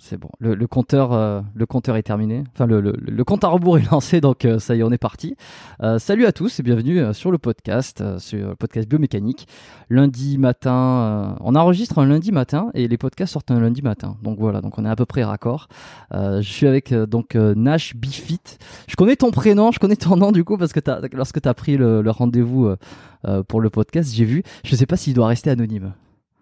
C'est bon, le, compteur, euh, le compteur est terminé. Enfin, le, compte à rebours est lancé, donc euh, ça y est, on est parti. Euh, salut à tous et bienvenue sur le podcast, sur le podcast biomécanique. Lundi matin, on enregistre un lundi matin et les podcasts sortent un lundi matin. Donc voilà, donc on est à peu près raccord. Je suis avec donc Nash Bifit. Je connais ton prénom, je connais ton nom du coup parce que lorsque tu as pris le, rendez-vous pour le podcast, j'ai vu. Je sais pas s'il doit rester anonyme.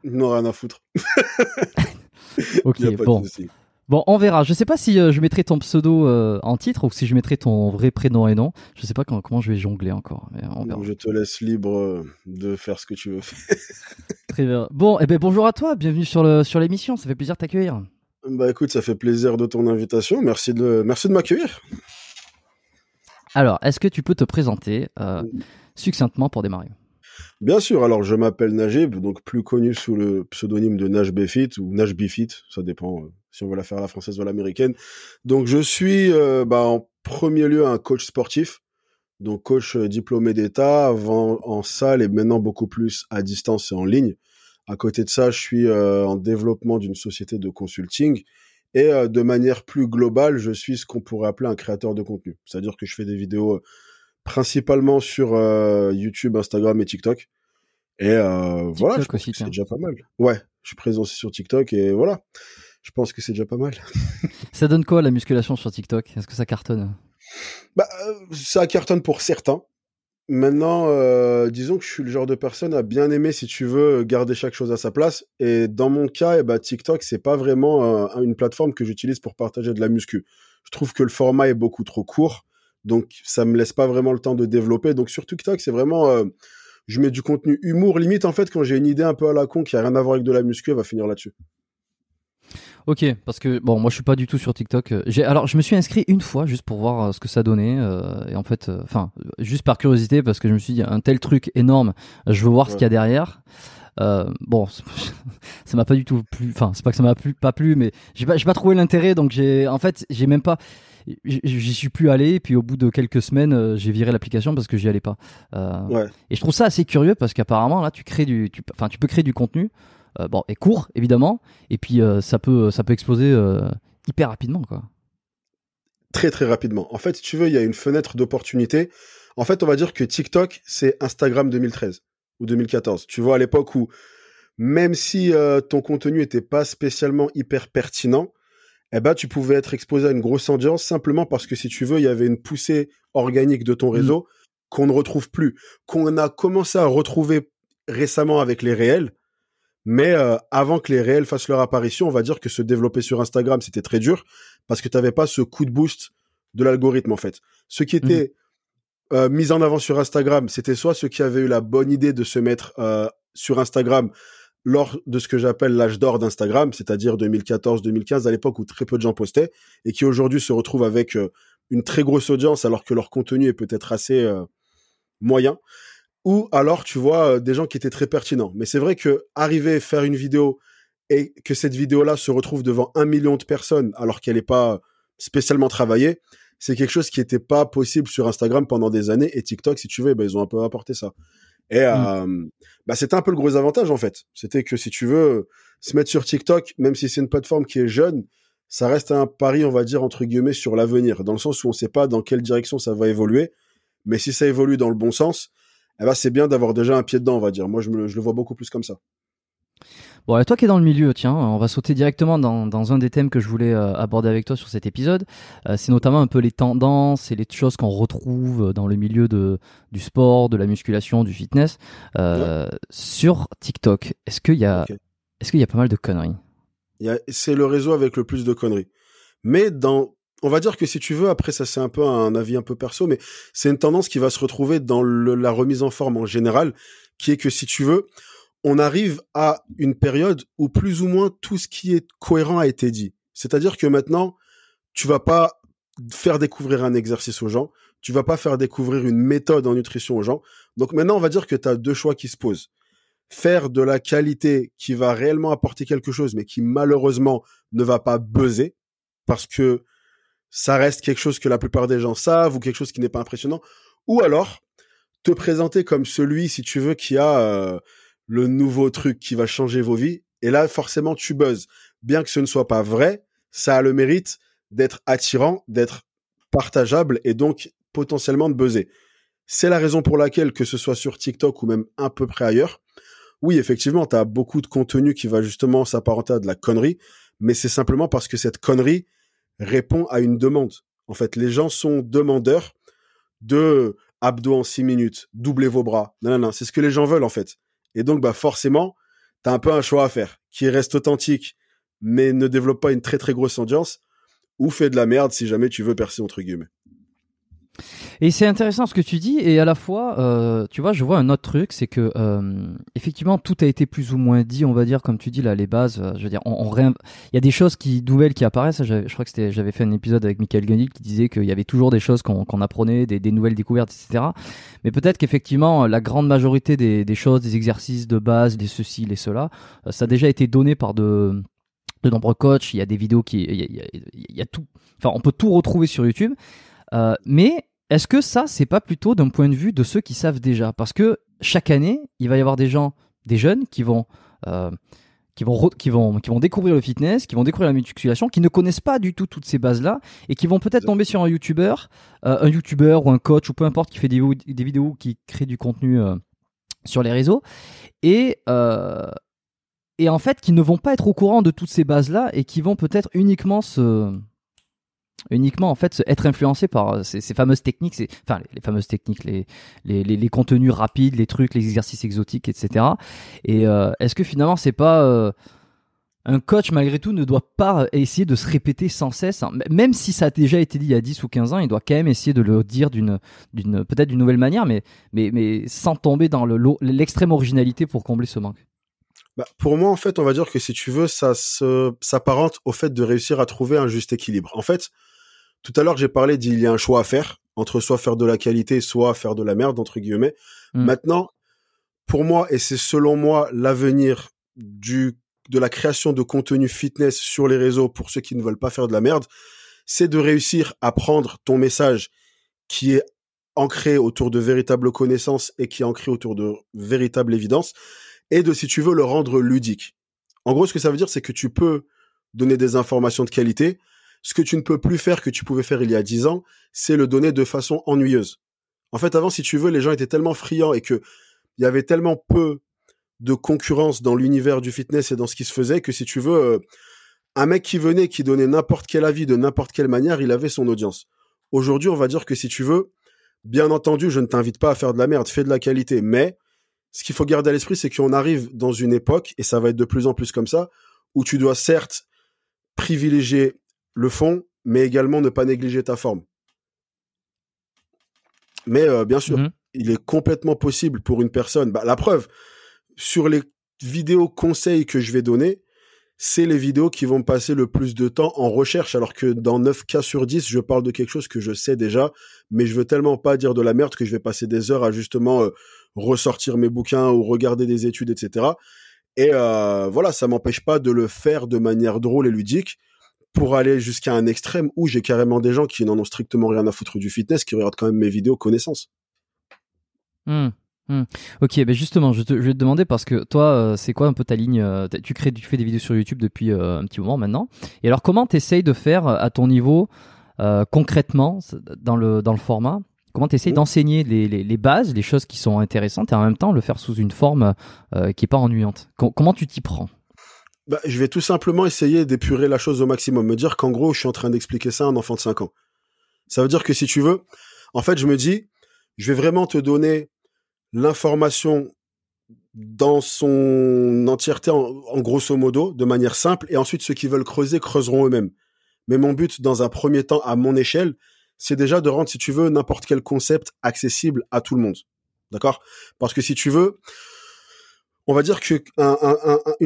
Non, rien à foutre. Ok, Y a pas de bon. souci. Bon, on verra. Je sais pas si euh, je mettrai ton pseudo euh, en titre ou si je mettrai ton vrai prénom et nom. Je sais pas quand- comment je vais jongler encore. Mais on verra. Je te laisse libre euh, de faire ce que tu veux faire. Très bien. Bon, eh ben bonjour à toi. Bienvenue sur le sur l'émission. Ça fait plaisir de t'accueillir. Bah écoute, ça fait plaisir de ton invitation. Merci de, merci de m'accueillir. Alors, est-ce que tu peux te présenter euh, succinctement pour démarrer? Bien sûr, alors je m'appelle Najib, donc plus connu sous le pseudonyme de Nash Befit ou Nash Bifit, ça dépend euh, si on veut la faire à la française ou à l'américaine. Donc je suis euh, bah, en premier lieu un coach sportif, donc coach euh, diplômé d'État, avant en salle et maintenant beaucoup plus à distance et en ligne. À côté de ça, je suis en développement d'une société de consulting et de manière plus globale, je suis ce qu'on pourrait appeler un créateur de contenu. C'est-à-dire que je fais des vidéos principalement sur euh, YouTube, Instagram et TikTok. Et euh, voilà, je pense aussi, que tiens. c'est déjà pas mal. Ouais, je suis présent aussi sur TikTok et voilà. Je pense que c'est déjà pas mal. Ça donne quoi la musculation sur TikTok? Est-ce que ça cartonne? Bah, euh, ça cartonne pour certains. Maintenant, euh, disons que je suis le genre de personne à bien aimer, si tu veux, garder chaque chose à sa place. Et dans mon cas, eh ben, TikTok, c'est pas vraiment euh, une plateforme que j'utilise pour partager de la muscu. Je trouve que le format est beaucoup trop court, donc ça me laisse pas vraiment le temps de développer. Donc sur TikTok, c'est vraiment, euh, je mets du contenu humour, limite en fait quand j'ai une idée un peu à la con qui a rien à voir avec de la muscu, elle va finir là-dessus. Ok, parce que bon, moi je suis pas du tout sur TikTok. Euh, J'ai alors je me suis inscrit une fois juste pour voir euh, ce que ça donnait euh, et en fait, euh, enfin juste par curiosité parce que je me suis dit un tel truc énorme, je veux voir ce qu'il y a derrière. Euh, bon, ça m'a pas du tout plu. Enfin, c'est pas que ça m'a plu, pas plu, mais j'ai pas, pas trouvé l'intérêt. Donc j'ai, en fait, j'ai même pas, j'y suis plus allé. Et puis au bout de quelques semaines, euh, j'ai viré l'application parce que j'y allais pas. Euh, Ouais. et je trouve ça assez curieux parce qu'apparemment là, tu crées du, tu, enfin, tu peux créer du contenu, euh, bon, et court évidemment, et puis ça peut, ça peut exploser hyper rapidement, quoi. très très rapidement. En fait, si tu veux, il y a une fenêtre d'opportunité. En fait, on va dire que TikTok, c'est Instagram 2013 ou 2014. Tu vois, à l'époque où, même si euh, ton contenu était pas spécialement hyper pertinent, eh ben, tu pouvais être exposé à une grosse audience simplement parce que si tu veux, il y avait une poussée organique de ton réseau qu'on ne retrouve plus, qu'on a commencé à retrouver récemment avec les réels. Mais euh, avant que les réels fassent leur apparition, on va dire que se développer sur Instagram, c'était très dur parce que tu n'avais pas ce coup de boost de l'algorithme en fait. Ce qui était euh, mis en avant sur Instagram, c'était soit ceux qui avaient eu la bonne idée de se mettre euh, sur Instagram lors de ce que j'appelle l'âge d'or d'Instagram, c'est-à-dire 2014-2015, à l'époque où très peu de gens postaient, et qui aujourd'hui se retrouvent avec euh, une très grosse audience alors que leur contenu est peut-être assez euh, moyen, ou alors tu vois euh, des gens qui étaient très pertinents. Mais c'est vrai que arriver à faire une vidéo et que cette vidéo-là se retrouve devant un million de personnes alors qu'elle n'est pas spécialement travaillée, c'est quelque chose qui n'était pas possible sur Instagram pendant des années et TikTok, si tu veux, eh ben, ils ont un peu apporté ça. Et euh, bah, c'était un peu le gros avantage en fait. C'était que si tu veux se mettre sur TikTok, même si c'est une plateforme qui est jeune, ça reste un pari, on va dire entre guillemets, sur l'avenir, dans le sens où on ne sait pas dans quelle direction ça va évoluer, mais si ça évolue dans le bon sens, eh ben, c'est bien d'avoir déjà un pied dedans, on va dire. Moi, je, me, je le vois beaucoup plus comme ça. Bon, et toi qui es dans le milieu, tiens, on va sauter directement dans, dans un des thèmes que je voulais euh, aborder avec toi sur cet épisode. Euh, c'est notamment un peu les tendances et les choses qu'on retrouve dans le milieu de, du sport, de la musculation, du fitness. Euh, Sur TikTok, est-ce qu'il y, a, Ok. est-ce qu'il y a pas mal de conneries? C'est le réseau avec le plus de conneries. Mais dans, on va dire que si tu veux, après ça c'est un peu un avis un peu perso, mais c'est une tendance qui va se retrouver dans le- la remise en forme en général, qui est que si tu veux, on arrive à une période où plus ou moins tout ce qui est cohérent a été dit. C'est-à-dire que maintenant, tu vas pas faire découvrir un exercice aux gens, tu vas pas faire découvrir une méthode en nutrition aux gens. Donc maintenant, on va dire que tu as deux choix qui se posent. Faire de la qualité qui va réellement apporter quelque chose, mais qui malheureusement ne va pas buzzer, parce que ça reste quelque chose que la plupart des gens savent ou quelque chose qui n'est pas impressionnant. Ou alors, te présenter comme celui, si tu veux, qui a euh, le nouveau truc qui va changer vos vies. Et là, forcément, tu buzzes. Bien que ce ne soit pas vrai, ça a le mérite d'être attirant, d'être partageable et donc potentiellement de buzzer. C'est la raison pour laquelle, que ce soit sur TikTok ou même à peu près ailleurs, oui, effectivement, tu as beaucoup de contenu qui va justement s'apparenter à de la connerie, mais c'est simplement parce que cette connerie répond à une demande. En fait, les gens sont demandeurs de abdos en 6 minutes, doublez vos bras. Non, non, non, c'est ce que les gens veulent en fait. Et donc, bah forcément, tu as un peu un choix à faire qui reste authentique, mais ne développe pas une très très grosse audience, ou fait de la merde si jamais tu veux percer entre guillemets. Et c'est intéressant ce que tu dis, et à la fois, euh, tu vois, je vois un autre truc, c'est que euh, effectivement tout a été plus ou moins dit, on va dire, comme tu dis là, les bases. euh, je veux dire, on, on il y a des choses qui nouvelles qui apparaissent. Je crois que j'avais fait un épisode avec Michael Gunil qui disait qu'il y avait toujours des choses qu'on apprenait, des, des nouvelles découvertes, etc. Mais peut-être qu'effectivement, la grande majorité des, des choses, des exercices de base, les ceci, les cela, ça a déjà été donné par de nombreux coachs. Il y a des vidéos qui, il y a tout. Enfin, on peut tout retrouver sur YouTube. Euh, mais est-ce que ça, c'est pas plutôt d'un point de vue de ceux qui savent déjà? Parce que chaque année, il va y avoir des gens, des jeunes qui vont, euh, qui vont, qui vont, découvrir le fitness, qui vont découvrir la musculation, qui ne connaissent pas du tout toutes ces bases-là et qui vont peut-être tomber sur un YouTuber, euh, un YouTuber ou un coach ou peu importe qui fait des, vidéos- qui crée du contenu sur les réseaux et et en fait qui ne vont pas être au courant de toutes ces bases-là et qui vont peut-être uniquement se uniquement en fait être influencés par euh, ces, fameuses techniques, enfin les, fameuses techniques, les, les, contenus rapides, les trucs, les exercices exotiques, etc. Et euh, est-ce que finalement c'est pas euh, un coach malgré tout ne doit pas essayer de se répéter sans cesse, hein? Même si ça a déjà été dit il y a 10 ou 15 ans, il doit quand même essayer de le dire d'une, d'une peut-être d'une nouvelle manière, mais, mais, mais sans tomber dans l'extrême originalité pour combler ce manque. Bah, pour moi, en fait, on va dire que si tu veux, ça se, s'apparente au fait de réussir à trouver un juste équilibre. En fait, tout à l'heure, j'ai parlé d'il y a un choix à faire entre soit faire de la qualité, soit faire de la merde, entre guillemets. Mm. Maintenant, pour moi, et c'est selon moi l'avenir du, de la création de contenu fitness sur les réseaux pour ceux qui ne veulent pas faire de la merde, c'est de réussir à prendre ton message qui est ancré autour de véritables connaissances et qui est ancré autour de véritables évidences et de, si tu veux, le rendre ludique. En gros, ce que ça veut dire, c'est que tu peux donner des informations de qualité. Ce que tu ne peux plus faire que tu pouvais faire il y a 10 ans, c'est le donner de façon ennuyeuse. En fait, avant, si tu veux, les gens étaient tellement friands et que il y avait tellement peu de concurrence dans l'univers du fitness et dans ce qui se faisait que si tu veux, euh, un mec qui venait, qui donnait n'importe quel avis de n'importe quelle manière, il avait son audience. Aujourd'hui, on va dire que si tu veux, bien entendu, je ne t'invite pas à faire de la merde, fais de la qualité, mais ce qu'il faut garder à l'esprit, c'est qu'on arrive dans une époque, et ça va être de plus en plus comme ça, où tu dois certes privilégier le fond, mais également ne pas négliger ta forme. Mais euh, bien sûr, Mhm. il est complètement possible pour une personne. Bah, la preuve, sur les vidéos conseils que je vais donner, c'est les vidéos qui vont passer le plus de temps en recherche, alors que dans 9 cas sur 10, je parle de quelque chose que je sais déjà, mais je veux tellement pas dire de la merde que je vais passer des heures à justement euh, ressortir mes bouquins ou regarder des études, etc. Et euh, voilà, ça m'empêche pas de le faire de manière drôle et ludique pour aller jusqu'à un extrême où j'ai carrément des gens qui n'en ont strictement rien à foutre du fitness, qui regardent quand même mes vidéos connaissances. Hmm, hmm. Ok, ben justement, je, te- je vais te demander parce que toi, euh, c'est quoi un peu ta ligne euh, Tu crées, tu fais des vidéos sur YouTube depuis euh, un petit moment maintenant. Et alors, comment t'essayes de faire à ton niveau concrètement dans le dans le format? Comment t'essayes Mhm. d'enseigner les, les, les bases, les choses qui sont intéressantes, et en même temps le faire sous une forme qui est pas ennuyante? Com- Comment tu t'y prends? Bah, je vais tout simplement essayer d'épurer la chose au maximum. Me dire qu'en gros, je suis en train d'expliquer ça à un enfant de 5 ans. Ça veut dire que si tu veux, en fait, je me dis, je vais vraiment te donner l'information dans son entièreté, en, grosso modo, de manière simple, et ensuite ceux qui veulent creuser creuseront eux-mêmes. Mais mon but, dans un premier temps, à mon échelle, c'est déjà de rendre, si tu veux, n'importe quel concept accessible à tout le monde. D'accord? Parce que si tu veux, on va dire que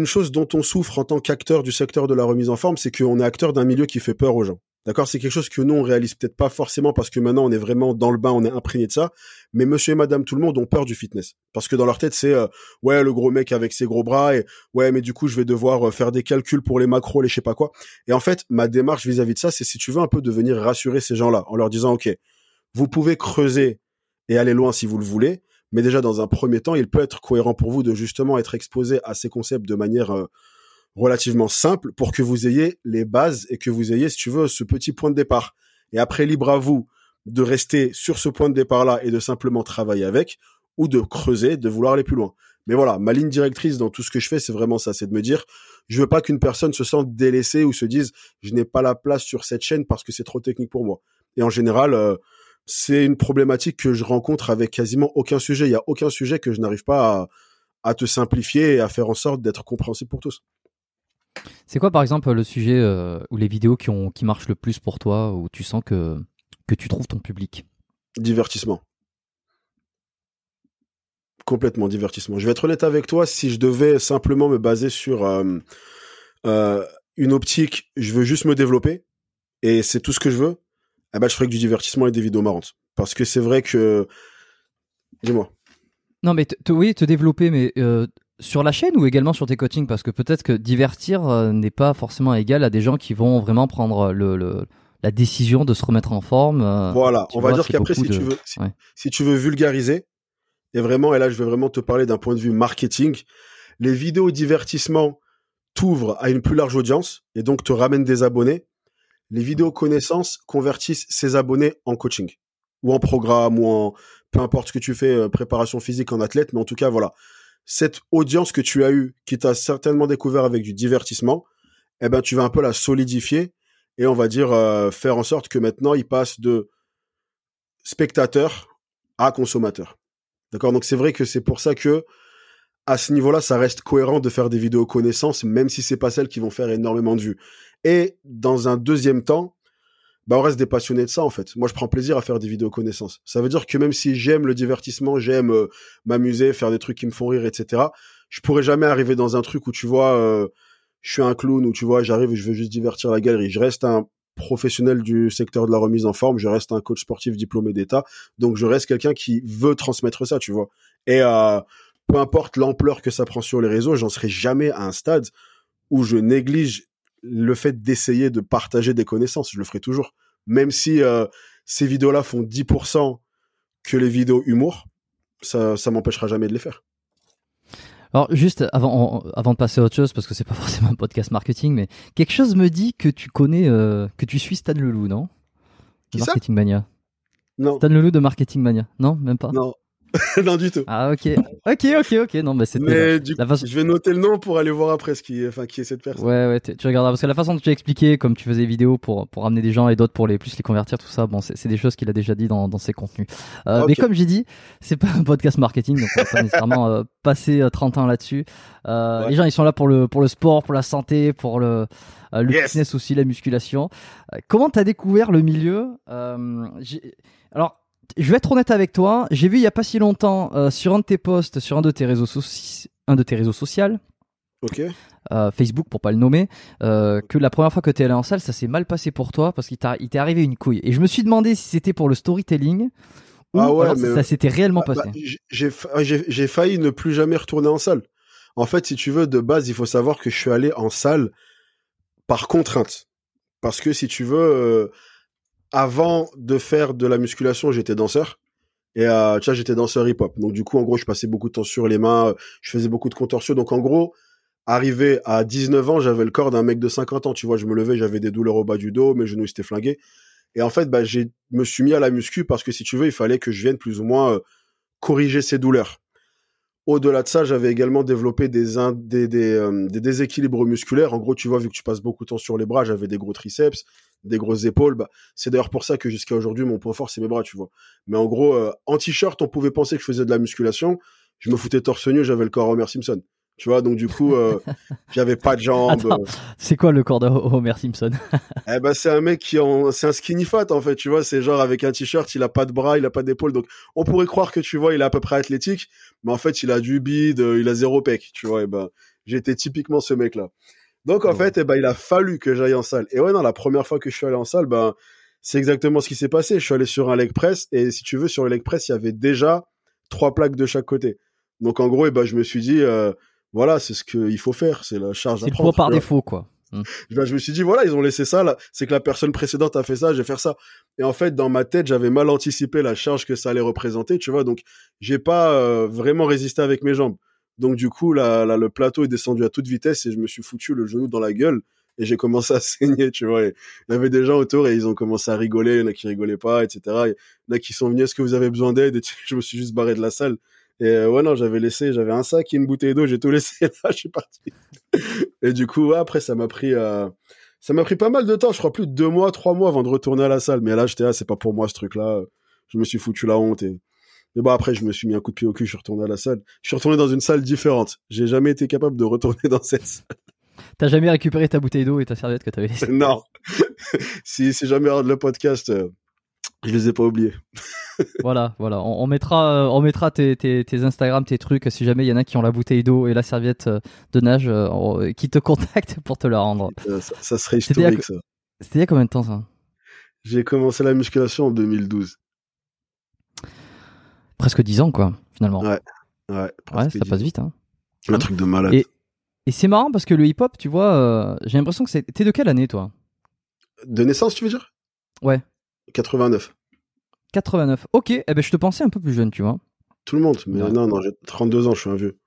chose dont on souffre en tant qu'acteur du secteur de la remise en forme, c'est qu'on est acteur d'un milieu qui fait peur aux gens. D'accord, c'est quelque chose que nous on réalise peut-être pas forcément parce que maintenant on est vraiment dans le bain, on est imprégné de ça. Mais Monsieur et Madame tout le monde ont peur du fitness parce que dans leur tête c'est euh, ouais le gros mec avec ses gros bras et ouais mais du coup je vais devoir euh, faire des calculs pour les macros, les je sais pas quoi. Et en fait ma démarche vis-à-vis de ça c'est si tu veux un peu de venir rassurer ces gens-là en leur disant ok vous pouvez creuser et aller loin si vous le voulez, mais déjà dans un premier temps il peut être cohérent pour vous de justement être exposé à ces concepts de manière euh, relativement simple pour que vous ayez les bases et que vous ayez, si tu veux, ce petit point de départ. Et après, libre à vous de rester sur ce point de départ-là et de simplement travailler avec, ou de creuser, de vouloir aller plus loin. Mais voilà, ma ligne directrice dans tout ce que je fais, c'est vraiment ça, c'est de me dire, je veux pas qu'une personne se sente délaissée ou se dise, je n'ai pas la place sur cette chaîne parce que c'est trop technique pour moi. Et en général, euh, c'est une problématique que je rencontre avec quasiment aucun sujet. Il y a aucun sujet que je n'arrive pas à, à te simplifier et à faire en sorte d'être compréhensible pour tous. C'est quoi, par exemple, le sujet euh, ou les vidéos qui, ont, qui marchent le plus pour toi, où tu sens que, que tu trouves ton public? Divertissement. Complètement divertissement. Je vais être honnête avec toi, si je devais simplement me baser sur euh, euh, une optique, je veux juste me développer, et c'est tout ce que je veux, eh ben, je ferais que du divertissement et des vidéos marrantes. Parce que c'est vrai que... Dis-moi. Non, mais oui, te développer, mais sur la chaîne ou également sur tes coachings? Parce que peut-être que divertir euh, n'est pas forcément égal à des gens qui vont vraiment prendre le, la décision de se remettre en forme. Euh, voilà, on va dire qu'après, si, tu veux, si, tu veux vulgariser, et vraiment, et là, je vais vraiment te parler d'un point de vue marketing, les vidéos divertissement t'ouvrent à une plus large audience et donc te ramènent des abonnés. Les vidéos connaissances convertissent ces abonnés en coaching ou en programme ou en peu importe ce que tu fais, euh, préparation physique en athlète, mais en tout cas, voilà cette audience que tu as eue, qui t'a certainement découvert avec du divertissement, eh ben, tu vas un peu la solidifier et on va dire euh, faire en sorte que maintenant il passe de spectateur à consommateur. D'accord? Donc c'est vrai que c'est pour ça que à ce niveau-là, ça reste cohérent de faire des vidéos connaissances, même si c'est pas celles qui vont faire énormément de vues. Et dans un deuxième temps, bah on reste des passionnés de ça en fait. Moi je prends plaisir à faire des vidéos connaissances. Ça veut dire que même si j'aime le divertissement, j'aime euh, m'amuser, faire des trucs qui me font rire, etc. Je pourrais jamais arriver dans un truc où tu vois, euh, je suis un clown ou tu vois, j'arrive et je veux juste divertir la galerie. Je reste un professionnel du secteur de la remise en forme, je reste un coach sportif diplômé d'État, donc je reste quelqu'un qui veut transmettre ça, tu vois. Et euh, peu importe l'ampleur que ça prend sur les réseaux, j'en serai jamais à un stade où je néglige le fait d'essayer de partager des connaissances, je le ferai toujours. Même si euh, ces vidéos-là font 10% que les vidéos humour, ça, ça m'empêchera jamais de les faire. Alors juste avant, avant de passer à autre chose, parce que c'est pas forcément un podcast marketing, mais quelque chose me dit que tu connais, euh, que tu suis Stan Leloup, non? De Marketing Mania. Non. Stan Leloup de Marketing Mania, non, même pas. Non. non du tout. Ah ok, ok, ok, ok. Non, bah c'était. Mais du coup, je vais noter le nom pour aller voir après ce qui, enfin, qui est cette personne. Ouais, ouais. Tu regarderas parce que la façon dont tu as expliqué, comme tu faisais des vidéos pour pour amener des gens et d'autres pour les plus les convertir, tout ça. Bon, c'est des choses qu'il a déjà dit dans dans ses contenus. Euh, Mais comme j'ai dit, c'est pas un podcast marketing, donc on va pas nécessairement euh, passer 30 euh, ans là-dessus. Euh, Les gens, ils sont là pour le pour le sport, pour la santé, pour le euh, le fitness aussi, la musculation. comment t'as découvert le milieu? Alors je vais être honnête avec toi. J'ai vu il y a pas si longtemps euh, sur un de tes posts, sur un de tes réseaux, un de tes réseaux sociaux, ok, euh, Facebook pour pas le nommer, euh, que la première fois que tu es allé en salle, ça s'est mal passé pour toi parce qu'il t'est arrivé une couille. Et je me suis demandé si c'était pour le storytelling ou ah si ça s'était réellement bah, passé. Bah, j'ai failli ne plus jamais retourner en salle. En fait, si tu veux, de base, il faut savoir que je suis allé en salle par contrainte. Parce que si tu veux, avant de faire de la musculation, j'étais danseur. Et euh, tu vois, j'étais danseur hip-hop. Donc du coup, en gros, je passais beaucoup de temps sur les mains, je faisais beaucoup de contorsions. Donc en gros, arrivé à 19 ans, j'avais le corps d'un mec de 50 ans. Tu vois, je me levais, j'avais des douleurs au bas du dos, mes genoux étaient flingués. Et en fait, bah, j'ai me suis mis à la muscu parce que si tu veux, il fallait que je vienne plus ou moins euh, corriger ces douleurs. Au-delà de ça, j'avais également développé euh, des déséquilibres musculaires. En gros, tu vois, vu que tu passes beaucoup de temps sur les bras, j'avais des gros triceps, des grosses épaules. Bah, c'est d'ailleurs pour ça que jusqu'à aujourd'hui, mon point fort, c'est mes bras, tu vois. Mais en gros, euh, en t-shirt, on pouvait penser que je faisais de la musculation. Je me foutais torse nu, j'avais le corps Homer Simpson. Tu vois, donc du coup, euh, j'avais pas de jambes. C'est quoi le corps de Homer Simpson? Eh ben, c'est un mec qui en, c'est un skinny fat, en fait, tu vois, c'est genre avec un t-shirt, il a pas de bras, il a pas d'épaule, donc on pourrait croire que tu vois, il est à peu près athlétique, mais en fait, il a du bide, euh, il a zéro pec, tu vois, et ben, j'étais typiquement ce mec-là. Donc, en Ouais. fait, eh ben, il a fallu que j'aille en salle. Et ouais, non, la première fois que je suis allé en salle, ben, c'est exactement ce qui s'est passé. Je suis allé sur un leg press, et si tu veux, sur le leg press, il y avait déjà trois plaques de chaque côté. Donc, en gros, eh ben, je me suis dit, euh, voilà, c'est ce qu'il faut faire, c'est la charge C'est le choix par vois. défaut, quoi. Ben, je me suis dit, voilà, ils ont laissé ça, là. C'est que la personne précédente a fait ça, je vais faire ça. Et en fait, dans ma tête, j'avais mal anticipé la charge que ça allait représenter, tu vois. Donc, j'ai pas euh, vraiment résisté avec mes jambes. Donc, du coup, le plateau est descendu à toute vitesse et je me suis foutu le genou dans la gueule et j'ai commencé à saigner, tu vois. Il y avait des gens autour et ils ont commencé à rigoler. Il y en a qui rigolaient pas, etc. Il y en a qui sont venus, est-ce que vous avez besoin d'aide? Je me suis juste barré de la salle. Et euh, ouais, non, j'avais laissé, j'avais un sac et une bouteille d'eau, j'ai tout laissé là, je suis parti. Et du coup, après, ça m'a pris, euh, ça m'a pris pas mal de temps, je crois plus de deux mois, trois mois avant de retourner à la salle. Mais là, j'étais là, c'est pas pour moi ce truc-là. Je me suis foutu la honte et, et bon, après, je me suis mis un coup de pied au cul, je suis retourné à la salle. Je suis retourné dans une salle différente. J'ai jamais été capable de retourner dans cette salle. T'as jamais récupéré ta bouteille d'eau et ta serviette que t'avais laissée non. si, si jamais le podcast, euh, je les ai pas oubliés. Voilà, voilà. On, on mettra, euh, on mettra tes, tes, tes Instagram, tes trucs. Si jamais il y en a qui ont la bouteille d'eau et la serviette euh, de nage, euh, qui te contactent pour te la rendre. Ça, ça serait à historique, ça. C'était il y a combien de temps ça? J'ai commencé la musculation en 2012. Presque 10 ans, quoi, finalement. Ouais. Ouais, Ouais, ça passe vite. Hein. Un truc de malade. Et- Et c'est marrant parce que le hip-hop, tu vois, euh, j'ai l'impression que c'est. T'es de quelle année, toi? De naissance, tu veux dire? Ouais. 89. 89. Ok, eh ben, je te pensais un peu plus jeune, tu vois. Tout le monde. Mais Ouais. non, non, j'ai 32 ans, je suis un vieux.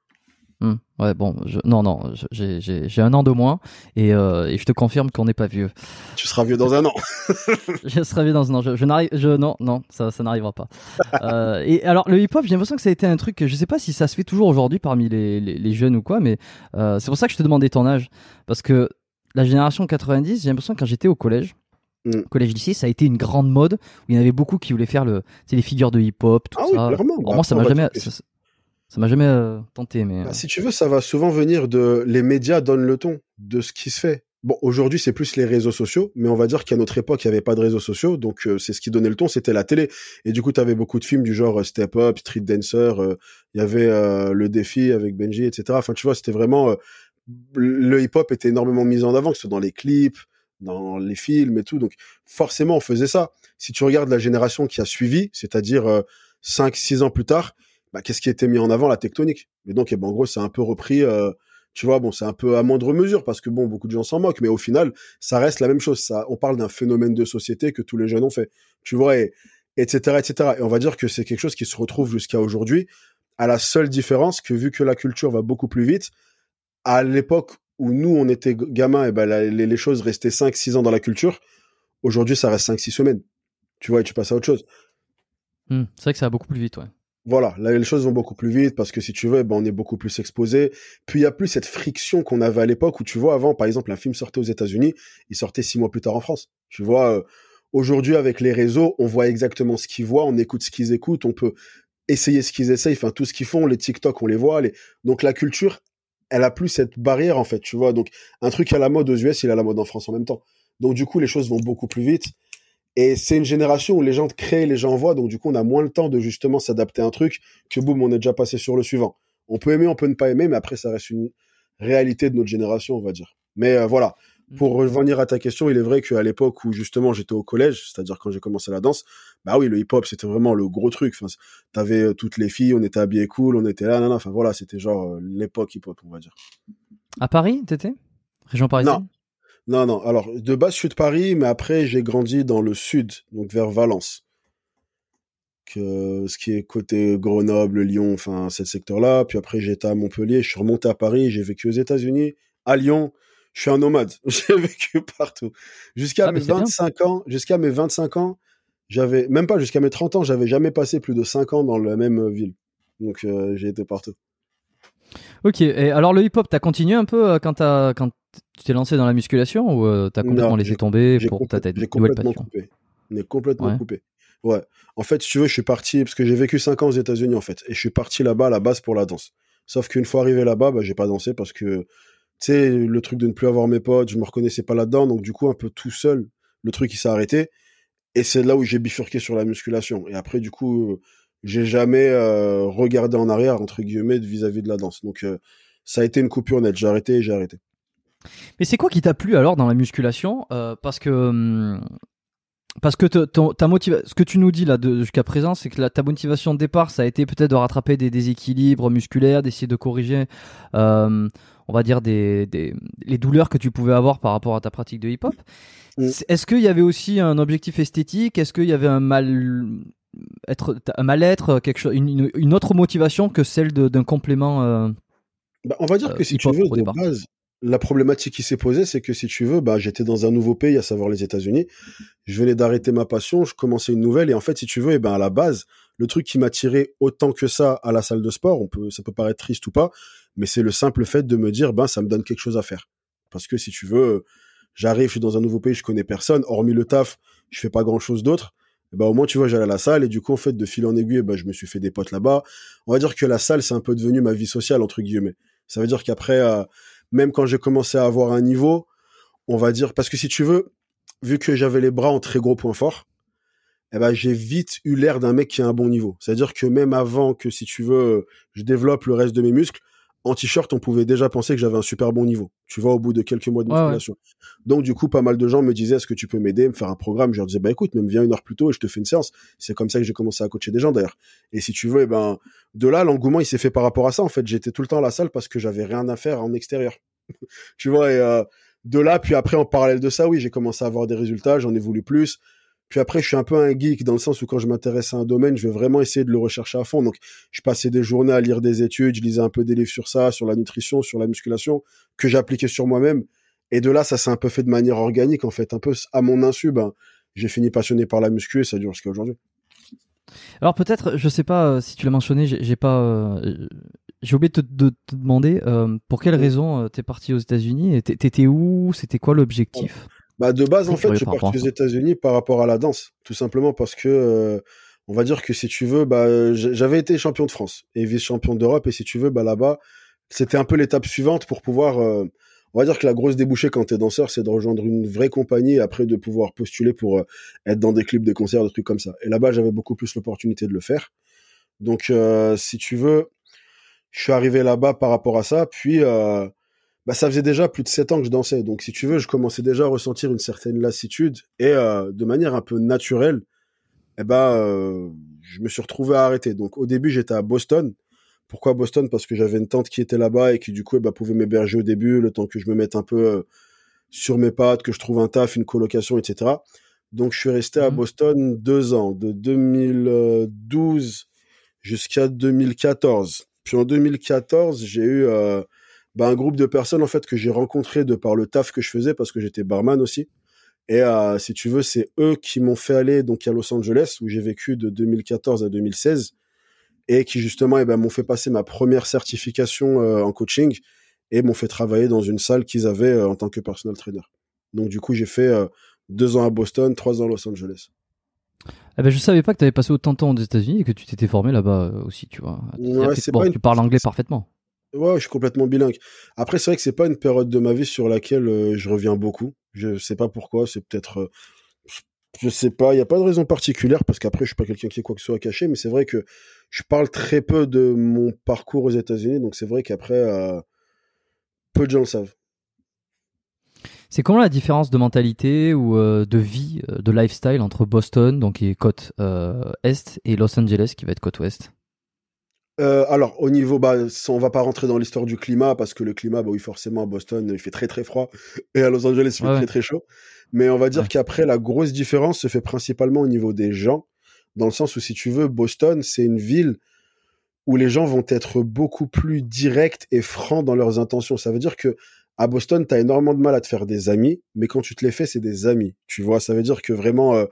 Hmm. Ouais, bon, je- non, non, j'ai- un an de moins et, euh, et je te confirme qu'on n'est pas vieux. Tu seras vieux dans un an. Je serais bien dans un an. Je, je n'arrive, je, non, non, ça, ça n'arrivera pas. Euh, et alors, le hip-hop, j'ai l'impression que ça a été un truc je sais pas si ça se fait toujours aujourd'hui parmi les, les, les jeunes ou quoi, mais euh, c'est pour ça que je te demandais ton âge. Parce que la génération 90, j'ai l'impression que quand j'étais au collège, Mm. collège-lycée, ça a été une grande mode où il y en avait beaucoup qui voulaient faire le, les figures de hip-hop, tout Ah oui, ça. clairement. Alors Bah, moi, ça après, m'a jamais, ça, ça m'a jamais euh, tenté, mais. Bah, si tu veux, ça va souvent venir de les médias donnent le ton de ce qui se fait. Bon, aujourd'hui, c'est plus les réseaux sociaux, mais on va dire qu'à notre époque, il n'y avait pas de réseaux sociaux, donc euh, c'est ce qui donnait le ton, c'était la télé. Et du coup, tu avais beaucoup de films du genre euh, Step Up, Street Dancer, euh, il y avait euh, Le Défi avec Benji, etc. Enfin, tu vois, c'était vraiment... euh, le hip-hop était énormément mis en avant, que ce soit dans les clips, dans les films et tout, donc forcément, on faisait ça. Si tu regardes la génération qui a suivi, c'est-à-dire euh, 5-6 ans plus tard, bah, qu'est-ce qui était mis en avant La tectonique. Et donc, eh ben, en gros, c'est un peu repris... euh, tu vois, bon, c'est un peu à moindre mesure parce que bon, beaucoup de gens s'en moquent, mais au final, ça reste la même chose. Ça, on parle d'un phénomène de société que tous les jeunes ont fait. Tu vois, et, etc., etc. Et on va dire que c'est quelque chose qui se retrouve jusqu'à aujourd'hui, à la seule différence que vu que la culture va beaucoup plus vite, à l'époque où nous, on était gamins, et ben, la- les, choses restaient 5, 6 ans dans la culture. Aujourd'hui, ça reste 5, 6 semaines. Tu vois, et tu passes à autre chose. Hmm, c'est vrai que ça va beaucoup plus vite, ouais. Voilà, là les choses vont beaucoup plus vite parce que si tu veux, ben, on est beaucoup plus exposé. Puis il y a plus cette friction qu'on avait à l'époque où tu vois avant, par exemple, un film sortait aux États-Unis, il sortait six mois plus tard en France. Tu vois, euh, aujourd'hui avec les réseaux, on voit exactement ce qu'ils voient, on écoute ce qu'ils écoutent, on peut essayer ce qu'ils essayent, enfin tout ce qu'ils font, les TikTok, on les voit. Les... Donc la culture, elle a plus cette barrière en fait, tu vois. Donc un truc à la mode aux US, il est à la mode en France en même temps. Donc du coup, les choses vont beaucoup plus vite. Et c'est une génération où les gens créent, les gens voient, donc du coup on a moins le temps de justement s'adapter à un truc que boum, on est déjà passé sur le suivant. On peut aimer, on peut ne pas aimer, mais après ça reste une réalité de notre génération, on va dire. Mais euh, voilà, pour revenir à ta question, il est vrai qu'à l'époque où justement j'étais au collège, c'est-à-dire quand j'ai commencé la danse, bah oui, le hip-hop c'était vraiment le gros truc. Enfin, t'avais euh, toutes les filles, on était habillés cool, on était là, nan, nan. enfin voilà, c'était genre euh, l'époque hip-hop, on va dire. À Paris, t'étais? Région parisienne? Non, non. Alors, de base, je suis de Paris, mais après, j'ai grandi dans le sud, donc vers Valence. Ce qui est côté Grenoble, Lyon, enfin, ce secteur-là. Puis après, j'étais à Montpellier, je suis remonté à Paris, j'ai vécu aux États-Unis, à Lyon. Je suis un nomade. J'ai vécu partout. Jusqu'à Ah, mes mais c'est bien. 25 ans, jusqu'à mes 25 ans, j'avais, même pas jusqu'à mes 30 ans, j'avais jamais passé plus de 5 ans dans la même ville. Donc, euh, j'ai été partout. Ok, et alors le hip-hop, t'as continué un peu quand, as, quand tu t'es lancé dans la musculation ou t'as complètement laissé tomber pour ta tête J'ai complètement coupé. J'ai complètement coupé. Ouais. En fait, si tu veux, je suis parti, parce que j'ai vécu 5 ans aux États-Unis, en fait. Et je suis parti là-bas à la base pour la danse. Sauf qu'une fois arrivé là-bas, bah, j'ai pas dansé parce que, tu sais, le truc de ne plus avoir mes potes, je me reconnaissais pas là-dedans. Donc, du coup, un peu tout seul, le truc, il s'est arrêté. Et c'est là où j'ai bifurqué sur la musculation. Et après, du coup, j'ai jamais euh, regardé en arrière, entre guillemets, vis-à-vis de la danse. Donc, euh, ça a été une coupure nette. J'ai arrêté et j'ai arrêté. Mais c'est quoi qui t'a plu alors dans la musculation? Euh, Parce que hum, parce que ta motivation, ce que tu nous dis là jusqu'à présent, c'est que la, ta motivation de départ, ça a été peut-être de rattraper des déséquilibres musculaires, d'essayer de corriger, euh, on va dire des, des, les douleurs que tu pouvais avoir par rapport à ta pratique de hip-hop. Mm. Est-ce qu'il y avait aussi un objectif esthétique? Est-ce qu'il y avait un mal être un mal-être, quelque chose, une, une, autre motivation que celle d'un complément euh, bah, On va dire que si tu veux, de base, la problématique qui s'est posée, c'est que si tu veux, bah, j'étais dans un nouveau pays, à savoir les États-Unis. Je venais d'arrêter ma passion, je commençais une nouvelle, et en fait, si tu veux, et eh ben à la base, le truc qui m'attirait autant que ça à la salle de sport, on peut, ça peut paraître triste ou pas, mais c'est le simple fait de me dire, ben ça me donne quelque chose à faire. Parce que si tu veux, j'arrive, je suis dans un nouveau pays, je connais personne, hormis le taf, je fais pas grand chose d'autre. Eh ben au moins tu vois j'allais à la salle et du coup en fait de fil en aiguille ben je me suis fait des potes là-bas on va dire que la salle c'est un peu devenu ma vie sociale entre guillemets ça veut dire qu'après euh, même quand j'ai commencé à avoir un niveau, on va dire, parce que si tu veux, vu que j'avais les bras en très gros point fort, eh ben, j'ai vite eu l'air d'un mec qui a un bon niveau. C'est-à-dire que même avant que, si tu veux, je développe le reste de mes muscles, en t-shirt, on pouvait déjà penser que j'avais un super bon niveau. Tu vois, au bout de quelques mois de musculation. Donc, du coup, pas mal de gens me disaient, est-ce que tu peux m'aider, me faire un programme? Je leur disais, bah, écoute, même viens une heure plus tôt et je te fais une séance. C'est comme ça que j'ai commencé à coacher des gens, d'ailleurs. Et si tu veux, eh ben, de là, l'engouement, il s'est fait par rapport à ça. En fait, j'étais tout le temps à la salle parce que j'avais rien à faire en extérieur. tu vois, et euh, de là, puis après, en parallèle de ça, oui, j'ai commencé à avoir des résultats, j'en ai voulu plus. Puis après, je suis un peu un geek dans le sens où quand je m'intéresse à un domaine, je vais vraiment essayer de le rechercher à fond. Donc, je passais des journées à lire des études, je lisais un peu des livres sur ça, sur la nutrition, sur la musculation, que j'appliquais sur moi-même. Et de là, ça s'est un peu fait de manière organique, en fait, un peu à mon insu. Ben, j'ai fini passionné par la muscu et ça dure jusqu'à aujourd'hui. Alors peut-être, je sais pas euh, si tu l'as mentionné, j'ai pas, euh, j'ai oublié de te, demander euh, pour quelle raison t'es parti aux États-Unis. T'étais où? C'était quoi l'objectif? Bah de base en fait, je suis parti aux États-Unis par rapport à la danse, tout simplement parce que on va dire que si tu veux, bah j'avais été champion de France et vice-champion d'Europe et si tu veux, bah là-bas, c'était un peu l'étape suivante pour pouvoir on va dire que la grosse débouchée quand t'es danseur, c'est de rejoindre une vraie compagnie et après de pouvoir postuler pour euh, être dans des clips, des concerts, des trucs comme ça. Et là-bas, j'avais beaucoup plus l'opportunité de le faire. Donc, euh, si tu veux, je suis arrivé là-bas par rapport à ça. Puis, euh, bah, ça faisait déjà plus de sept ans que je dansais. Donc, si tu veux, je commençais déjà à ressentir une certaine lassitude et de manière un peu naturelle, eh ben, je me suis retrouvé à arrêter. Donc, au début, j'étais à Boston pourquoi Boston? Parce que j'avais une tante qui était là-bas et qui du coup eh ben, pouvait m'héberger au début, le temps que je me mette un peu euh, sur mes pattes, que je trouve un taf, une colocation, etc. Donc je suis resté à mmh Boston deux ans, de 2012 jusqu'à 2014. Puis en 2014, j'ai eu euh, bah, un groupe de personnes en fait que j'ai rencontré de par le taf que je faisais parce que j'étais barman aussi. Et euh, si tu veux, c'est eux qui m'ont fait aller donc à Los Angeles où j'ai vécu de 2014 à 2016 et qui justement eh ben, m'ont fait passer ma première certification euh, en coaching et m'ont fait travailler dans une salle qu'ils avaient euh, en tant que personal trainer. Donc du coup, j'ai fait euh, deux ans à Boston, trois ans à Los Angeles. Eh ben, je savais pas que tu avais passé autant de temps aux États-Unis et que tu t'étais formé là-bas aussi, tu vois. Tu parles anglais parfaitement. Ouais, je suis complètement bilingue. Après, c'est vrai que c'est pas une période de ma vie sur laquelle je reviens beaucoup. Je sais pas pourquoi. C'est peut-être je sais pas, il n'y a pas de raison particulière parce qu'après je suis pas quelqu'un qui est quoi que ce soit caché, mais c'est vrai que je parle très peu de mon parcours aux États-Unis, donc c'est vrai qu'après euh, peu de gens le savent. C'est comment la différence de mentalité ou euh, de vie, euh, de lifestyle entre Boston, donc qui est côte est, et Los Angeles qui va être côte ouest? Alors au niveau, bah, on va pas rentrer dans l'histoire du climat parce que le climat, bah oui forcément à Boston il fait très très froid et à Los Angeles il fait très très chaud. Mais on va dire qu'après, la grosse différence se fait principalement au niveau des gens, dans le sens où, si tu veux, Boston, c'est une ville où les gens vont être beaucoup plus directs et francs dans leurs intentions. Ça veut dire que à Boston, tu as énormément de mal à te faire des amis, mais quand tu te les fais, c'est des amis. Tu vois, ça veut dire que vraiment, euh,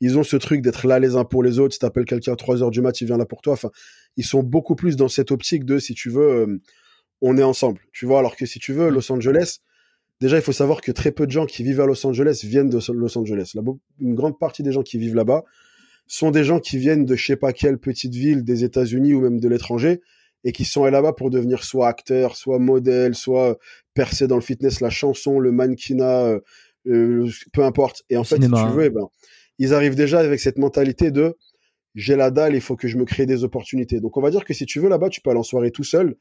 ils ont ce truc d'être là les uns pour les autres. Si t'appelles quelqu'un à 3 heures du mat, il vient là pour toi. Enfin, ils sont beaucoup plus dans cette optique de, si tu veux, euh, on est ensemble. Tu vois, alors que si tu veux, Mm. Los Angeles, déjà, il faut savoir que très peu de gens qui vivent à Los Angeles viennent de Los Angeles. Là, une grande partie des gens qui vivent là-bas sont des gens qui viennent de je sais pas quelle petite ville des États-Unis ou même de l'étranger et qui sont là-bas pour devenir soit acteurs, soit modèles, soit percer dans le fitness, la chanson, le mannequinat, euh, euh, peu importe. Et en fait, Cinéma. si tu veux, eh ben, ils arrivent déjà avec cette mentalité de j'ai la dalle, il faut que je me crée des opportunités. Donc on va dire que si tu veux là-bas, tu peux aller en soirée tout seul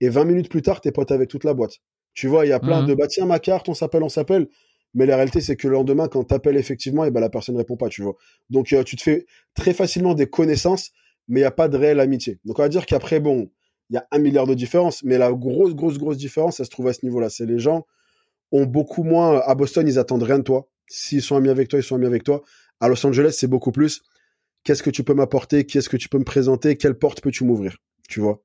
et 20 minutes plus tard, t'es pote avec toute la boîte. Tu vois, il y a plein Mhm. de bah tiens ma carte, on s'appelle, on s'appelle. Mais la réalité, c'est que le lendemain, quand t'appelles effectivement, et ben la personne répond pas, tu vois. Donc euh, tu te fais très facilement des connaissances, mais il y a pas de réelle amitié. Donc on va dire qu'après, bon, il y a un milliard de différences, mais la grosse, grosse, grosse différence, ça se trouve à ce niveau-là. C'est les gens ont beaucoup moins. À Boston, ils attendent rien de toi. S'ils sont amis avec toi, ils sont amis avec toi. À Los Angeles, c'est beaucoup plus. Qu'est-ce que tu peux m'apporter? Qu'est-ce que tu peux me présenter? Quelle porte peux-tu m'ouvrir? Tu vois?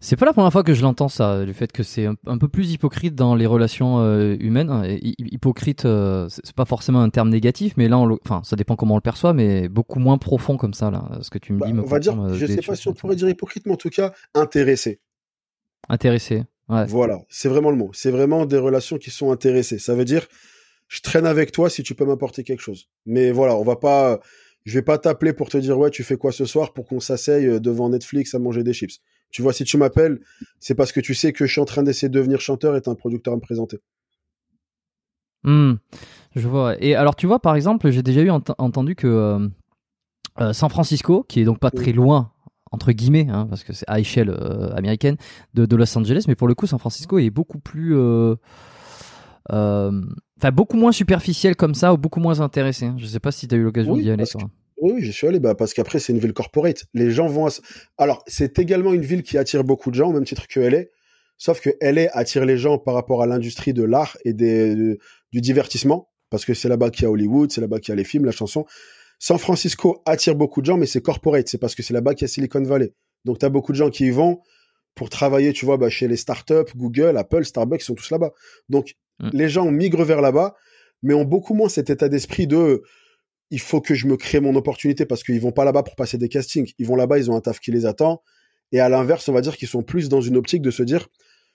C'est pas la première fois que je l'entends ça, le fait que c'est un, un peu plus hypocrite dans les relations euh, humaines. Hypocrite, euh, c'est pas forcément un terme négatif, mais là, on enfin, ça dépend comment on le perçoit, mais beaucoup moins profond comme ça là. Ce que tu me Bah, dis me On va dire, euh, je sais pas si on pourrait dire hypocrite, mais en tout cas, intéressé. Intéressé. Ouais. Voilà, c'est vraiment le mot. C'est vraiment des relations qui sont intéressées. Ça veut dire, je traîne avec toi si tu peux m'apporter quelque chose. Mais voilà, on va pas, je vais pas t'appeler pour te dire ouais, tu fais quoi ce soir pour qu'on s'asseye euh, devant Netflix à manger des chips. Tu vois, si tu m'appelles, c'est parce que tu sais que je suis en train d'essayer de devenir chanteur et t'as un producteur à me présenter. Hmm, je vois. Et alors, tu vois, par exemple, j'ai déjà eu ent- entendu que euh, euh, San Francisco, qui est donc pas très loin entre guillemets, hein, parce que c'est à échelle euh, américaine de, de Los Angeles, mais pour le coup, San Francisco est beaucoup plus, enfin beaucoup moins superficiel comme ça, ou beaucoup moins intéressé. hein. Je sais pas si tu as eu l'occasion Oui, d'y aller. toi. Oui, j'y suis allé, bah, parce qu'après, c'est une ville corporate. Les gens vont à... Alors, c'est également une ville qui attire beaucoup de gens, au même titre que LA. Sauf que LA attire les gens par rapport à l'industrie de l'art et des, de- du divertissement. Parce que c'est là-bas qu'il y a Hollywood, c'est là-bas qu'il y a les films, la chanson. San Francisco attire beaucoup de gens, mais c'est corporate. C'est parce que c'est là-bas qu'il y a Silicon Valley. Donc, tu as beaucoup de gens qui y vont pour travailler, tu vois, bah, chez les startups, Google, Apple, Starbucks, ils sont tous là-bas. Donc, Mm. les gens migrent vers là-bas, mais ont beaucoup moins cet état d'esprit de il faut que je me crée mon opportunité parce qu'ils vont pas là-bas pour passer des castings. Ils vont là-bas, ils ont un taf qui les attend. Et à l'inverse, on va dire qu'ils sont plus dans une optique de se dire,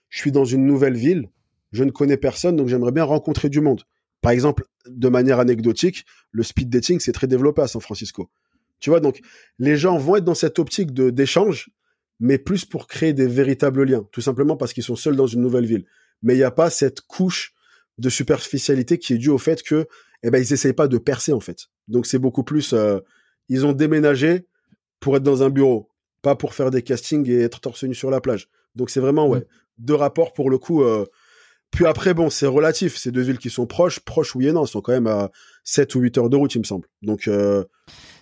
je suis dans une nouvelle ville, je ne connais personne, donc j'aimerais bien rencontrer du monde. Par exemple, de manière anecdotique, le speed dating, c'est très développé à San Francisco. Tu vois, donc les gens vont être dans cette optique de d'échange, mais plus pour créer des véritables liens, tout simplement parce qu'ils sont seuls dans une nouvelle ville. Mais il n'y a pas cette couche de superficialité qui est due au fait que, eh ben, ils essayent pas de percer en fait. Donc c'est beaucoup plus, euh, ils ont déménagé pour être dans un bureau, pas pour faire des castings et être torse nu sur la plage. Donc c'est vraiment ouais, deux rapports pour le coup. euh, Puis après bon, c'est relatif. C'est deux villes qui sont proches, proches oui et non, elles sont quand même à 7 ou 8 heures de route, il me semble. Donc euh,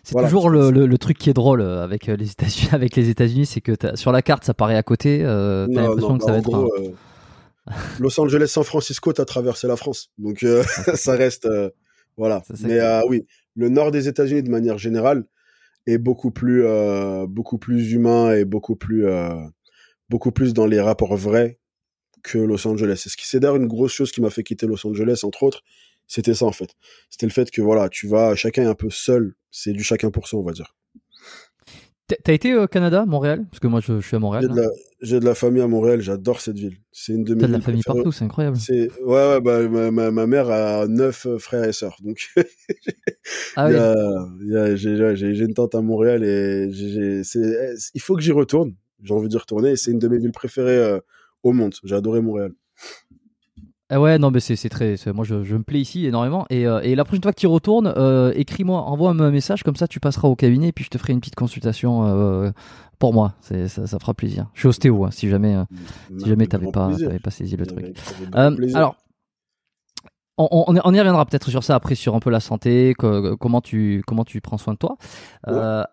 C'est Voilà. toujours le, le- le truc qui est drôle avec les États-Unis, avec les États-Unis, c'est que sur la carte ça paraît à côté. Euh, t'as l'impression que bah, ça va être. gros, un- Los Angeles, San Francisco, t'as traversé la France. Donc euh, ça reste euh, voilà. Ça, Mais euh, oui, le nord des États-Unis de manière générale est beaucoup plus beaucoup plus humain et beaucoup plus beaucoup plus dans les rapports vrais que Los Angeles. C'est ce qui c'est d'ailleurs une grosse chose qui m'a fait quitter Los Angeles entre autres. C'était ça en fait. C'était le fait que voilà, tu vas chacun est un peu seul. C'est du chacun pour soi, on va dire. T'as- été au Canada, Montréal? Parce que moi je, je suis à Montréal. J'ai de, là. la, j'ai de la famille à Montréal. J'adore cette ville. C'est une de mes T'as de la famille partout, c'est incroyable. Ouais ouais bah ma, ma, ma mère a neuf euh, frères et sœurs donc Ah oui. j'ai une tante à Montréal et j'ai- j'ai c'est il faut que j'y retourne j'ai envie d'y retourner et c'est une de mes villes préférées euh, au monde j'ai adoré Montréal Ah ouais, non, mais c'est très. Moi, je, je me plais ici énormément. Et, euh, et la prochaine fois que tu y retournes, euh, écris-moi, envoie-moi un message, comme ça tu passeras au cabinet et puis je te ferai une petite consultation euh, pour moi. Ça, ça fera plaisir. Je suis ostéo, hein, si jamais, si jamais t'avais grand pas, pas saisi le truc. Alors, on, on- on y reviendra peut-être sur ça après, sur un peu la santé, que- comment tu comment tu prends soin de toi.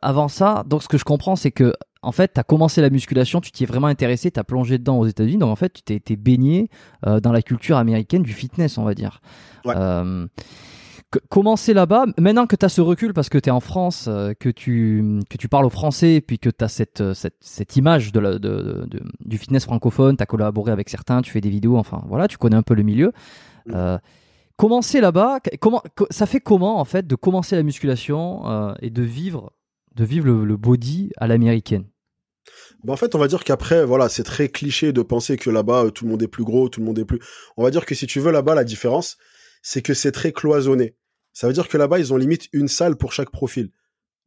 Avant ça, donc ce que je comprends, c'est que en fait, tu as commencé la musculation, tu t'y es vraiment intéressé, tu as plongé dedans aux États-Unis, donc en fait, tu t'es été baigné euh, dans la culture américaine du fitness, on va dire. Ouais. Euh, c'est là-bas Maintenant que tu as ce recul parce que tu es en France, euh, que, tu, que tu parles au français, puis que tu as cette, cette, cette image de la- de- de- du fitness francophone, tu as collaboré avec certains, tu fais des vidéos, enfin voilà, tu connais un peu le milieu. Mm. Commencer là-bas, comment, co- ça fait comment en fait de commencer la musculation euh, et de vivre, de vivre le, body à l'américaine bah, en fait, on va dire qu'après, voilà, c'est très cliché de penser que là-bas, euh, tout le monde est plus gros, tout le monde est plus. On va dire que si tu veux là-bas, la différence, c'est que c'est très cloisonné. Ça veut dire que là-bas, ils ont limite une salle pour chaque profil.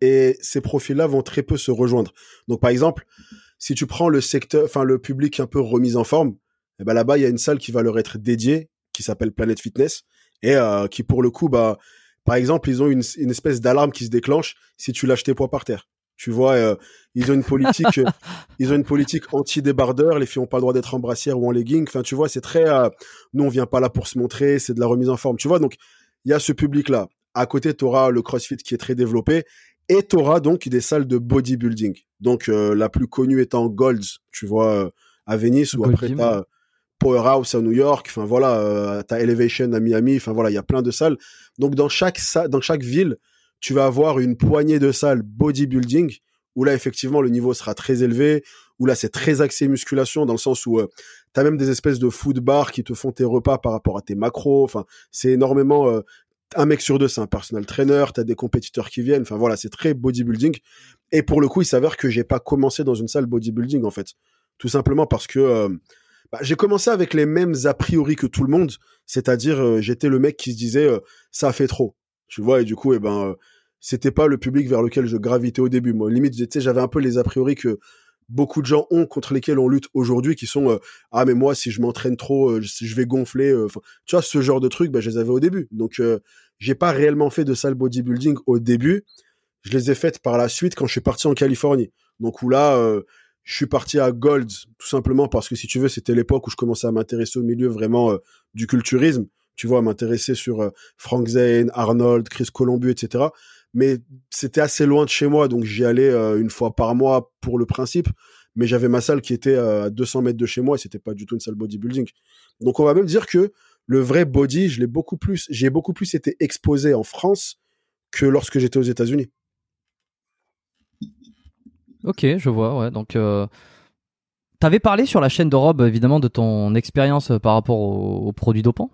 Et ces profils-là vont très peu se rejoindre. Donc, par exemple, si tu prends le secteur, enfin, le public un peu remis en forme, eh ben là-bas, il y a une salle qui va leur être dédiée, qui s'appelle Planet Fitness, et euh, qui, pour le coup, bah, par exemple, ils ont une, une espèce d'alarme qui se déclenche si tu lâches tes poids par terre. Tu vois, euh, ils ont une politique, euh, ils ont une politique anti-débardeur. Les filles ont pas le droit d'être en brassière ou en legging. Enfin, tu vois, c'est très. Euh, nous, on vient pas là pour se montrer. C'est de la remise en forme. Tu vois, donc il y a ce public-là. À côté, tu auras le CrossFit qui est très développé et tu auras donc des salles de bodybuilding. Donc la plus connue étant Golds, tu vois, à Venice ou après t'as Powerhouse à New York. Enfin voilà, tu as Elevation à Miami. Enfin voilà, il y a plein de salles. Donc dans chaque dans chaque ville, tu vas avoir une poignée de salles bodybuilding où là effectivement le niveau sera très élevé, où là c'est très axé musculation dans le sens où euh, tu as même des espèces de food bars qui te font tes repas par rapport à tes macros, enfin c'est énormément euh, un mec sur deux c'est un personal trainer, tu as des compétiteurs qui viennent, enfin voilà, c'est très bodybuilding et pour le coup, il s'avère que j'ai pas commencé dans une salle bodybuilding en fait, tout simplement parce que euh, bah, j'ai commencé avec les mêmes a priori que tout le monde, c'est-à-dire j'étais le mec qui se disait ça fait trop tu vois et du coup eh ben euh, c'était pas le public vers lequel je gravitais au début. Moi limite tu sais j'avais un peu les a priori que beaucoup de gens ont contre lesquels on lutte aujourd'hui qui sont euh, ah mais moi si je m'entraîne trop euh, je vais gonfler enfin tu vois ce genre de trucs ben je les avais au début. Donc j'ai pas réellement fait de salle bodybuilding au début. Je les ai faites par la suite quand je suis parti en Californie. Donc où là je suis parti à Golds tout simplement parce que si tu veux c'était l'époque où je commençais à m'intéresser au milieu vraiment du culturisme tu vois, m'intéresser sur euh, Frank Zane, Arnold, Chris Columbus, etc. Mais c'était assez loin de chez moi, donc j'y allais euh, une fois par mois pour le principe. Mais j'avais ma salle qui était à 200 mètres de chez moi et c'était pas du tout une salle bodybuilding. Donc on va même dire que le vrai body, je l'ai beaucoup plus, j'ai beaucoup plus été exposé en France que lorsque j'étais aux États-Unis. Ok, je vois, ouais. Donc, euh, t'avais parlé sur la chaîne de Rob, évidemment, de ton expérience par rapport aux produits dopants.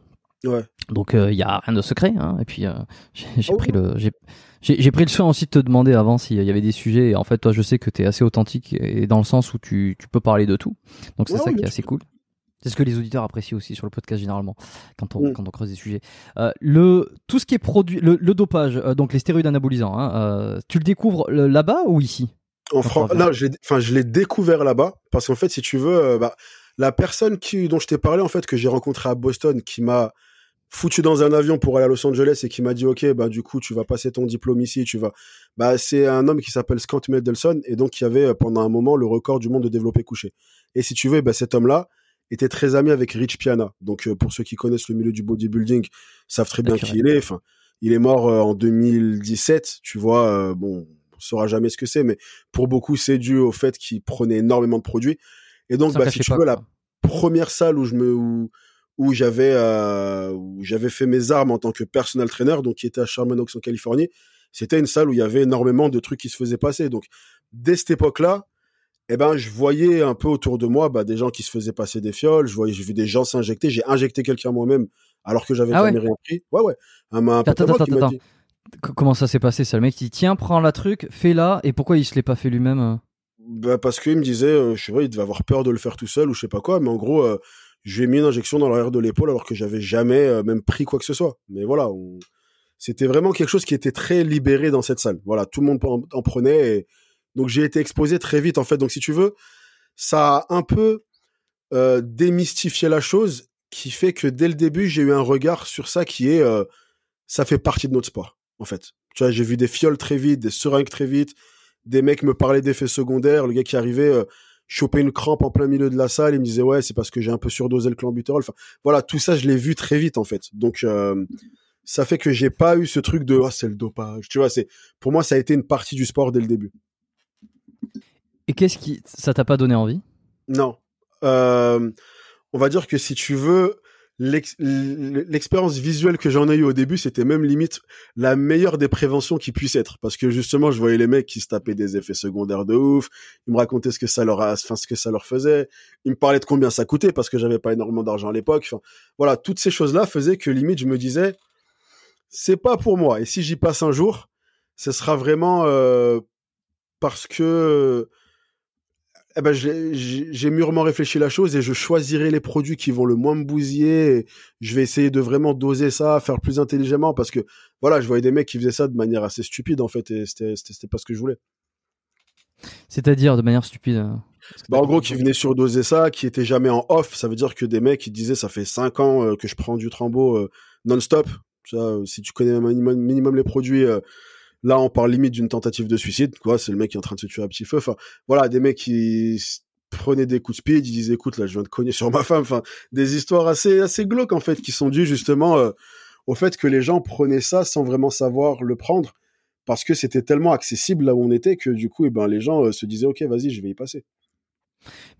Donc il euh, y a rien de secret. Hein. Et puis euh, j'ai oh. pris le j'ai pris le soin aussi de te demander avant s'il y avait des sujets. Et en fait, toi, je sais que tu es assez authentique et dans le sens où tu, tu peux parler de tout. Donc c'est ça qui est assez cool. C'est ce que les auditeurs apprécient aussi sur le podcast généralement quand on, mm. quand on creuse des sujets. Euh, le tout ce qui est produit, le, dopage, donc les stéroïdes anabolisants, hein, tu le découvres là-bas ou ici? En France, non, enfin je l'ai découvert là-bas parce qu'en fait, si tu veux, bah, la personne qui dont je t'ai parlé en fait que j'ai rencontré à Boston, qui m'a foutu dans un avion pour aller à Los Angeles et qui m'a dit ok bah du coup tu vas passer ton diplôme ici tu vas bah c'est un homme qui s'appelle Scott Mendelson et donc qui avait euh, pendant un moment le record du monde de développer couché. Et si tu veux bah cet homme là était très ami avec Rich Piana. Donc euh, pour ceux qui connaissent le milieu du bodybuilding savent très bien qui il est. Enfin il est mort euh, en 2017 tu vois bon on saura jamais ce que c'est mais pour beaucoup c'est dû au fait qu'il prenait énormément de produits et donc bah si tu veux la première salle où je me où, où j'avais euh, où j'avais fait mes armes en tant que personal trainer, donc qui était à Sherman Oaks en Californie. C'était une salle où il y avait énormément de trucs qui se faisaient passer. Donc dès cette époque-là, eh ben je voyais un peu autour de moi bah, des gens qui se faisaient passer des fioles. Je voyais, j'ai vu des gens s'injecter. J'ai injecté quelqu'un moi-même alors que j'avais ah jamais rien pris. Ouais ouais. Un, un attends, attends, attends. Dit... Comment ça s'est passé? Ça Le mec dit tiens prends la truc, fais-la et pourquoi il se l'est pas fait lui-même? Bah parce qu'il me disait, euh, je sais pas, il devait avoir peur de le faire tout seul ou je sais pas quoi, mais en gros, euh, je lui ai mis une injection dans l'arrière de l'épaule alors que j'avais jamais euh, même pris quoi que ce soit. Mais voilà, c'était vraiment quelque chose qui était très libéré dans cette salle. Voilà, tout le monde en, prenait. Et... Donc j'ai été exposé très vite en fait. Donc si tu veux, ça a un peu euh, démystifié la chose, qui fait que dès le début j'ai eu un regard sur ça qui est, ça fait partie de notre sport en fait. Tu vois, j'ai vu des fioles très vite, des seringues très vite, des mecs me parlaient d'effets secondaires, le gars qui arrivait choper une crampe en plein milieu de la salle. Il me disait ouais, c'est parce que j'ai un peu surdosé le clenbuterol. Enfin, voilà, tout ça, je l'ai vu très vite en fait. Donc euh, ça fait que j'ai pas eu ce truc de oh, c'est le dopage. Tu vois, c'est pour moi ça a été une partie du sport dès le début. Et qu'est-ce qui ça t'a pas donné envie? Non. Euh, on va dire que si tu veux, l'expérience visuelle que j'en ai eu au début, c'était même limite la meilleure des préventions qui puisse être, parce que justement, je voyais les mecs qui se tapaient des effets secondaires de ouf. Ils me racontaient ce que ça leur, a, enfin ce que ça leur faisait. Ils me parlaient de combien ça coûtait, parce que j'avais pas énormément d'argent à l'époque. Voilà, toutes ces choses-là faisaient que limite, je me disais, c'est pas pour moi. Et si j'y passe un jour, ce sera vraiment euh, parce que eh ben, j'ai mûrement réfléchi la chose et je choisirai les produits qui vont le moins me bousiller. je vais essayer de vraiment doser ça, faire plus intelligemment parce que voilà, je voyais des mecs qui faisaient ça de manière assez stupide en fait et c'était pas ce que je voulais. C'est-à-dire de manière stupide hein, bah, en gros, qui venaient surdoser ça, qui étaient jamais en off. Ça veut dire que des mecs qui disaient ça fait 5 ans euh, que je prends du Trambo euh, non-stop. Euh, si tu connais minimum, minimum les produits, Là, on parle limite d'une tentative de suicide, quoi. C'est le mec qui est en train de se tuer à petit feu. Enfin, voilà, des mecs qui prenaient des coups de speed, ils disaient, écoute, là, je viens de cogner sur ma femme. Enfin, des histoires assez, assez glauques, en fait, qui sont dues justement euh, au fait que les gens prenaient ça sans vraiment savoir le prendre parce que c'était tellement accessible là où on était que du coup, eh ben, les gens euh, se disaient, ok, vas-y, je vais y passer.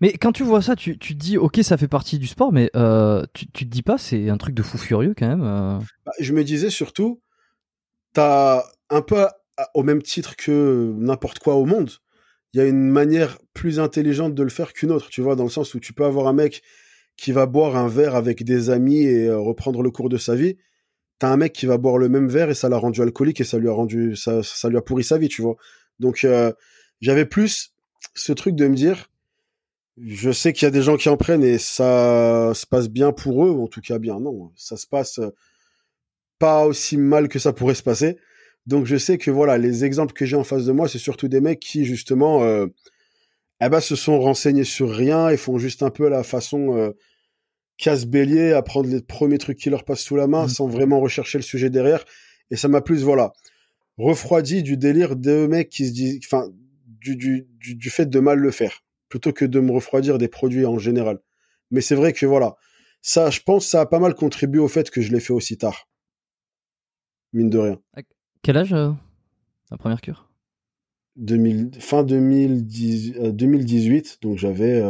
Mais quand tu vois ça, tu, tu te dis, ok, ça fait partie du sport, mais euh, tu, tu te dis pas, c'est un truc de fou furieux quand même. Bah, je me disais surtout, t'as un peu au même titre que n'importe quoi au monde, il y a une manière plus intelligente de le faire qu'une autre, tu vois, dans le sens où tu peux avoir un mec qui va boire un verre avec des amis et euh, reprendre le cours de sa vie. T'as un mec qui va boire le même verre et ça l'a rendu alcoolique et ça lui a rendu, ça, ça lui a pourri sa vie, tu vois. Donc, euh, j'avais plus ce truc de me dire, je sais qu'il y a des gens qui en prennent et ça se passe bien pour eux, ou en tout cas bien, non, ça se passe pas aussi mal que ça pourrait se passer. Donc je sais que voilà, les exemples que j'ai en face de moi, c'est surtout des mecs qui justement euh, eh ben, se sont renseignés sur rien et font juste un peu la façon euh, casse-bélier à prendre les premiers trucs qui leur passent sous la main mmh. sans vraiment rechercher le sujet derrière. Et ça m'a plus, voilà, refroidi du délire de mecs qui se disent, enfin, du, du, du, du, fait de mal le faire, plutôt que de me refroidir des produits en général. Mais c'est vrai que voilà, ça, je pense, ça a pas mal contribué au fait que je l'ai fait aussi tard. Mine de rien. Quel âge euh, la première cure? 2000, Fin 2010, 2018, euh, donc j'avais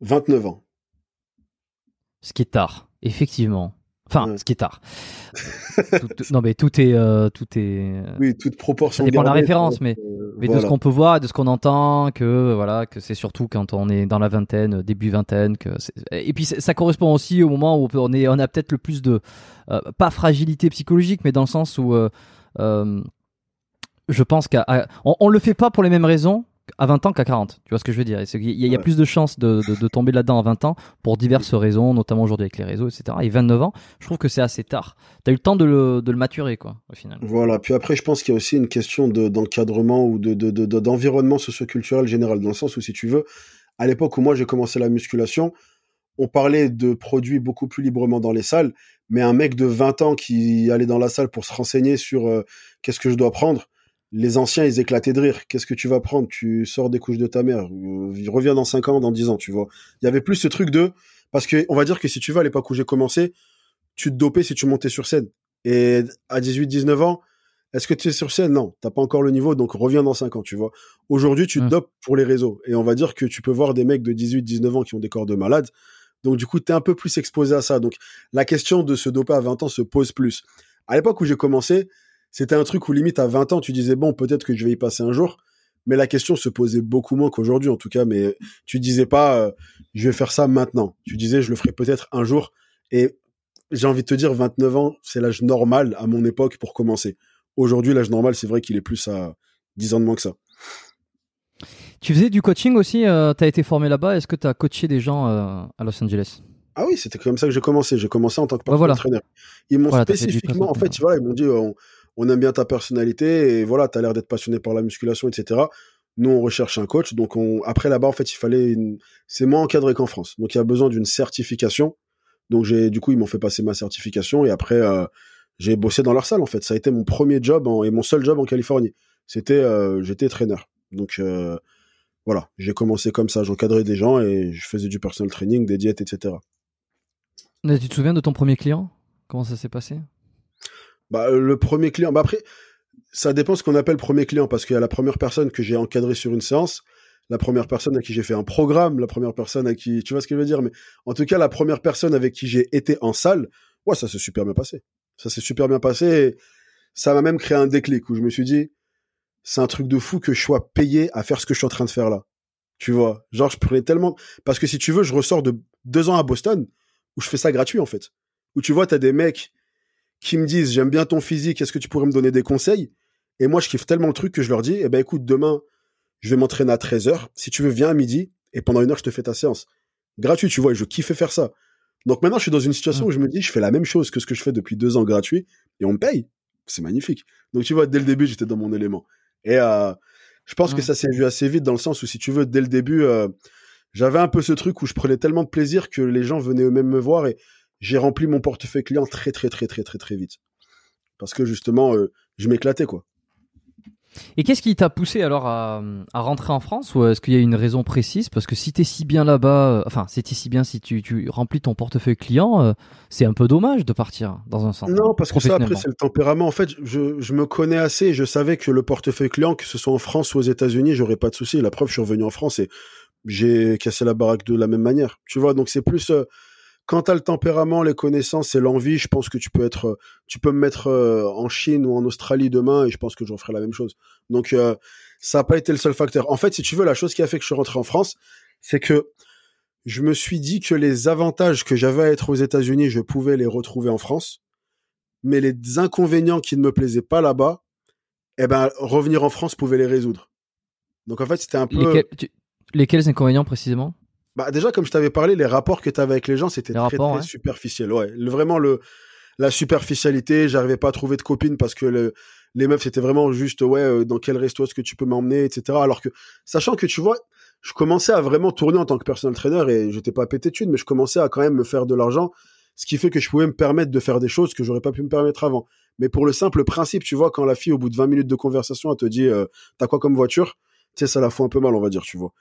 29 euh, ans. Ce qui est tard, effectivement. Enfin, ce qui est tard. non, mais tout est, tout est. Oui, toute proportion. Ça dépend de la référence, mais, mais de ce qu'on peut voir, de ce qu'on entend, que voilà, que c'est surtout quand on est dans la vingtaine, début vingtaine, que. Et puis ça correspond aussi au moment où on est, on a peut-être le plus de, euh, pas fragilité psychologique, mais dans le sens où euh, euh, je pense qu'on on, le fait pas pour les mêmes raisons à 20 ans qu'à 40. Tu vois ce que je veux dire? Il y, a, plus de chances de, tomber là-dedans à 20 ans pour diverses raisons, notamment aujourd'hui avec les réseaux, etc. Et 29 ans, je trouve que c'est assez tard. Tu as eu le temps de le, maturer, quoi, au final. Voilà. Puis après, je pense qu'il y a aussi une question d'encadrement ou d'environnement socioculturel général, dans le sens où, si tu veux, à l'époque où moi j'ai commencé la musculation, on parlait de produits beaucoup plus librement dans les salles, mais un mec de 20 ans qui allait dans la salle pour se renseigner sur euh, qu'est-ce que je dois prendre, les anciens, ils éclataient de rire. Qu'est-ce que tu vas prendre? Tu sors des couches de ta mère. Euh, reviens dans 5 ans, dans 10 ans, tu vois. Il y avait plus ce truc de... Parce que on va dire que si tu vas à l'époque où j'ai commencé, tu te dopais si tu montais sur scène. Et à 18, 19 ans, est-ce que tu es sur scène? Non, t'as pas encore le niveau, donc reviens dans 5 ans, tu vois. Aujourd'hui, tu te dopes pour les réseaux. Et on va dire que tu peux voir des mecs de 18, 19 ans qui ont des corps de malades. Donc du coup, tu es un peu plus exposé à ça. Donc la question de se doper à 20 ans se pose plus. À l'époque où j'ai commencé, c'était un truc où limite à 20 ans, tu disais bon, peut-être que je vais y passer un jour, mais la question se posait beaucoup moins qu'aujourd'hui en tout cas, mais tu disais pas euh, je vais faire ça maintenant. Tu disais je le ferai peut-être un jour et j'ai envie de te dire 29 ans, c'est l'âge normal à mon époque pour commencer. Aujourd'hui, l'âge normal, c'est vrai qu'il est plus à 10 ans de moins que ça. Tu faisais du coaching aussi, euh, tu as été formé là-bas, est-ce que tu as coaché des gens euh, à Los Angeles? Ah oui, c'était comme ça que j'ai commencé, j'ai commencé en tant que entraîneur. Ils m'ont spécifiquement, en fait, tu vois, ils m'ont dit, on, aime bien ta personnalité et voilà, tu as l'air d'être passionné par la musculation, etc. Nous, on recherche un coach, donc on... après là-bas, en fait, il fallait, c'est moins encadré qu'en France, donc il y a besoin d'une certification. Donc j'ai, du coup, ils m'ont fait passer ma certification et après, euh, j'ai bossé dans leur salle, en fait. Ça a été mon premier job et mon seul job en Californie. C'était, j'étais trainer. Donc voilà, j'ai commencé comme ça, j'encadrais des gens et je faisais du personal training, des diètes, etc. tu te souviens de ton premier client? Comment ça s'est passé? Bah, Le premier client, bah après, ça dépend ce qu'on appelle premier client, parce qu'il y a la première personne que j'ai encadrée sur une séance, la première personne à qui j'ai fait un programme, la première personne à qui, tu vois ce que je veux dire, mais en tout cas, la première personne avec qui j'ai été en salle, ouais, ça s'est super bien passé. Ça s'est super bien passé et ça m'a même créé un déclic où je me suis dit, c'est un truc de fou que je sois payé à faire ce que je suis en train de faire là. Tu vois, genre je prenais tellement parce que si tu veux, je ressors de deux ans à Boston où je fais ça gratuit en fait. Où tu vois, t'as des mecs qui me disent j'aime bien ton physique, est-ce que tu pourrais me donner des conseils? Et moi, je kiffe tellement le truc que je leur dis eh ben écoute, demain, je vais m'entraîner à 13h. Si tu veux, viens à midi et pendant une heure, je te fais ta séance. Gratuit, tu vois, et je kiffais faire ça. Donc maintenant, je suis dans une situation où je me dis, je fais la même chose que ce que je fais depuis deux ans gratuit et on me paye. C'est magnifique. Donc tu vois, dès le début, j'étais dans mon élément. Et euh, je pense que ça s'est vu assez vite dans le sens où, si tu veux, dès le début, euh, j'avais un peu ce truc où je prenais tellement de plaisir que les gens venaient eux-mêmes me voir et j'ai rempli mon portefeuille client très, très, très, très, très, très vite. Parce que justement, euh, je m'éclatais, quoi. Et qu'est-ce qui t'a poussé alors à, rentrer en France? Ou est-ce qu'il y a une raison précise? Parce que si t'es si bien là-bas, euh, enfin, c'était si bien si tu, remplis ton portefeuille client, euh, c'est un peu dommage de partir dans un centre. Non, parce que ça, après, c'est le tempérament. En fait, je, me connais assez et je savais que le portefeuille client, que ce soit en France ou aux États-Unis, j'aurais pas de souci. La preuve, je suis revenu en France et j'ai cassé la baraque de la même manière. Tu vois, donc c'est plus. Quand tu as le tempérament, les connaissances et l'envie, je pense que tu peux être, tu peux me mettre euh, en Chine ou en Australie demain et je pense que j'en ferai la même chose. Donc euh, ça n'a pas été le seul facteur. En fait, si tu veux, la chose qui a fait que je suis rentré en France, c'est que je me suis dit que les avantages que j'avais à être aux États-Unis, je pouvais les retrouver en France, mais les inconvénients qui ne me plaisaient pas là-bas, eh ben revenir en France pouvait les résoudre. Donc en fait, c'était un peu lesquels inconvénients précisément? Bah déjà, comme je t'avais parlé, les rapports que tu avais avec les gens, c'était très, très superficiel. Ouais, vraiment le la superficialité. J'arrivais pas à trouver de copines parce que le, les meufs c'était vraiment juste ouais euh, dans quel resto est-ce que tu peux m'emmener, etc. Alors que sachant que tu vois, je commençais à vraiment tourner en tant que personal trainer et j'étais pas pété de mais je commençais à quand même me faire de l'argent, ce qui fait que je pouvais me permettre de faire des choses que j'aurais pas pu me permettre avant. Mais pour le simple principe, tu vois, quand la fille au bout de 20 minutes de conversation, elle te dit euh, t'as quoi comme voiture, tu sais, ça la fout un peu mal, on va dire, tu vois.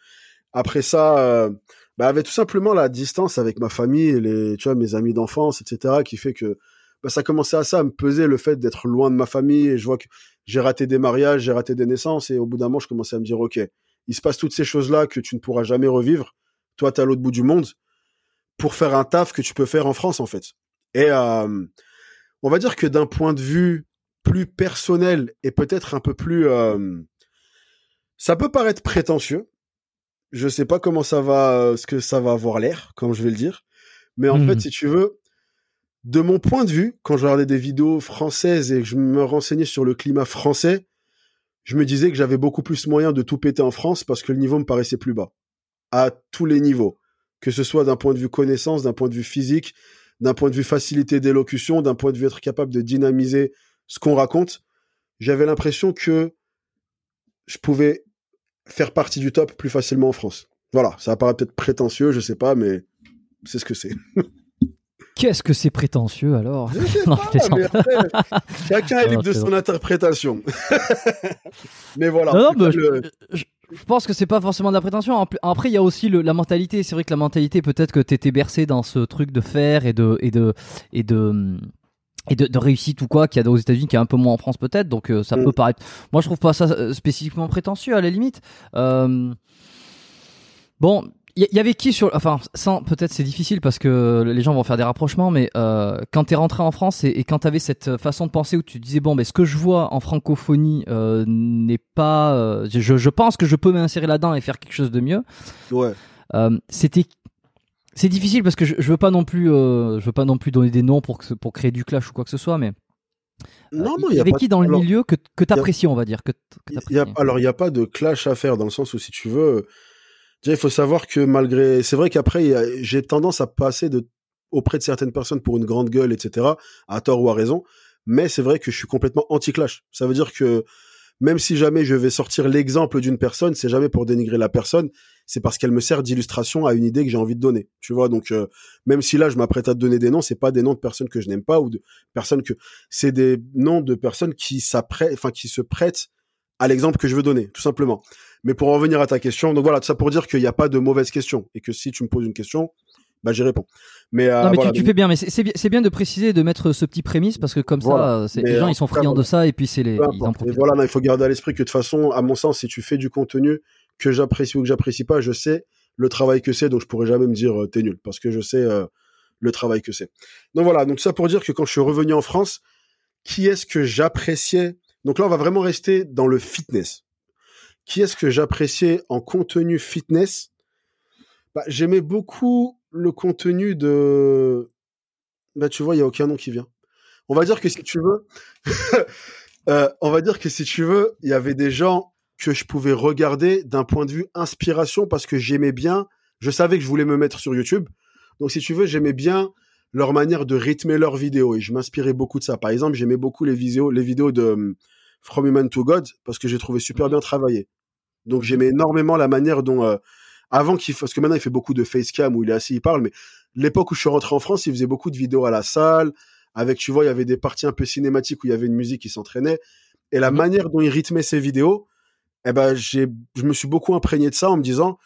Après ça. Euh, bah, avec tout simplement la distance avec ma famille et les, tu vois, mes amis d'enfance, etc., qui fait que bah, ça commençait à ça, à me peser le fait d'être loin de ma famille et je vois que j'ai raté des mariages, j'ai raté des naissances et au bout d'un moment, je commençais à me dire, OK, il se passe toutes ces choses-là que tu ne pourras jamais revivre. Toi, tu à l'autre bout du monde pour faire un taf que tu peux faire en France, en fait. Et euh, on va dire que d'un point de vue plus personnel et peut-être un peu plus... Euh, ça peut paraître prétentieux, je sais pas comment ça va, euh, ce que ça va avoir l'air, comme je vais le dire. Mais en fait, hmm. si tu veux, de mon point de vue, quand je regardais des vidéos françaises et que je me renseignais sur le climat français, je me disais que j'avais beaucoup plus moyen de tout péter en France parce que le niveau me paraissait plus bas. À tous les niveaux. Que ce soit d'un point de vue connaissance, d'un point de vue physique, d'un point de vue facilité d'élocution, d'un point de vue être capable de dynamiser ce qu'on raconte. J'avais l'impression que je pouvais faire partie du top plus facilement en France. Voilà, ça paraît peut-être prétentieux, je sais pas, mais c'est ce que c'est. Qu'est-ce que c'est prétentieux alors Chacun est libre de son interprétation. mais voilà. Non, non, je, pense que c'est pas forcément de la prétention. Après, il y a aussi la mentalité. C'est vrai que la mentalité, peut-être que tu étais bercé dans ce truc de faire et de et de et de et de, de, réussite ou quoi qu'il y a aux États-Unis qui est un peu moins en France peut-être. Donc euh, ça mm. peut paraître. Moi je trouve pas ça euh, spécifiquement prétentieux à la limite. Euh... bon il y, avait qui sur enfin sans peut-être c'est difficile parce que les gens vont faire des rapprochements mais euh, quand t'es rentré en France et, et quand t'avais cette façon de penser où tu disais bon mais ce que je vois en francophonie n'est pas je, je pense que je peux m'insérer là-dedans et faire quelque chose de mieux. Ouais. C'était c'est difficile parce que je, je, veux pas non plus, euh, je veux pas non plus donner des noms pour, pour créer du clash ou quoi que ce soit, mais. Euh, non, y, avait qui dans le milieu que, que t'apprécies, on va dire que, y a, Alors, il n'y a pas de clash à faire dans le sens où, si tu veux, déjà, il faut savoir que malgré. C'est vrai qu'après, j'ai tendance à passer de, auprès de certaines personnes pour une grande gueule, etc., à tort ou à raison, mais c'est vrai que je suis complètement anti-clash. Ça veut dire que même si jamais je vais sortir l'exemple d'une personne, c'est jamais pour dénigrer la personne, c'est parce qu'elle me sert d'illustration à une idée que j'ai envie de donner. Tu vois, donc euh, même si là je m'apprête à te donner des noms, c'est pas des noms de personnes que je n'aime pas ou de personnes que c'est des noms de personnes qui s'apprêtent, enfin qui se prêtent à l'exemple que je veux donner, tout simplement. Mais pour en revenir à ta question, donc voilà, tout ça pour dire qu'il n'y a pas de mauvaise question et que si tu me poses une question, bah j'y réponds. Mais, euh, non, mais tu, fais bien, mais c'est bien, bien de préciser, de mettre ce petit prémisse parce que comme ça, les gens ils sont friands de ça et puis c'est les. Ils voilà, il faut garder à l'esprit que de toute façon, à mon sens, si tu fais du contenu que j'apprécie ou que j'apprécie pas, je sais le travail que c'est, donc je pourrais jamais me dire euh, t'es nul parce que je sais euh, le travail que c'est. Donc voilà, donc ça pour dire que quand je suis revenu en France, qui est-ce que j'appréciais? Donc là, on va vraiment rester dans le fitness. Qui est-ce que j'appréciais en contenu fitness? Bah, J'aimais beaucoup le contenu de... Bah tu vois, il y a aucun nom qui vient. On va dire que si tu veux, euh, on va dire que si tu veux, il y avait des gens que je pouvais regarder d'un point de vue inspiration parce que j'aimais bien, je savais que je voulais me mettre sur YouTube. Donc si tu veux, j'aimais bien leur manière de rythmer leurs vidéos et je m'inspirais beaucoup de ça. Par exemple, j'aimais beaucoup les vidéos, les vidéos de hum, From Human to God parce que j'ai trouvé super bien travaillé. Donc j'aimais énormément la manière dont euh, avant qu'il parce que maintenant il fait beaucoup de facecam où il est assis, il parle, mais l'époque où je suis rentré en France, il faisait beaucoup de vidéos à la salle avec tu vois, il y avait des parties un peu cinématiques où il y avait une musique qui s'entraînait et la Mhm. manière dont il rythmait ses vidéos, eh ben j'ai je me suis beaucoup imprégné de ça en me disant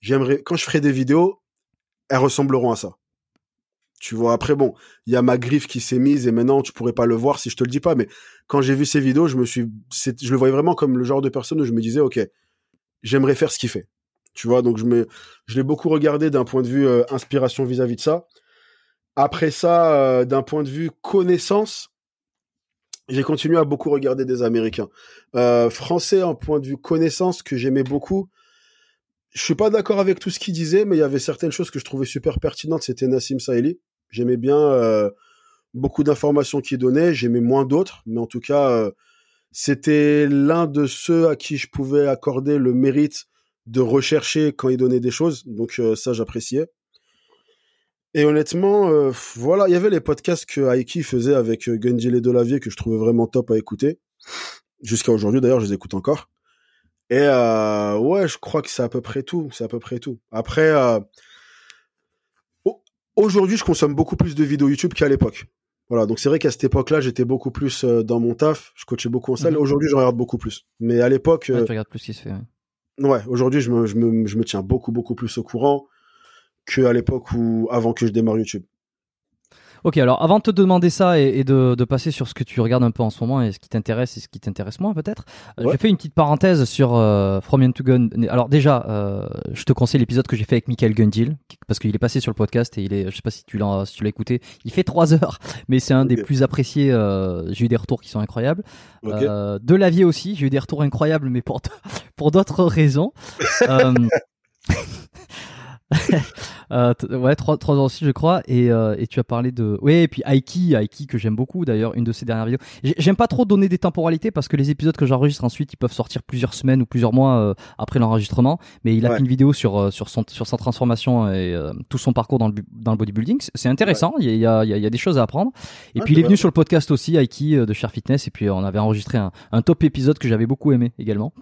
j'aimerais quand je ferai des vidéos, elles ressembleront à ça. Tu vois, après, bon, il y a ma griffe qui s'est mise et maintenant, tu pourrais pas le voir si je te le dis pas, mais quand j'ai vu ces vidéos, je me suis, je le voyais vraiment comme le genre de personne où je me disais, OK, j'aimerais faire ce qu'il fait. Tu vois, donc je me, je l'ai beaucoup regardé d'un point de vue euh, inspiration vis-à-vis de ça. Après ça, euh, d'un point de vue connaissance, j'ai continué à beaucoup regarder des Américains. Euh, français, en point de vue connaissance, que j'aimais beaucoup. Je suis pas d'accord avec tout ce qu'il disait, mais il y avait certaines choses que je trouvais super pertinentes. C'était Nassim Saïli. J'aimais bien euh, beaucoup d'informations qu'il donnait. J'aimais moins d'autres, mais en tout cas, euh, c'était l'un de ceux à qui je pouvais accorder le mérite de rechercher quand il donnait des choses. Donc euh, ça, j'appréciais. Et honnêtement, euh, voilà, il y avait les podcasts que Aiki faisait avec euh, Gundile Delavier que je trouvais vraiment top à écouter. Jusqu'à aujourd'hui, d'ailleurs, je les écoute encore. Et euh, ouais, je crois que c'est à peu près tout. C'est à peu près tout. Après, euh, au- aujourd'hui, je consomme beaucoup plus de vidéos YouTube qu'à l'époque. Voilà, donc c'est vrai qu'à cette époque-là, j'étais beaucoup plus dans mon taf. Je coachais beaucoup en salle. Mhm. Aujourd'hui, je regarde beaucoup plus. Mais à l'époque, Ouais, tu regardes plus ce qui se fait. ouais. ouais, aujourd'hui, je me, je, me, je me tiens beaucoup, beaucoup plus au courant qu'à l'époque où, avant que je démarre YouTube. Ok, alors avant de te demander ça et, et de, de passer sur ce que tu regardes un peu en ce moment et ce qui t'intéresse et ce qui t'intéresse moins peut-être, euh, Ouais. j'ai fait une petite parenthèse sur euh, From Young to Gun. Alors déjà, euh, je te conseille l'épisode que j'ai fait avec Michael Gundil parce qu'il est passé sur le podcast et il est, je sais pas si tu l'as, si tu l'as écouté, il fait trois heures, mais c'est un des plus appréciés. euh, j'ai eu des retours qui sont incroyables. Ok. Euh, de l'avier aussi, j'ai eu des retours incroyables, mais pour pour d'autres raisons. Euh, ouais, trois, trois ans aussi, je crois. Et, euh, et tu as parlé de. Ouais, et puis Aiki, Aiki que j'aime beaucoup d'ailleurs, une de ses dernières vidéos. J'ai- J'aime pas trop donner des temporalités parce que les épisodes que j'enregistre ensuite, ils peuvent sortir plusieurs semaines ou plusieurs mois euh, après l'enregistrement. Mais il a Ouais. fait une vidéo sur, euh, sur, son, sur sa transformation et tout son parcours dans le, dans le bodybuilding. C'est- intéressant, il, y a, il, y a, y a- il y a des choses à apprendre. Et puis il est venu sur le podcast aussi, Aiki de Share Fitness. Et puis on avait enregistré un, un top épisode que j'avais beaucoup aimé également.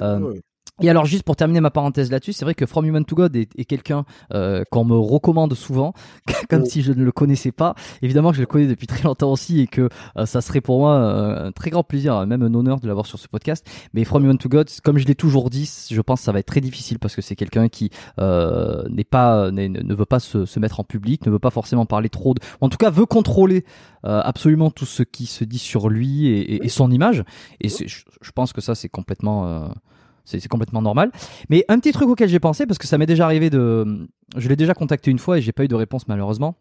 Ouais. Et alors juste pour terminer ma parenthèse là-dessus, c'est vrai que From Human to God est, est quelqu'un euh, qu'on me recommande souvent, comme Oh. si je ne le connaissais pas. Évidemment que je le connais depuis très longtemps aussi et que euh, ça serait pour moi euh, un très grand plaisir, même un honneur de l'avoir sur ce podcast. Mais From Human to God, comme je l'ai toujours dit, je pense que ça va être très difficile parce que c'est quelqu'un qui euh, n'est pas, n'est- ne veut pas se, se mettre en public, ne veut pas forcément parler trop, de, en tout cas veut contrôler euh, absolument tout ce qui se dit sur lui et, et- et son image. Et je, je pense que ça c'est complètement euh, c'est complètement normal. Mais un petit truc auquel j'ai pensé, parce que ça m'est déjà arrivé de. Je l'ai déjà contacté une fois et j'ai pas eu de réponse malheureusement.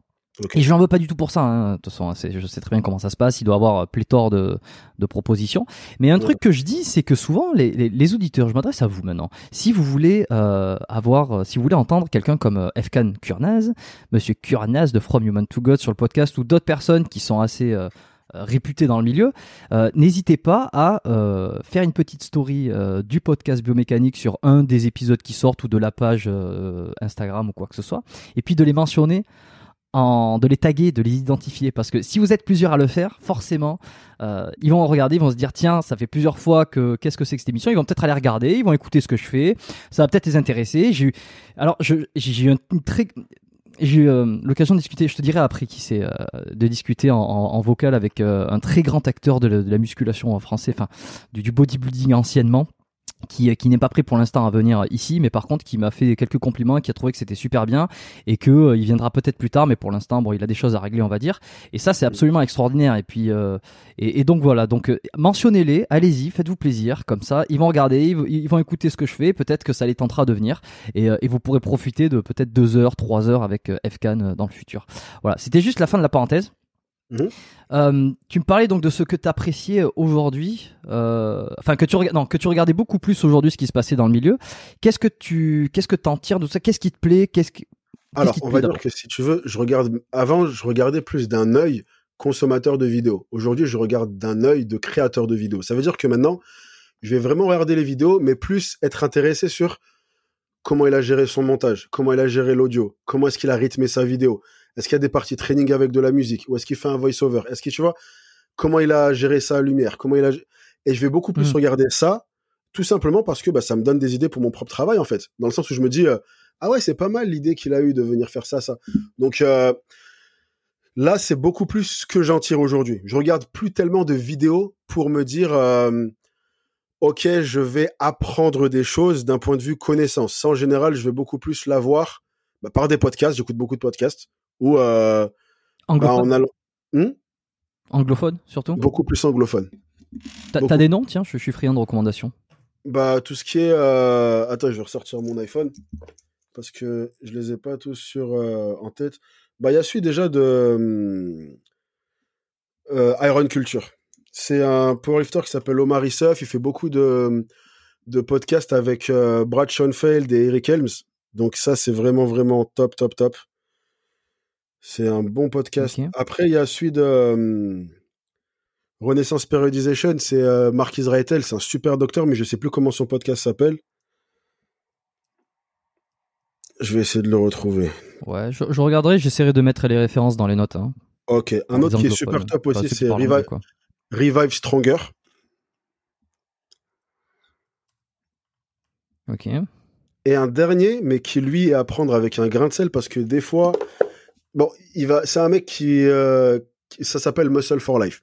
Et je n'en veux pas du tout pour ça. hein. De toute façon, c'est- je sais très bien comment ça se passe. Il doit avoir pléthore de, de propositions. Mais un Ouais. truc que je dis, c'est que souvent, les, les, les auditeurs, je m'adresse à vous maintenant. Si vous voulez euh, avoir, euh, si vous voulez entendre quelqu'un comme euh, Efkan Kurnaz, Monsieur Kurnaz de From Human to God sur le podcast, ou d'autres personnes qui sont assez euh, euh, réputées dans le milieu, euh, n'hésitez pas à euh, faire une petite story du podcast biomécanique sur un des épisodes qui sortent ou de la page Instagram ou quoi que ce soit, et puis de les mentionner en, de les taguer, de les identifier. Parce que si vous êtes plusieurs à le faire, forcément, ils vont regarder, ils vont se dire tiens, ça fait plusieurs fois que qu'est-ce que c'est que cette émission. Ils vont peut-être aller regarder, ils vont écouter ce que je fais. Ça va peut-être les intéresser. Alors j'ai eu un- une très j'ai eu euh, l'occasion de discuter, je te dirai après qui c'est, euh, de discuter en, vocal avec euh, un très grand acteur de la, musculation en français, enfin du bodybuilding anciennement, qui, qui n'est pas prêt pour l'instant à venir ici, mais par contre qui m'a fait quelques compliments qui a trouvé que c'était super bien et que euh, il viendra peut-être plus tard, mais pour l'instant, bon, il a des choses à régler, on va dire. Et ça, c'est absolument extraordinaire. Et puis, euh, et, et donc voilà. Donc euh, mentionnez-les, allez-y, faites-vous plaisir, comme ça, ils vont regarder, ils, vont- ils vont écouter ce que je fais. Peut-être que ça les tentera de venir et, euh, et vous pourrez profiter de peut-être deux heures, trois heures avec euh, FCAN euh, dans le futur. Voilà, c'était juste la fin de la parenthèse. Mhm. Euh, tu me parlais donc de ce que tu appréciais aujourd'hui, euh, enfin que tu non, que tu regardais beaucoup plus aujourd'hui ce qui se passait dans le milieu. Qu'est-ce que tu qu'est-ce que t'en tires de ça? Qu'est-ce qui te plaît? Qu'est-ce qui Alors, on va dire que si tu veux, je regarde. Avant, je regardais plus d'un œil consommateur de vidéos. Aujourd'hui, je regarde d'un œil de créateur de vidéos. Ça veut dire que maintenant, Je vais vraiment regarder les vidéos, mais plus être intéressé sur comment il a géré son montage, comment il a géré l'audio, comment est-ce qu'il a rythmé sa vidéo, est-ce qu'il y a des parties training avec de la musique, ou est-ce qu'il fait un voice-over, est-ce que tu vois comment il a géré sa lumière, comment il a et je vais beaucoup plus Mm. regarder ça, tout simplement parce que bah, ça me donne des idées pour mon propre travail en fait, dans le sens où je me dis euh, ah ouais c'est pas mal l'idée qu'il a eu de venir faire ça ça. Donc euh, là c'est beaucoup plus ce que j'en tire aujourd'hui. Je regarde plus tellement de vidéos pour me dire euh, ok je vais apprendre des choses d'un point de vue connaissance. Ça en général je vais beaucoup plus l'avoir bah, par des podcasts. J'écoute beaucoup de podcasts ou euh, bah, Anglophone, allant Hmm? Anglophone surtout. beaucoup plus anglophone. T'as beaucoup. des noms? Tiens, je, je suis friand de recommandations. Bah, tout ce qui est. euh, Attends, je vais ressortir mon iPhone. Parce que je les ai pas tous sur, euh, en tête. Bah, il y a celui déjà de. hum, euh, Iron Culture. C'est un powerlifter qui s'appelle Omar Issef. Il fait beaucoup de, de podcasts avec Brad Schoenfeld et Eric Helms. Donc, ça, c'est vraiment, vraiment top, top, top. C'est un bon podcast. Après, il y a celui de. hum, Renaissance Periodization, c'est euh, Mark Israetel, c'est un super docteur, mais je sais plus comment son podcast s'appelle. Je vais essayer de le retrouver. Ouais, je, je regarderai, j'essaierai de mettre les références dans les notes. hein. Ok, un autre qui est super top Enfin, aussi, c'est Revive. Revive Stronger. Ok. Et un dernier, mais qui lui est à prendre avec un grain de sel parce que des fois, bon, il va, c'est un mec qui, euh, qui- ça s'appelle Muscle for Life.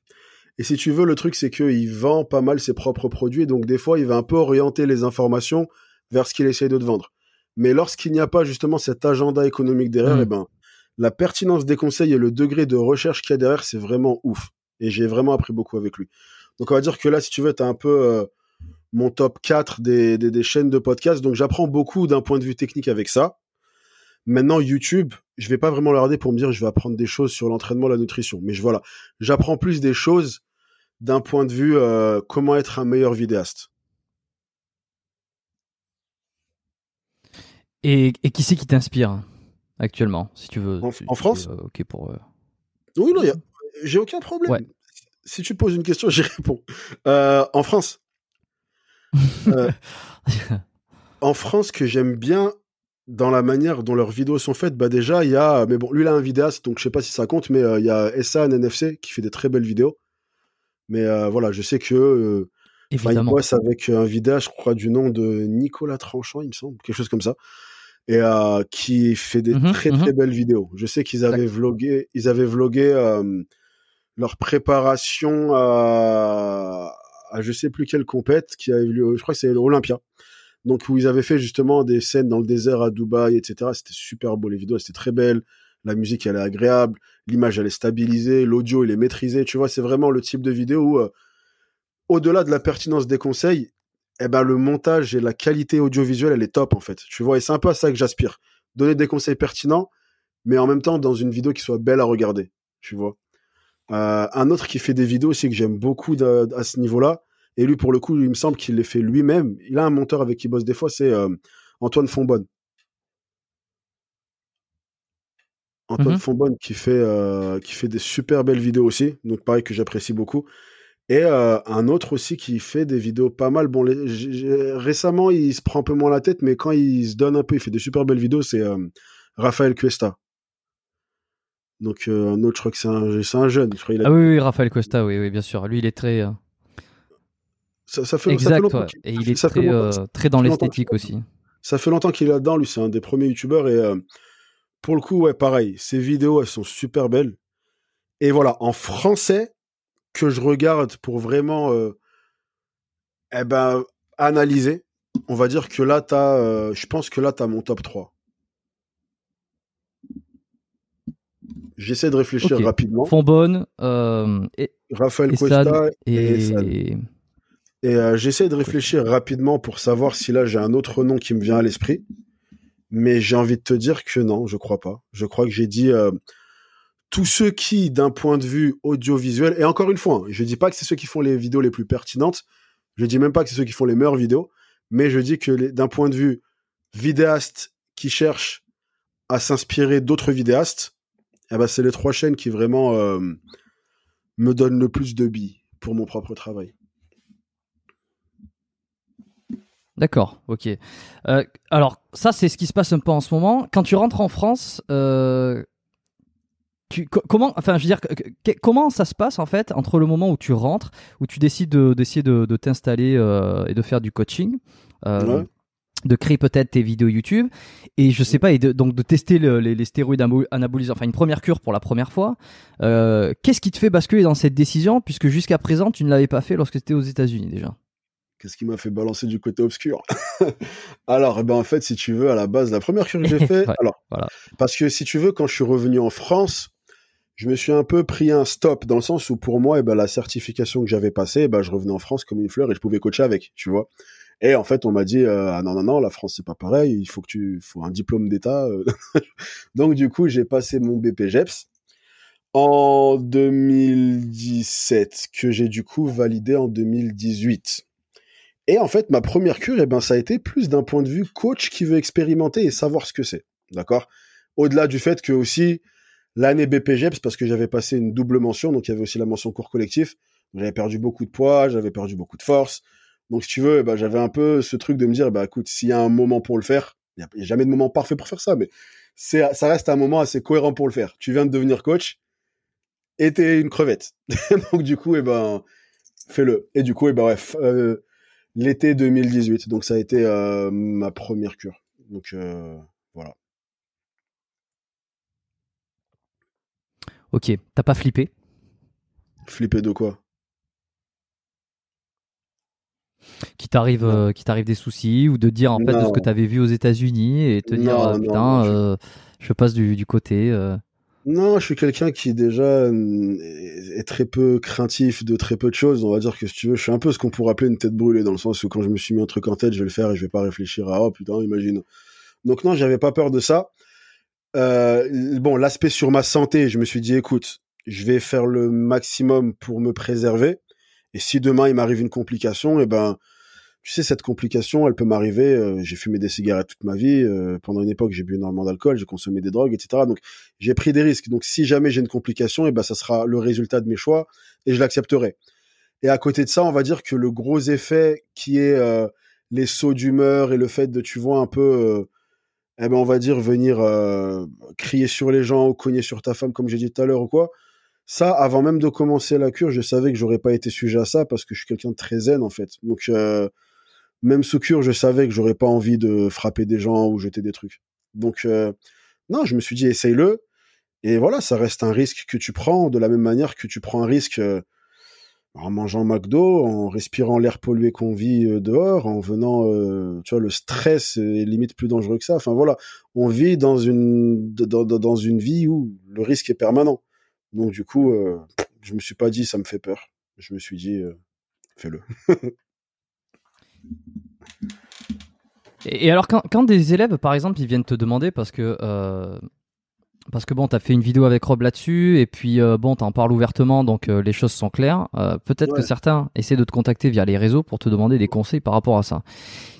Et si tu veux, le truc c'est qu'il vend pas mal ses propres produits, donc des fois il va un peu orienter les informations vers ce qu'il essaye de te vendre. Mais lorsqu'il n'y a pas justement cet agenda économique derrière, Mm. eh ben, la pertinence des conseils et le degré de recherche qu'il y a derrière, c'est vraiment ouf. Et j'ai vraiment appris beaucoup avec lui. Donc on va dire que là, si tu veux, tu as un peu euh, mon top 4 des, des, des chaînes de podcast. Donc j'apprends beaucoup d'un point de vue technique avec ça. Maintenant, YouTube, je vais pas vraiment le regarder pour me dire je vais apprendre des choses sur l'entraînement, la nutrition. Mais je, voilà, j'apprends plus des choses d'un point de vue euh, comment être un meilleur vidéaste. Et, et qui c'est qui t'inspire actuellement, si tu veux En- si- en si France? Ok pour. euh, Oui, non, a- j'ai aucun problème. Ouais. Si tu poses une question, j'y réponds. Euh, en France, en France, que j'aime bien dans la manière dont leurs vidéos sont faites, bah déjà, il y a, mais bon, lui, il a un vidéaste, donc je sais pas si ça compte, mais euh, il y a Essan NFC qui fait des très belles vidéos. Mais euh, voilà, je sais que, euh, il bosse avec un vidéaste, je crois, du nom de Nicolas Tranchant, il me semble, quelque chose comme ça, et euh, qui fait des Mhm, très mhm. très belles vidéos. Je sais qu'ils avaient vlogué, ils avaient vlogué leur préparation à, à je sais plus quelle compète qui a eu lieu, je crois que c'est l'Olympia. Donc où ils avaient fait justement des scènes dans le désert à Dubaï, etc. C'était super beau les vidéos, c'était très belle. La musique elle est agréable, l'image elle est stabilisée, l'audio il est maîtrisé. Tu vois, c'est vraiment le type de vidéo où euh, au-delà de la pertinence des conseils, eh ben le montage et la qualité audiovisuelle elle est top en fait. Tu vois, et c'est un peu à ça que j'aspire. Donner des conseils pertinents, mais en même temps dans une vidéo qui soit belle à regarder. Tu vois? Euh, un autre qui fait des vidéos aussi que j'aime beaucoup à ce niveau-là, et lui pour le coup, il me semble qu'il les fait lui-même. Il a un monteur avec qui il bosse des fois, c'est euh, Antoine Fonbonne. Antoine Mhm. Fonbonne qui fait euh, qui fait des super belles vidéos aussi, donc pareil que j'apprécie beaucoup. Et euh, un autre aussi qui fait des vidéos pas mal. Bon, les- récemment il se prend un peu moins la tête, mais quand il se donne un peu, il fait des super belles vidéos. C'est Raphaël Cuesta. Donc un autre, je crois que c'est un, jeune. Je crois qu'il a Ah oui, oui, Raphaël Costa, oui, oui, bien sûr. Lui, il est très. Euh, Ça, ça fait, ça fait exact, longtemps ouais. Et il est ça très, euh, dans l'esthétique aussi. Ça fait longtemps qu'il est là-dedans. Lui, c'est un des premiers youtubeurs. Et euh, pour le coup, ouais, pareil. Ses vidéos, elles sont super belles. Et voilà, en français, que je regarde pour vraiment euh, eh ben, analyser, on va dire que là, t'as, euh, je pense que là, tu as mon top 3. J'essaie de réfléchir rapidement. Fonbonne, euh, et, Raphaël et Cuesta Sad, et, Essad. et... Et euh, j'essaie de réfléchir rapidement pour savoir si là j'ai un autre nom qui me vient à l'esprit. Mais j'ai envie de te dire que non, je crois pas. Je crois que j'ai dit euh, tous ceux qui, d'un point de vue audiovisuel, et encore une fois, hein, je dis pas que c'est ceux qui font les vidéos les plus pertinentes. Je dis même pas que c'est ceux qui font les meilleures vidéos. Mais je dis que d'un point de vue vidéaste qui cherche à s'inspirer d'autres vidéastes, eh ben c'est les trois chaînes qui vraiment euh, me donnent le plus de billes pour mon propre travail. D'accord, ok. Euh, alors ça, c'est ce qui se passe un peu en ce moment. Quand tu rentres en France, euh, tu, comment, enfin, je veux dire, comment ça se passe en fait entre le moment où tu rentres, où tu décides d'essayer de, de, t'installer euh, et de faire du coaching, de créer peut-être tes vidéos YouTube, et je sais pas, et de, donc de tester les, les, stéroïdes anabolisants, enfin une première cure pour la première fois. Qu'est-ce qui te fait basculer dans cette décision, puisque jusqu'à présent tu ne l'avais pas fait lorsque tu étais aux États-Unis déjà? Qu'est-ce qui m'a fait balancer du côté obscur? Alors, eh ben, en fait, si tu veux, à la base, la première cure que j'ai fait, alors, voilà. parce que si tu veux, quand je suis revenu en France, je me suis un peu pris un stop dans le sens où pour moi, eh ben, la certification que j'avais passée, eh ben, je revenais en France comme une fleur et je pouvais coacher avec, tu vois? Et en fait, on m'a dit euh, ah non non non, la France c'est pas pareil, il faut que tu faut un diplôme d'État. Euh. Donc du coup, j'ai passé mon BPGEPS en 2017 que j'ai du coup validé en 2018. Et en fait, ma première cure, eh ben, ça a été plus d'un point de vue coach qui veut expérimenter et savoir ce que c'est. D'accord? Au-delà du fait que aussi, l'année BPGEPS, parce que j'avais passé une double mention, donc il y avait aussi la mention cours collectif, j'avais perdu beaucoup de poids, j'avais perdu beaucoup de force. Donc si tu veux, eh ben, j'avais un peu ce truc de me dire, bah écoute, s'il y a un moment pour le faire, il n'y a, jamais de moment parfait pour faire ça, mais c'est, ça reste un moment assez cohérent pour le faire. Tu viens de devenir coach et t'es une crevette. donc du coup, eh ben, fais-le. Et du coup, eh ben, bref, euh, l'été 2018. Donc ça a été euh, ma première cure. Donc euh, voilà. Ok, t'as pas flippé? Flippé de quoi? Qui t'arrive euh, qui t'arrive des soucis ou de dire en fait de ce que tu avais vu aux États-Unis et te dire putain je... passe du, du côté non, je suis quelqu'un qui déjà est très peu craintif de très peu de choses. On va dire que si tu veux, je suis un peu ce qu'on pourrait appeler une tête brûlée dans le sens où quand je me suis mis un truc en tête, je vais le faire et je vais pas réfléchir à oh putain, imagine. Donc non, j'avais pas peur de ça. Euh, bon, l'aspect sur ma santé, je me suis dit écoute, je vais faire le maximum pour me préserver. Et si demain il m'arrive une complication, eh ben tu sais, cette complication, elle peut m'arriver. Euh, j'ai fumé des cigarettes toute ma vie. Euh, pendant une époque, j'ai bu énormément d'alcool, j'ai consommé des drogues, etc. Donc, j'ai pris des risques. Donc, si jamais j'ai une complication, eh ben, ça sera le résultat de mes choix et je l'accepterai. Et à côté de ça, on va dire que le gros effet qui est euh, les sauts d'humeur et le fait de, tu vois, un peu, eh ben, on va dire, venir crier sur les gens ou cogner sur ta femme, comme j'ai dit tout à l'heure ou quoi. Ça, avant même de commencer la cure, je savais que j'aurais pas été sujet à ça parce que je suis quelqu'un de très zen, en fait. Donc, même sous cure, je savais que j'aurais pas envie de frapper des gens ou jeter des trucs. Donc, euh, non, je me suis dit, essaye-le. Et voilà, ça reste un risque que tu prends de la même manière que tu prends un risque euh, en mangeant McDo, en respirant l'air pollué qu'on vit euh, dehors, en venant, tu vois, le stress est limite plus dangereux que ça. Enfin voilà, on vit dans une dans, dans une vie où le risque est permanent. Donc du coup, je me suis pas dit ça me fait peur. Je me suis dit fais-le. Et, alors, quand, des élèves, par exemple, ils viennent te demander parce que. Euh, parce que bon, t'as fait une vidéo avec Rob là-dessus, et puis euh, bon, t'en parles ouvertement, donc euh, les choses sont claires. Peut-être que certains essaient de te contacter via les réseaux pour te demander des conseils par rapport à ça.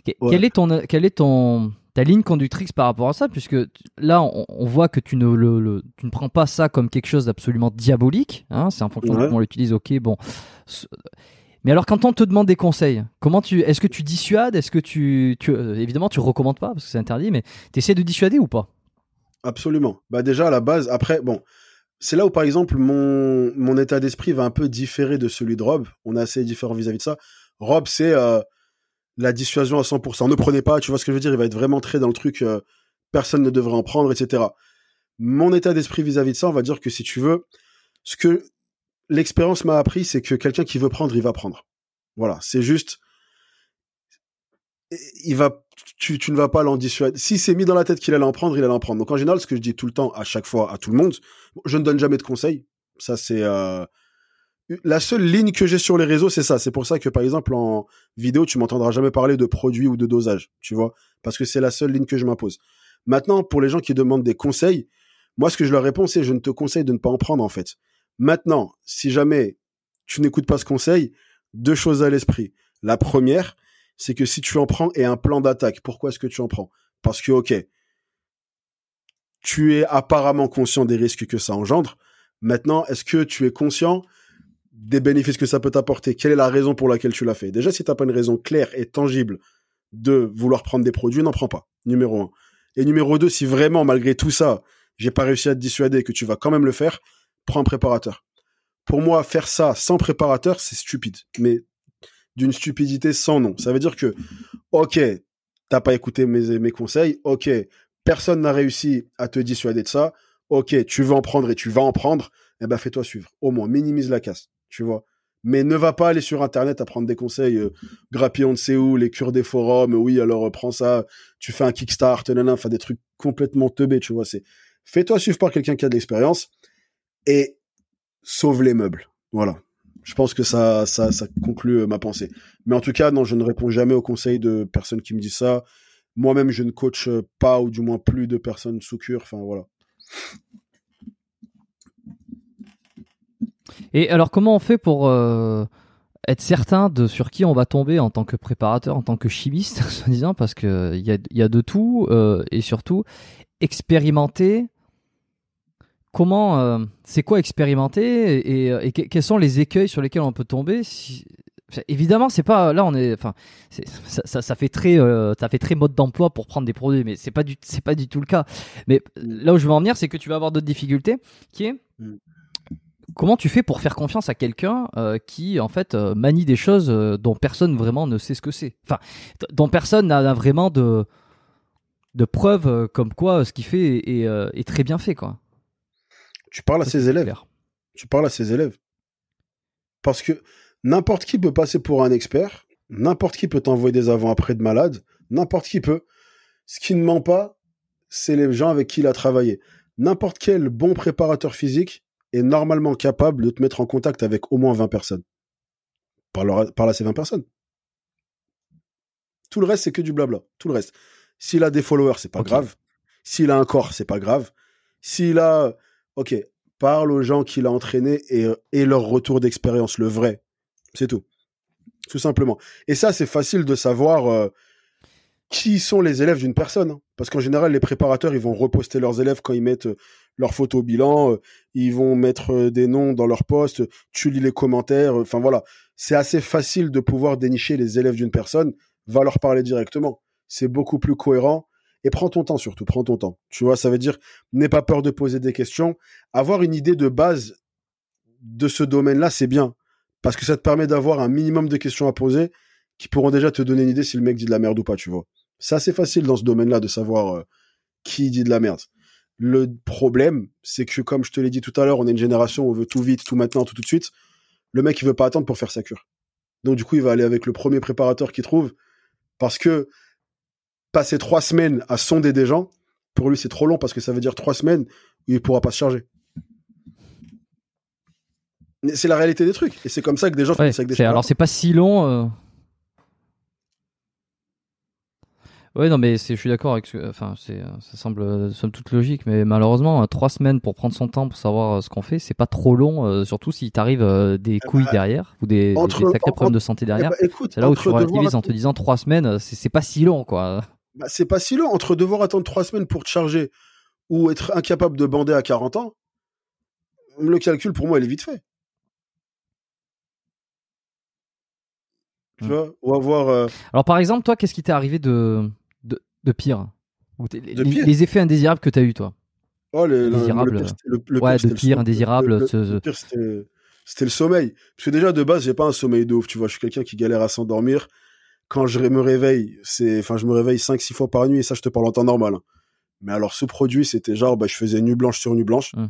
Quelle est ton, quelle est ton, ta ligne conductrice par rapport à ça, puisque là, on, voit que tu ne, le, tu ne prends pas ça comme quelque chose d'absolument diabolique. Hein, c'est en fonction de comment on l'utilise. Ok, bon. Mais alors, quand on te demande des conseils, comment tu, est-ce que tu dissuades? Est-ce que tu, tu euh, évidemment, tu recommandes pas parce que c'est interdit, mais tu essaies de dissuader ou pas? Absolument. Bah déjà à la base, après, bon, c'est là où par exemple mon, mon état d'esprit va un peu différer de celui de Rob. On est assez différent vis-à-vis de ça. Rob, c'est euh, la dissuasion à 100%. Ne prenez pas, tu vois ce que je veux dire? Il va être vraiment très dans le truc, euh, personne ne devrait en prendre, etc. Mon état d'esprit vis-à-vis de ça, on va dire que si tu veux, ce que l'expérience m'a appris, c'est que quelqu'un qui veut prendre, il va prendre. Voilà, c'est juste, il va, tu, ne vas pas l'en dissuader. Si c'est mis dans la tête qu'il allait en prendre, il allait en prendre. Donc en général, ce que je dis tout le temps, à chaque fois, à tout le monde, je ne donne jamais de conseils. Ça, c'est euh, la seule ligne que j'ai sur les réseaux, c'est ça. C'est pour ça que par exemple en vidéo, tu m'entendras jamais parler de produits ou de dosage, tu vois, parce que c'est la seule ligne que je m'impose. Maintenant, pour les gens qui demandent des conseils, moi, ce que je leur réponds, c'est je ne te conseille de ne pas en prendre en fait. Maintenant, si jamais tu n'écoutes pas ce conseil, deux choses à l'esprit. La première, c'est que si tu en prends et un plan d'attaque, pourquoi est-ce que tu en prends? Parce que, ok, tu es apparemment conscient des risques que ça engendre. Maintenant, est-ce que tu es conscient des bénéfices que ça peut t'apporter? Quelle est la raison pour laquelle tu l'as fait? Déjà, si tu n'as pas une raison claire et tangible de vouloir prendre des produits, n'en prends pas. Numéro un. Et numéro deux, si vraiment, malgré tout ça, j'ai pas réussi à te dissuader que tu vas quand même le faire, prends un préparateur. Pour moi, faire ça sans préparateur, c'est stupide. Mais d'une stupidité sans nom. Ça veut dire que, ok, t'as pas écouté mes, conseils, ok, personne n'a réussi à te dissuader de ça, ok, tu veux en prendre et tu vas en prendre, eh ben fais-toi suivre. Au moins, minimise la casse, tu vois. Mais ne va pas aller sur Internet à prendre des conseils euh, de où, les cures des forums, oui, alors euh, prends ça, tu fais un kickstart, nanana, enfin des trucs complètement teubés, tu vois. C'est Fais-toi suivre par quelqu'un qui a de l'expérience et sauve les meubles. Voilà. Je pense que ça, ça, conclut euh, ma pensée. Mais en tout cas, non, je ne réponds jamais aux conseils de personnes qui me disent ça. Moi-même, je ne coach pas, ou du moins plus de personnes sous cure. Enfin, voilà. Et alors, comment on fait pour euh, être certain de sur qui on va tomber en tant que préparateur, en tant que chimiste, soi-disant, parce qu'il y a, de tout, euh, et surtout, expérimenter comment, euh, c'est quoi expérimenter et, quels sont les écueils sur lesquels on peut tomber Évidemment, c'est pas là on est, enfin, ça, ça, fait très, euh, ça fait très mode d'emploi pour prendre des produits, mais c'est pas du, c'est pas du tout le cas. Mais là où je veux en venir, c'est que tu vas avoir d'autres difficultés, qui est mm. comment tu fais pour faire confiance à quelqu'un euh, qui en fait manie des choses dont personne vraiment ne sait ce que c'est, enfin, dont personne n'a vraiment de de preuves comme quoi ce qu'il fait est, est, très bien fait, quoi. Tu parles à ses élèves. Tu parles à ses élèves. Parce que n'importe qui peut passer pour un expert, n'importe qui peut t'envoyer des avant-après de malade, n'importe qui peut. Ce qui ne ment pas, c'est les gens avec qui il a travaillé. N'importe quel bon préparateur physique est normalement capable de te mettre en contact avec au moins 20 personnes. Parle, à ces 20 personnes. Tout le reste, c'est que du blabla. Tout le reste. S'il a des followers, c'est pas grave. S'il a un corps, c'est pas grave. S'il a ok, parle aux gens qu'il a entraînés et, leur retour d'expérience, le vrai. C'est tout. Tout simplement. Et ça, c'est facile de savoir euh, qui sont les élèves d'une personne. Hein. Parce qu'en général, les préparateurs, ils vont reposter leurs élèves quand ils mettent euh, leurs photos bilan, euh, ils vont mettre des noms dans leur poste, tu lis les commentaires, enfin voilà. C'est assez facile de pouvoir dénicher les élèves d'une personne, va leur parler directement. C'est beaucoup plus cohérent et prends ton temps surtout, prends ton temps. Tu vois, ça veut dire n'aie pas peur de poser des questions. Avoir une idée de base de ce domaine-là, c'est bien. Parce que ça te permet d'avoir un minimum de questions à poser qui pourront déjà te donner une idée si le mec dit de la merde ou pas, tu vois. C'est assez facile dans ce domaine-là de savoir euh, qui dit de la merde. Le problème, c'est que comme je te l'ai dit tout à l'heure, on est une génération où on veut tout vite, tout maintenant, tout tout de suite. Le mec, il veut pas attendre pour faire sa cure. Donc du coup, il va aller avec le premier préparateur qu'il trouve parce que passer trois semaines à sonder des gens, pour lui, c'est trop long parce que ça veut dire trois semaines où il pourra pas se charger. C'est la réalité des trucs. Et c'est comme ça que des gens font avec des Alors, c'est pas si long. Euh. Oui, non, mais je suis d'accord avec ce, enfin, c'est, ça semble euh, somme toute logique, mais malheureusement, euh, trois semaines pour prendre son temps pour savoir ce qu'on fait, c'est pas trop long, surtout si t'arrives des eh couilles ben, derrière ou des, sacrés problèmes de santé derrière. Eh ben, c'est là où tu relativises en te disant trois semaines, c'est pas si long, quoi bah, c'est pas si long. Entre devoir attendre trois semaines pour te charger ou être incapable de bander à 40 ans, le calcul pour moi, il est vite fait. Tu mmh. vois, on va voir. Euh, Alors, par exemple, toi, qu'est-ce qui t'est arrivé de, de, pire, les, effets indésirables que tu as eu, toi? Oh, le, le, ouais, de pire, indésirable. Le, pire, c'était le sommeil. Parce que déjà, de base, j'ai pas un sommeil de ouf, tu vois. Je suis quelqu'un qui galère à s'endormir quand je me réveille, c'est, enfin, je me réveille 5 six fois par nuit et ça, je te parle en temps normal. Hein. Mais alors, ce produit, c'était genre, bah, je faisais nuit blanche sur nuit blanche. Mmh.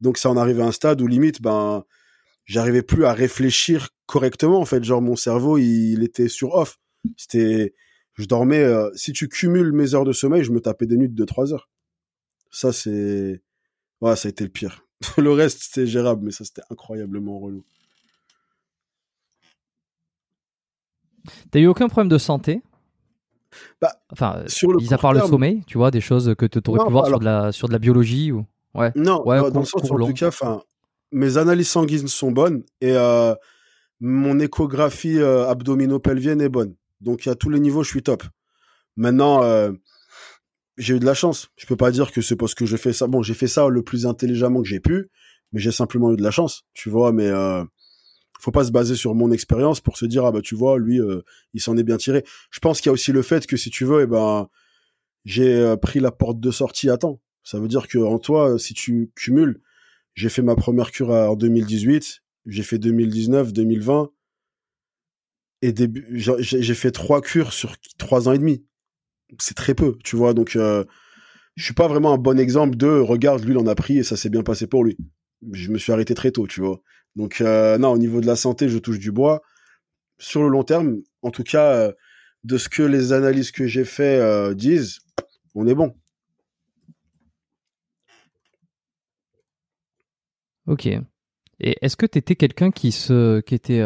Donc, ça en arrivait à un stade où limite, ben, j'arrivais plus à réfléchir correctement, en fait. Genre, mon cerveau, il, était sur off. C'était, je dormais, euh, si tu cumules mes heures de sommeil, je me tapais des nuits de 3 heures. Ça, c'est, ouais, ça a été le pire. le reste, c'était gérable, mais ça, c'était incroyablement relou. T'as eu aucun problème de santé bah, Enfin, sur le mis à part le sommeil, tu vois, des choses que tu aurais pu voir sur, de la, sur de la biologie ou... Ouais. Non, ouais, dans, le sens, en tout cas, mes analyses sanguines sont bonnes et euh, mon échographie euh, abdomino-pelvienne est bonne. Donc, à tous les niveaux, je suis top. Maintenant, euh, j'ai eu de la chance. Je peux pas dire que c'est parce que j'ai fait ça. Bon, j'ai fait ça le plus intelligemment que j'ai pu, mais j'ai simplement eu de la chance, tu vois. Mais faut pas se baser sur mon expérience pour se dire ah bah tu vois lui euh, il s'en est bien tiré. Je pense qu'il y a aussi le fait que si tu veux, eh ben j'ai euh, pris la porte de sortie à temps. Ça veut dire que en toi, si tu cumules, j'ai fait ma première cure en 2018, j'ai fait 2019, 2020 et début, j'ai fait trois cures sur trois ans et demi. C'est très peu, tu vois. Donc, euh, je suis pas vraiment un bon exemple de regarde, lui, il en a pris et ça s'est bien passé pour lui. Je me suis arrêté très tôt, tu vois. Donc, euh, non, au niveau de la santé, je touche du bois. Sur le long terme, en tout cas, euh, de ce que les analyses que j'ai fait euh, disent, on est bon. Ok. Et est-ce que tu étais quelqu'un qui se, qui était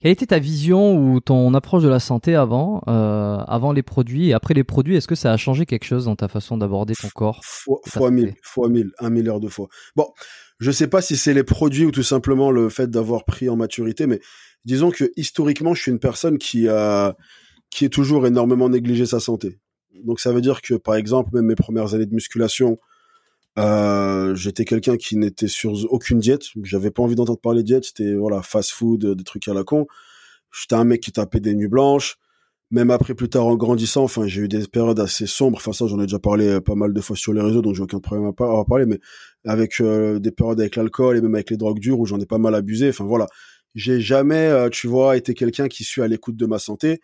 quelle était ta vision ou ton approche de la santé avant, avant les produits et après les produits? Est-ce que ça a changé quelque chose dans ta façon d'aborder ton corps? Fois, fois mille, fois mille, un milliard de fois. Bon, je sais pas si c'est les produits ou tout simplement le fait d'avoir pris en maturité, mais disons que historiquement, je suis une personne qui a, qui est toujours énormément négligé sa santé. Donc ça veut dire que, par exemple, même mes premières années de musculation, euh, j'étais quelqu'un qui n'était sur aucune diète. J'avais pas envie d'entendre parler de diète. C'était voilà fast food, des trucs à la con. J'étais un mec qui tapait des nuits blanches. Même après, plus tard, en grandissant, enfin, j'ai eu des périodes assez sombres. Enfin, ça, j'en ai déjà parlé euh, pas mal de fois sur les réseaux, donc j'ai aucun problème à, à parler. Mais avec euh, des périodes avec l'alcool et même avec les drogues dures où j'en ai pas mal abusé. Enfin, voilà. J'ai jamais, euh, tu vois, été quelqu'un qui suis à l'écoute de ma santé.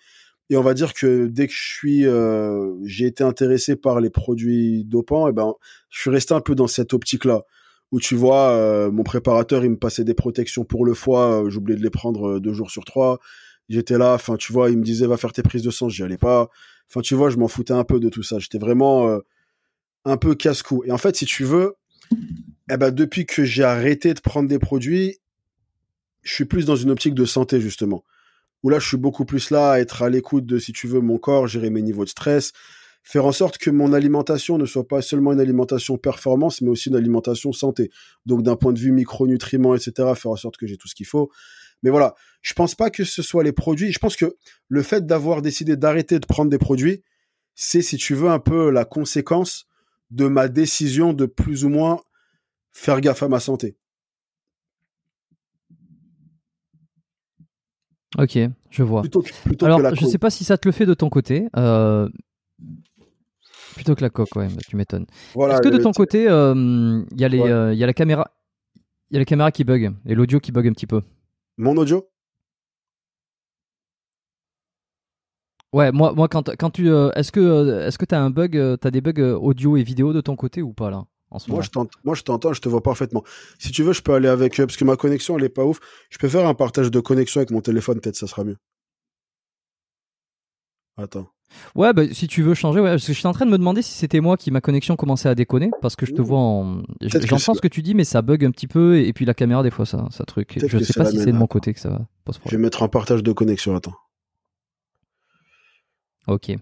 Et on va dire que dès que je suis, euh, j'ai été intéressé par les produits dopants, et eh ben, je suis resté un peu dans cette optique-là, où tu vois, euh, mon préparateur, il me passait des protections pour le foie, euh, j'oubliais de les prendre deux jours sur trois. J'étais là, enfin, tu vois, il me disait va faire tes prises de sang, j'y allais pas. Enfin, tu vois, je m'en foutais un peu de tout ça. J'étais vraiment un peu casse-cou. Et en fait, si tu veux, eh ben, depuis que j'ai arrêté de prendre des produits, je suis plus dans une optique de santé justement où là, je suis beaucoup plus là à être à l'écoute de, si tu veux, mon corps, gérer mes niveaux de stress, faire en sorte que mon alimentation ne soit pas seulement une alimentation performance, mais aussi une alimentation santé. Donc, d'un point de vue micronutriments, etc., faire en sorte que j'ai tout ce qu'il faut. Mais voilà, je pense pas que ce soit les produits. Je pense que le fait d'avoir décidé d'arrêter de prendre des produits, c'est, si tu veux, un peu la conséquence de ma décision de plus ou moins faire gaffe à ma santé. Ok, je vois. Plutôt, plutôt Alors, que la je sais pas si ça te le fait de ton côté. Euh... Plutôt que la coque, ouais, tu m'étonnes. Voilà, Est-ce que de ton côté, euh, il y a les, Ouais. euh, y a la caméra, il y a la caméra qui bug et l'audio qui bug un petit peu? Mon audio? Ouais, moi, moi, quand, quand tu, euh, est-ce que, euh, est-ce que t'as un bug, euh, t'as des bugs audio et vidéo de ton côté ou pas là, en ce Moi je, moi, je t'entends, je te vois parfaitement. Si tu veux, je peux aller avec, parce que ma connexion, elle est pas ouf. Je peux faire un partage de connexion avec mon téléphone, peut-être ça sera mieux. Attends. Ouais, bah, si tu veux changer, ouais, parce que j'étais en train de me demander si c'était moi qui ma connexion commençait à déconner, parce que je te Ouh. vois en, j'entends ce que tu dis, mais ça bug un petit peu, et, et puis la caméra des fois ça, ça truc. Je sais pas si c'est de mon côté que ça pose Je vais mettre un partage de connexion, attends. Ok.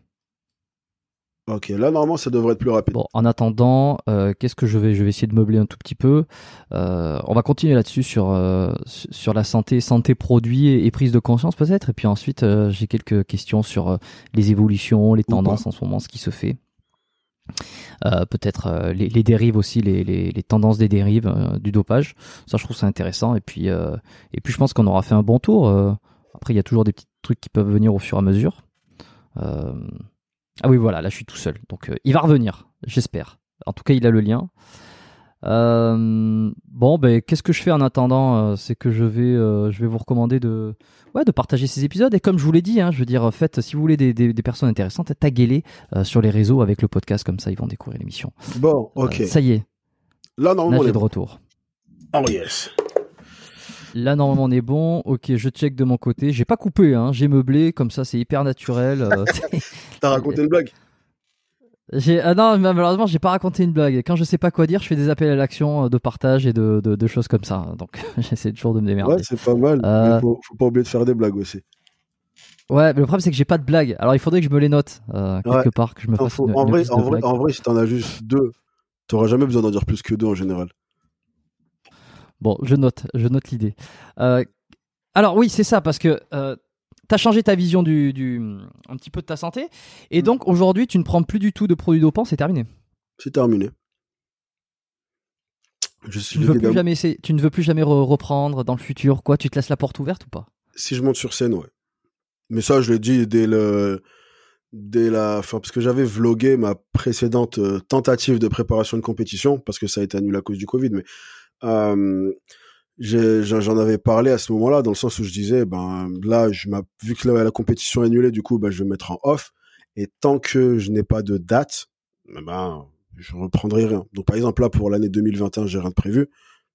Ok, là, normalement, ça devrait être plus rapide. Bon, en attendant, euh, qu'est-ce que je vais Je vais essayer de meubler un tout petit peu. Euh, on va continuer là-dessus sur euh, su- sur la santé, santé produit et, et prise de conscience peut-être. Et puis ensuite, j'ai quelques questions sur les évolutions, les tendances en ce moment, ce qui se fait. Peut-être les, les dérives aussi, les, les, les tendances des dérives du dopage. Ça, je trouve ça intéressant. Et puis et puis, je pense qu'on aura fait un bon tour. Après, il y a toujours des petits trucs qui peuvent venir au fur et à mesure. Ah oui, voilà, là je suis tout seul. Donc euh, il va revenir, j'espère. En tout cas, il a le lien. Euh, bon, ben qu'est-ce que je fais en attendant Euh, C'est que je vais, euh, je vais vous recommander de, ouais, de partager ces épisodes. Et comme je vous l'ai dit, hein, je veux dire, faites, si vous voulez des, des, des personnes intéressantes, taguez-les sur les réseaux avec le podcast, comme ça ils vont découvrir l'émission. Bon, ok. Ça y est, Là, normalement, on est de retour. Oh yes. Là, normalement, on est bon. Ok, je check de mon côté. J'ai pas coupé, hein. j'ai meublé, comme ça, c'est hyper naturel. euh, T'as raconté une blague ah non malheureusement j'ai pas raconté une blague. Quand je sais pas quoi dire, je fais des appels à l'action, euh, de partage et de, de, de choses comme ça. Donc j'essaie toujours de me démerder. Ouais, c'est pas mal. Euh, Mais faut, faut pas oublier de faire des blagues aussi. Ouais, mais le problème c'est que j'ai pas de blague. Alors il faudrait que je me les note euh, quelque Ouais. part, que je me fasse une, en, une vrai, en, vrai, blagues. en vrai, si t'en as juste deux, t'auras jamais besoin d'en dire plus que deux en général. Bon, je note, je note l'idée. Euh, alors oui, c'est ça parce que euh, t'as changé ta vision du, du un petit peu de ta santé et Mm. donc aujourd'hui tu ne prends plus du tout de produits dopants, c'est terminé. C'est terminé. Je suis Tu ne veux plus jamais essayer- tu ne veux plus jamais re- reprendre dans le futur, quoi Tu te laisses la porte ouverte ou pas? Si je monte sur scène, ouais. Mais ça, je l'ai dit dès le, dès la, parce que j'avais vlogué ma précédente euh, tentative de préparation de compétition, parce que ça a été annulé à cause du Covid, mais euh, j'en avais parlé à ce moment-là, dans le sens où je disais, ben là, vu que la, compétition est annulée, du coup, ben, je vais me mettre en off, et tant que je n'ai pas de date, eh ben, je reprendrai rien. Donc, par exemple, là, pour l'année 2021, j'ai rien de prévu,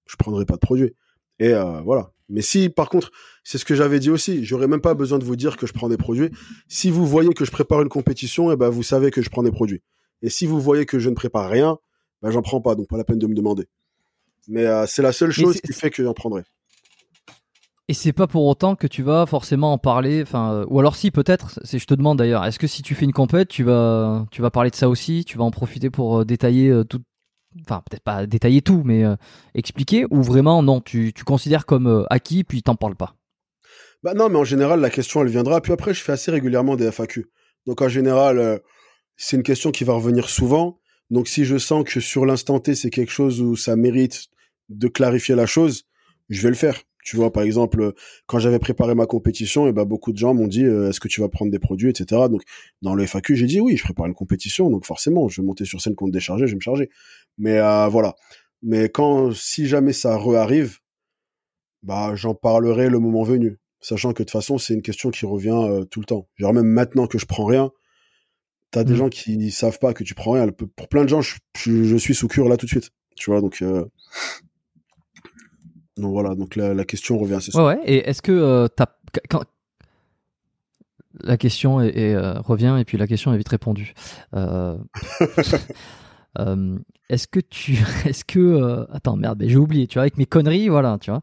je prendrai pas de produit. Et euh, voilà. Mais si, par contre, c'est ce que j'avais dit aussi, j'aurais même pas besoin de vous dire que je prends des produits. Si vous voyez que je prépare une compétition, eh ben, vous savez que je prends des produits. Et si vous voyez que je ne prépare rien, ben, j'en prends pas, donc pas la peine de me demander. Mais euh, c'est la seule chose qui fait que j'en prendrai. Et c'est pas pour autant que tu vas forcément en parler, enfin, euh, ou alors si peut-être. C'est, je te demande d'ailleurs, est-ce que si tu fais une compète, tu vas, tu vas parler de ça aussi, tu vas en profiter pour euh, détailler euh, tout, enfin peut-être pas détailler tout, mais expliquer, ou vraiment non, tu, tu considères comme acquis puis t'en parles pas? Bah non, mais en général, la question, elle viendra. Puis après, je fais assez régulièrement des FAQ. Donc en général, c'est une question qui va revenir souvent. Donc si je sens que sur l'instant T, c'est quelque chose où ça mérite de clarifier la chose, je vais le faire. Tu vois, par exemple, quand j'avais préparé ma compétition, et ben beaucoup de gens m'ont dit euh, est-ce que tu vas prendre des produits, etc. Donc dans le FAQ, j'ai dit oui, je prépare une compétition, donc forcément, je vais monter sur scène contre décharger, je vais me charger. Mais euh, voilà. Mais quand si jamais ça re-arrive, bah j'en parlerai le moment venu, sachant que de toute façon c'est une question qui revient euh, tout le temps. Genre même maintenant que je prends rien, t'as des Mm. gens qui savent pas que tu prends rien. Pour plein de gens, je, je- je suis sous cure là tout de suite. Tu vois, donc donc voilà, donc la, la question revient c'est ça. Ouais, ouais. Et est-ce que euh, t'as, quand, la question est, est, euh, revient et puis la question est vite répondue. Euh, euh, est-ce que tu, est-ce que, attends merde, mais j'ai oublié. Tu vois, avec mes conneries, voilà, tu vois.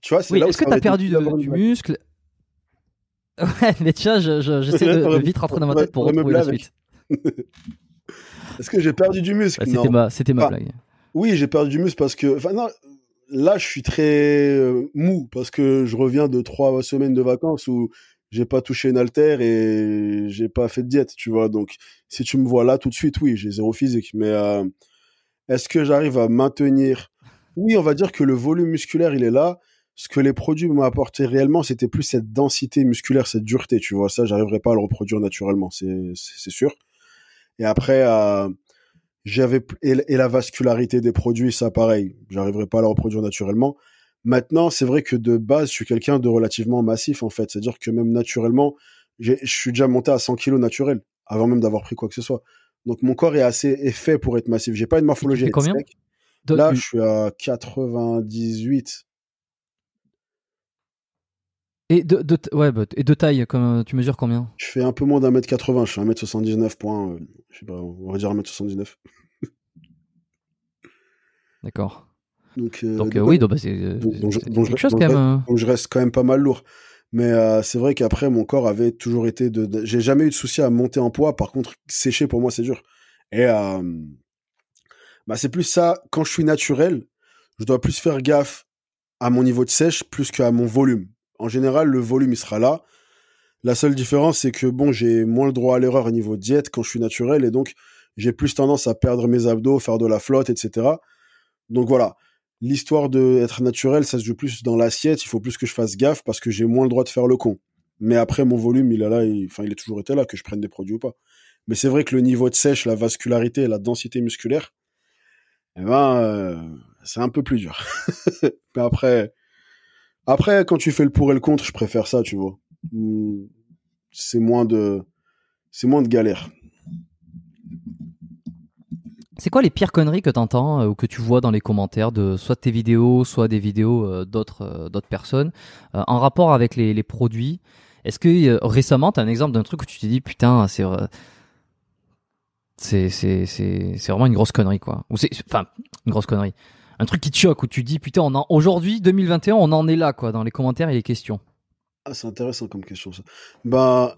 Tu vois, c'est Oui, là est-ce que ça tu as aurait été perdu de- du muscle? Ouais, mais vois, je- je- j'essaie de, de vite rentrer dans ma tête pour retrouver la suite. Est-ce que j'ai perdu du muscle? Ouais, c'était Non. ma, c'était ma blague. Oui, j'ai perdu du muscle parce que, enfin non, là je suis très euh, mou parce que je reviens de trois semaines de vacances où j'ai pas touché une haltère et j'ai pas fait de diète, tu vois. Donc si tu me vois là tout de suite, oui, j'ai zéro physique. Mais euh, est-ce que j'arrive à maintenir? Oui, on va dire que le volume musculaire il est là. Ce que les produits m'ont apporté réellement, c'était plus cette densité musculaire, cette dureté, tu vois. Ça, j'arriverai pas à le reproduire naturellement, c'est sûr. Et après. Euh, j'avais et, et la vascularité des produits ça pareil. J'arriverai pas à la reproduire naturellement. Maintenant c'est vrai que de base je suis quelqu'un de relativement massif en fait. C'est à dire que même naturellement je suis déjà monté à 100 kilos naturel avant même d'avoir pris quoi que ce soit. Donc mon corps est assez est fait pour être massif. J'ai pas une morphologie combien? là je suis à 98 et de, de, ouais, bah, et de taille, comme, tu mesures combien? Je fais un peu moins d'un mètre 80 je suis 1m79 point euh, je sais pas on va dire 1m79 D'accord. donc, euh, euh, oui, donc, bah, c'est euh, quelque chose quand même. euh. donc je reste quand même pas mal lourd. Mais euh, c'est vrai qu'après, mon corps avait toujours été de. de- J'ai jamais eu de souci à monter en poids. Par contre, sécher pour moi, c'est dur. Et euh, bah, c'est plus ça. Quand je suis naturel, je dois plus faire gaffe à mon niveau de sèche plus qu'à mon volume. En général, le volume il sera là. La seule différence, c'est que bon, j'ai moins le droit à l'erreur au niveau diète quand je suis naturel, et donc j'ai plus tendance à perdre mes abdos, faire de la flotte, etc. Donc voilà l'histoire de être naturel, ça se joue plus dans l'assiette. Il faut plus que je fasse gaffe parce que j'ai moins le droit de faire le con. Mais après, mon volume, il est là, enfin, il est toujours été là, que je prenne des produits ou pas. Mais c'est vrai que le niveau de sèche, la vascularité la densité musculaire, eh ben, euh, c'est un peu plus dur. Mais après, après, quand tu fais le pour et le contre, je préfère ça, tu vois. Hmm, C'est moins de, c'est moins de galère. C'est quoi les pires conneries que t'entends euh, ou que tu vois dans les commentaires de soit tes vidéos, soit des vidéos euh, d'autres euh, d'autres personnes euh, en rapport avec les, produits? Est-ce que récemment t'as un exemple d'un truc où tu t'es dit putain c'est c'est c'est c'est vraiment une grosse connerie quoi enfin une grosse connerie un truc qui te choque où tu dis putain on aujourd'hui 2021 on en est là quoi dans les commentaires et les questions Ah, c'est intéressant comme question, ça. Bah,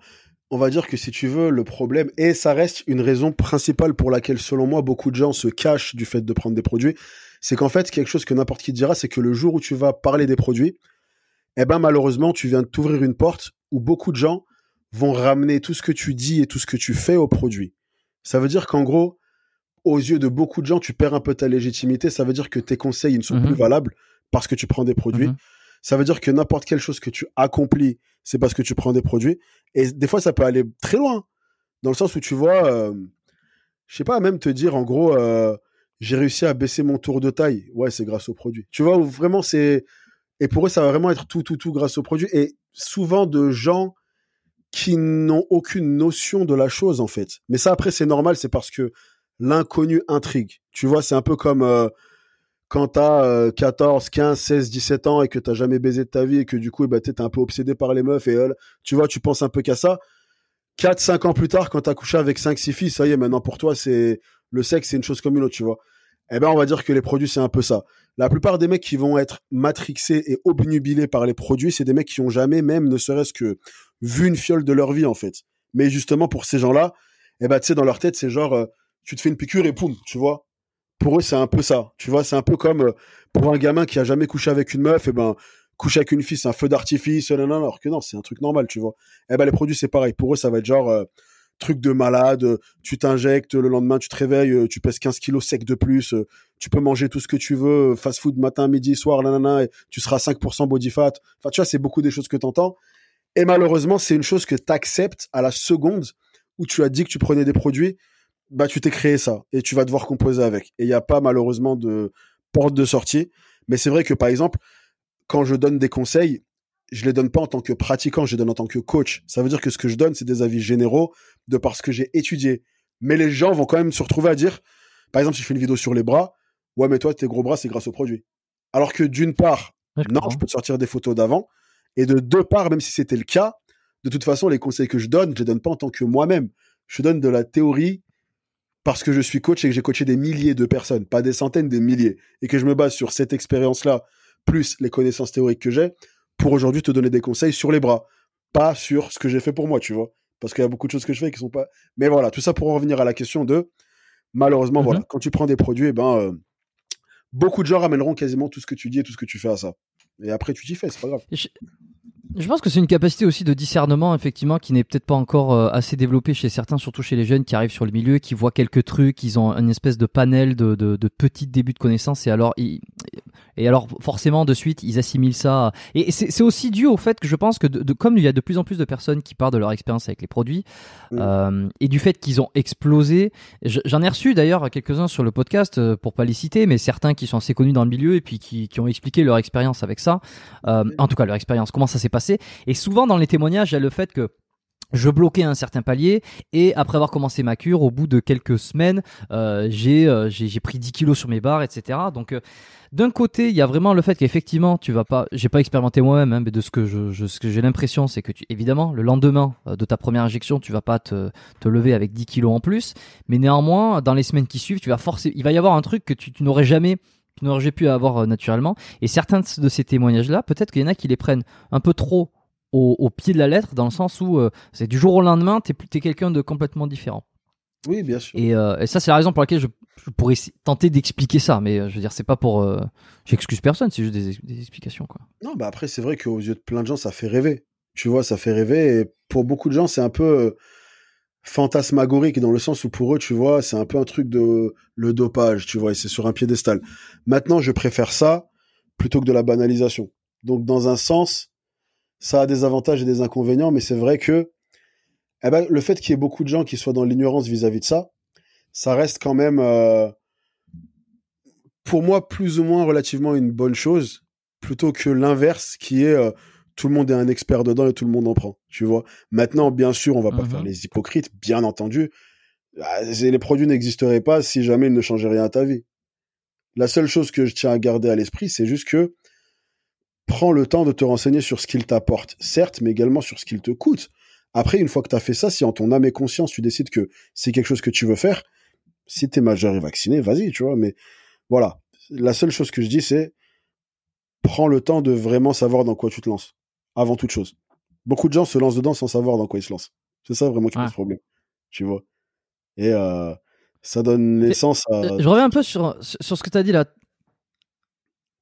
on va dire que si tu veux, le problème, et ça reste une raison principale pour laquelle, selon moi, beaucoup de gens se cachent du fait de prendre des produits, c'est qu'en fait, quelque chose que n'importe qui te dira, c'est que le jour où tu vas parler des produits, eh ben, malheureusement, tu viens de t'ouvrir une porte où beaucoup de gens vont ramener tout ce que tu dis et tout ce que tu fais au produit. Ça veut dire qu'en gros, aux yeux de beaucoup de gens, tu perds un peu ta légitimité. Ça veut dire que tes conseils ils ne sont Mhm. plus valables parce que tu prends des produits. Mhm. Ça veut dire que n'importe quelle chose que tu accomplis, c'est parce que tu prends des produits. Et des fois, ça peut aller très loin. Dans le sens où tu vois, euh, je sais pas, même te dire en gros, euh, j'ai réussi à baisser mon tour de taille. Ouais, c'est grâce aux produits. Tu vois, où vraiment c'est. Et pour eux, ça va vraiment être tout, tout, tout grâce aux produits. Et souvent de gens qui n'ont aucune notion de la chose, en fait. Mais ça, après, c'est normal, c'est parce que l'inconnu intrigue. Tu vois, c'est un peu comme euh, quand t'as euh, 14, 15, 16, 17 ans et que t'as jamais baisé de ta vie et que du coup, ben, t'es un peu obsédé par les meufs et tu vois, tu penses un peu qu'à ça. 4, 5 ans plus tard, quand t'as couché avec 5, 6 filles, ça y est, maintenant pour toi, c'est le sexe, c'est une chose comme une autre, tu vois. Eh ben, on va dire que les produits, c'est un peu ça. La plupart des mecs qui vont être matrixés et obnubilés par les produits, c'est des mecs qui ont jamais même, ne serait-ce que, vu une fiole de leur vie, en fait. Mais justement, pour ces gens-là, eh ben, tu sais, dans leur tête, c'est genre, euh, tu te fais une piqûre et poum, tu vois. Pour eux, c'est un peu ça. Tu vois, c'est un peu comme euh, pour un gamin qui a jamais couché avec une meuf, et ben, coucher avec une fille, c'est un feu d'artifice, non, non, alors que non, c'est un truc normal, tu vois. Eh ben, les produits, c'est pareil. Pour eux, ça va être genre, euh, truc de malade, euh, tu t'injectes, le lendemain, tu te réveilles, tu pèses 15 kilos sec de plus, tu peux manger tout ce que tu veux, fast food matin, midi, soir, nanana, et tu seras 5% body fat. Enfin, tu vois, c'est beaucoup des choses que t'entends. Et malheureusement, c'est une chose que t'acceptes à la seconde où tu as dit que tu prenais des produits, bah, tu t'es créé ça et tu vas devoir composer avec. Et il n'y a pas malheureusement de porte de sortie. Mais c'est vrai que par exemple, quand je donne des conseils, je les donne pas en tant que pratiquant, je les donne en tant que coach. Ça veut dire que ce que je donne, c'est des avis généraux de parce que j'ai étudié. Mais les gens vont quand même se retrouver à dire, par exemple, si je fais une vidéo sur les bras, ouais, mais toi, tes gros bras, c'est grâce aux produits. Alors que d'une part, non, je peux te sortir des photos d'avant. Et de deux parts, même si c'était le cas, de toute façon, les conseils que je donne, je les donne pas en tant que moi-même. Je donne de la théorie parce que je suis coach et que j'ai coaché des milliers de personnes, pas des centaines, des milliers. Et que je me base sur cette expérience-là, plus les connaissances théoriques que j'ai, pour aujourd'hui te donner des conseils sur les bras. Pas sur ce que j'ai fait pour moi, tu vois. Parce qu'il y a beaucoup de choses que je fais qui sont pas. Mais voilà, tout ça pour en revenir à la question de. Malheureusement, Mhm. voilà, quand tu prends des produits, eh ben, euh, beaucoup de gens ramèneront quasiment tout ce que tu dis et tout ce que tu fais à ça. Et après, tu t'y fais, c'est pas grave. Je, je pense que c'est une capacité aussi de discernement, effectivement, qui n'est peut-être pas encore euh, assez développée chez certains, surtout chez les jeunes qui arrivent sur le milieu, qui voient quelques trucs, ils ont une espèce de panel de, de, de petits débuts de connaissances, et alors, ils, et alors forcément, de suite, ils assimilent ça. Et c'est aussi dû au fait que je pense que, de, de- comme il y a de plus en plus de personnes qui parlent de leur expérience avec les produits, Mm. euh, et du fait qu'ils ont explosé, je- j'en ai reçu d'ailleurs quelques-uns sur le podcast, euh, pour pas les citer, mais certains qui sont assez connus dans le milieu et puis qui, qui ont expliqué leur expérience avec ça. Euh, en tout cas, leur expérience, comment ça s'est passé. Et souvent, dans les témoignages, il y a le fait que je bloquais un certain palier et après avoir commencé ma cure, au bout de quelques semaines, euh, j'ai euh, j'ai pris 10 kilos sur mes barres, etc. Donc, euh, d'un côté, il y a vraiment le fait qu'effectivement, tu vas pas, j'ai pas expérimenté moi-même, hein, mais de ce que je, j'ai l'impression, c'est que tu, évidemment, le lendemain de ta première injection, tu vas pas te, te lever avec 10 kilos en plus, mais néanmoins, dans les semaines qui suivent, tu vas forcer, il va y avoir un truc que tu, n'aurais jamais tu n'aurais pu avoir naturellement. Et certains de ces témoignages-là, peut-être qu'il y en a qui les prennent un peu trop au, au pied de la lettre, dans le sens où euh, c'est du jour au lendemain, t'es t'es quelqu'un de complètement différent. Oui, bien sûr. Et, euh, et ça, c'est la raison pour laquelle je, je pourrais tenter d'expliquer ça. Mais euh, je veux dire, c'est pas pour. euh, J'excuse personne, c'est juste des, des explications, quoi. Non, bah après, c'est vrai qu'aux yeux de plein de gens, ça fait rêver. Tu vois, ça fait rêver. Et pour beaucoup de gens, c'est un peu fantasmagorique dans le sens où pour eux, tu vois, c'est un peu un truc de le dopage, tu vois, et c'est sur un piédestal. Maintenant, je préfère ça plutôt que de la banalisation. Donc, dans un sens, ça a des avantages et des inconvénients, mais c'est vrai que eh ben, le fait qu'il y ait beaucoup de gens qui soient dans l'ignorance vis-à-vis de ça, ça reste quand même, euh, pour moi, plus ou moins relativement une bonne chose, plutôt que l'inverse qui est euh, tout le monde est un expert dedans et tout le monde en prend. Tu vois. Maintenant, bien sûr, on va pas faire les hypocrites, bien entendu. Ah, Les produits n'existeraient pas si jamais ils ne changeaient rien à ta vie. La seule chose que je tiens à garder à l'esprit, c'est juste que prends le temps de te renseigner sur ce qu'il t'apporte, certes, mais également sur ce qu'il te coûte. Après, une fois que tu as fait ça, si en ton âme et conscience, tu décides que c'est quelque chose que tu veux faire, si tu es majeur et vacciné, vas-y, tu vois. Mais voilà. La seule chose que je dis, c'est prends le temps de vraiment savoir dans quoi tu te lances, avant toute chose. Beaucoup de gens se lancent dedans sans savoir dans quoi ils se lancent. C'est ça vraiment qui Ouais. pose problème. Tu vois. Et euh, ça donne naissance à... Je reviens un peu sur, sur ce que tu as dit là.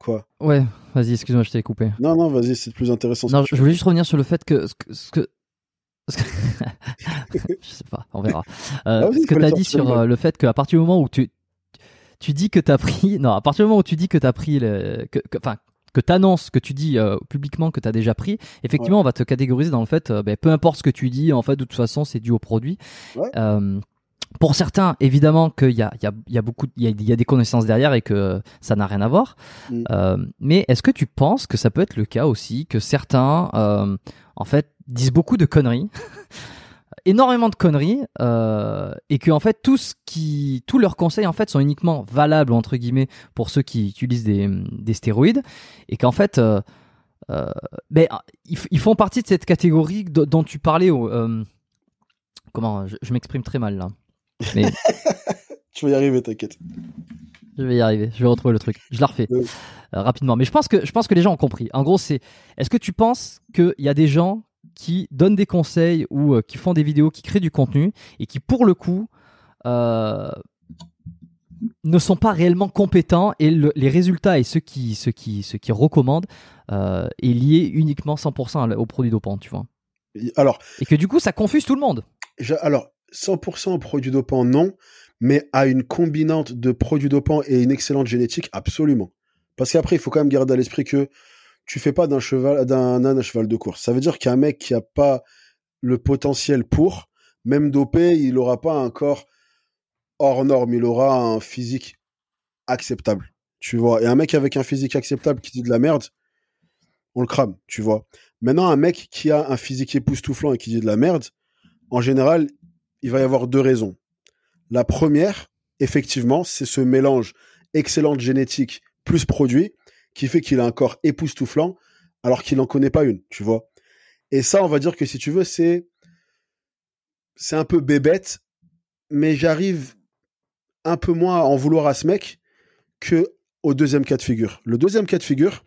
Quoi Ouais, vas-y, excuse-moi, je t'ai coupé. Non, non, vas-y, c'est plus intéressant. Non, je voulais juste revenir sur le fait que ce que, ce que, je sais pas, on verra. Euh, ce que tu as dit sur euh, le fait qu'à partir du moment où tu, tu dis que tu as pris. Non, à partir du moment où tu dis que tu as pris. Que, enfin, que tu annonces, que tu dis euh, publiquement que tu as déjà pris, effectivement, on va te catégoriser dans le fait, ben, peu importe ce que tu dis, en fait, de toute façon, c'est dû au produit. Euh, pour certains, évidemment qu'il y a, y, a, y a beaucoup, il y, y a, des connaissances derrière et que ça n'a rien à voir. Mm. Euh, mais est-ce que tu penses que ça peut être le cas aussi que certains, euh, en fait, disent beaucoup de conneries, énormément de conneries, euh, et que en fait tout ce qui, tous leurs conseils en fait sont uniquement valables entre guillemets pour ceux qui utilisent des, des stéroïdes, et qu'en fait ben, ils, ils, font partie de cette catégorie dont tu parlais. Comment je, je m'exprime très mal là. Mais... tu vas y arriver, t'inquiète. Je vais y arriver, je vais retrouver le truc. Je la refais euh, rapidement. Mais je pense, que, je pense que les gens ont compris. En gros, c'est est-ce que tu penses qu'il y a des gens qui donnent des conseils ou euh, qui font des vidéos, qui créent du contenu et qui, pour le coup, euh, ne sont pas réellement compétents et les résultats et ceux qui, ceux qui, ceux qui recommandent est lié uniquement 100% au produit dopant, tu vois? Alors, et que du coup, ça confuse tout le monde. alors, 100% produits dopants, non, mais à une combinante de produits dopants et une excellente génétique, absolument. Parce qu'après, il faut quand même garder à l'esprit que tu fais pas d'un cheval, d'un âne un cheval de course. Ça veut dire qu'un mec qui a pas le potentiel pour, même dopé, il aura pas un corps hors norme, il aura un physique acceptable. Tu vois. Et un mec avec un physique acceptable qui dit de la merde, on le crame, tu vois. Maintenant, un mec qui a un physique époustouflant et qui dit de la merde, en général, il va y avoir deux raisons. La première, effectivement, c'est ce mélange excellente génétique plus produit qui fait qu'il a un corps époustouflant alors qu'il n'en connaît pas une, tu vois. Et ça, on va dire que si tu veux, c'est c'est un peu bébête, mais j'arrive un peu moins à en vouloir à ce mec que au deuxième cas de figure. Le deuxième cas de figure,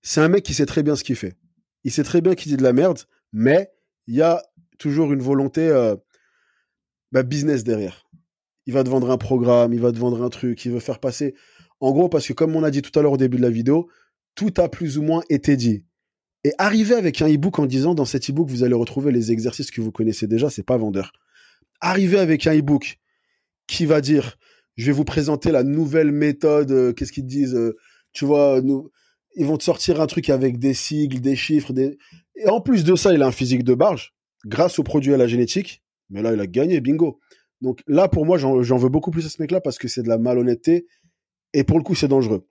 c'est un mec qui sait très bien ce qu'il fait. Il sait très bien qu'il dit de la merde, mais il y a toujours une volonté euh, bah, business derrière. Il va te vendre un programme, il va te vendre un truc, il veut faire passer. En gros, parce que comme on a dit tout à l'heure au début de la vidéo, tout a plus ou moins été dit. Et arriver avec un e-book en disant dans cet e-book vous allez retrouver les exercices que vous connaissez déjà, c'est pas vendeur. Arriver avec un e-book qui va dire je vais vous présenter la nouvelle méthode, euh, qu'est-ce qu'ils disent, euh, tu vois, nous, ils vont te sortir un truc avec des sigles, des chiffres, et en plus de ça, il a un physique de barge grâce au produit à la génétique. Mais là, il a gagné, bingo. Donc là, pour moi, j'en veux beaucoup plus à ce mec-là parce que c'est de la malhonnêteté et pour le coup, c'est dangereux.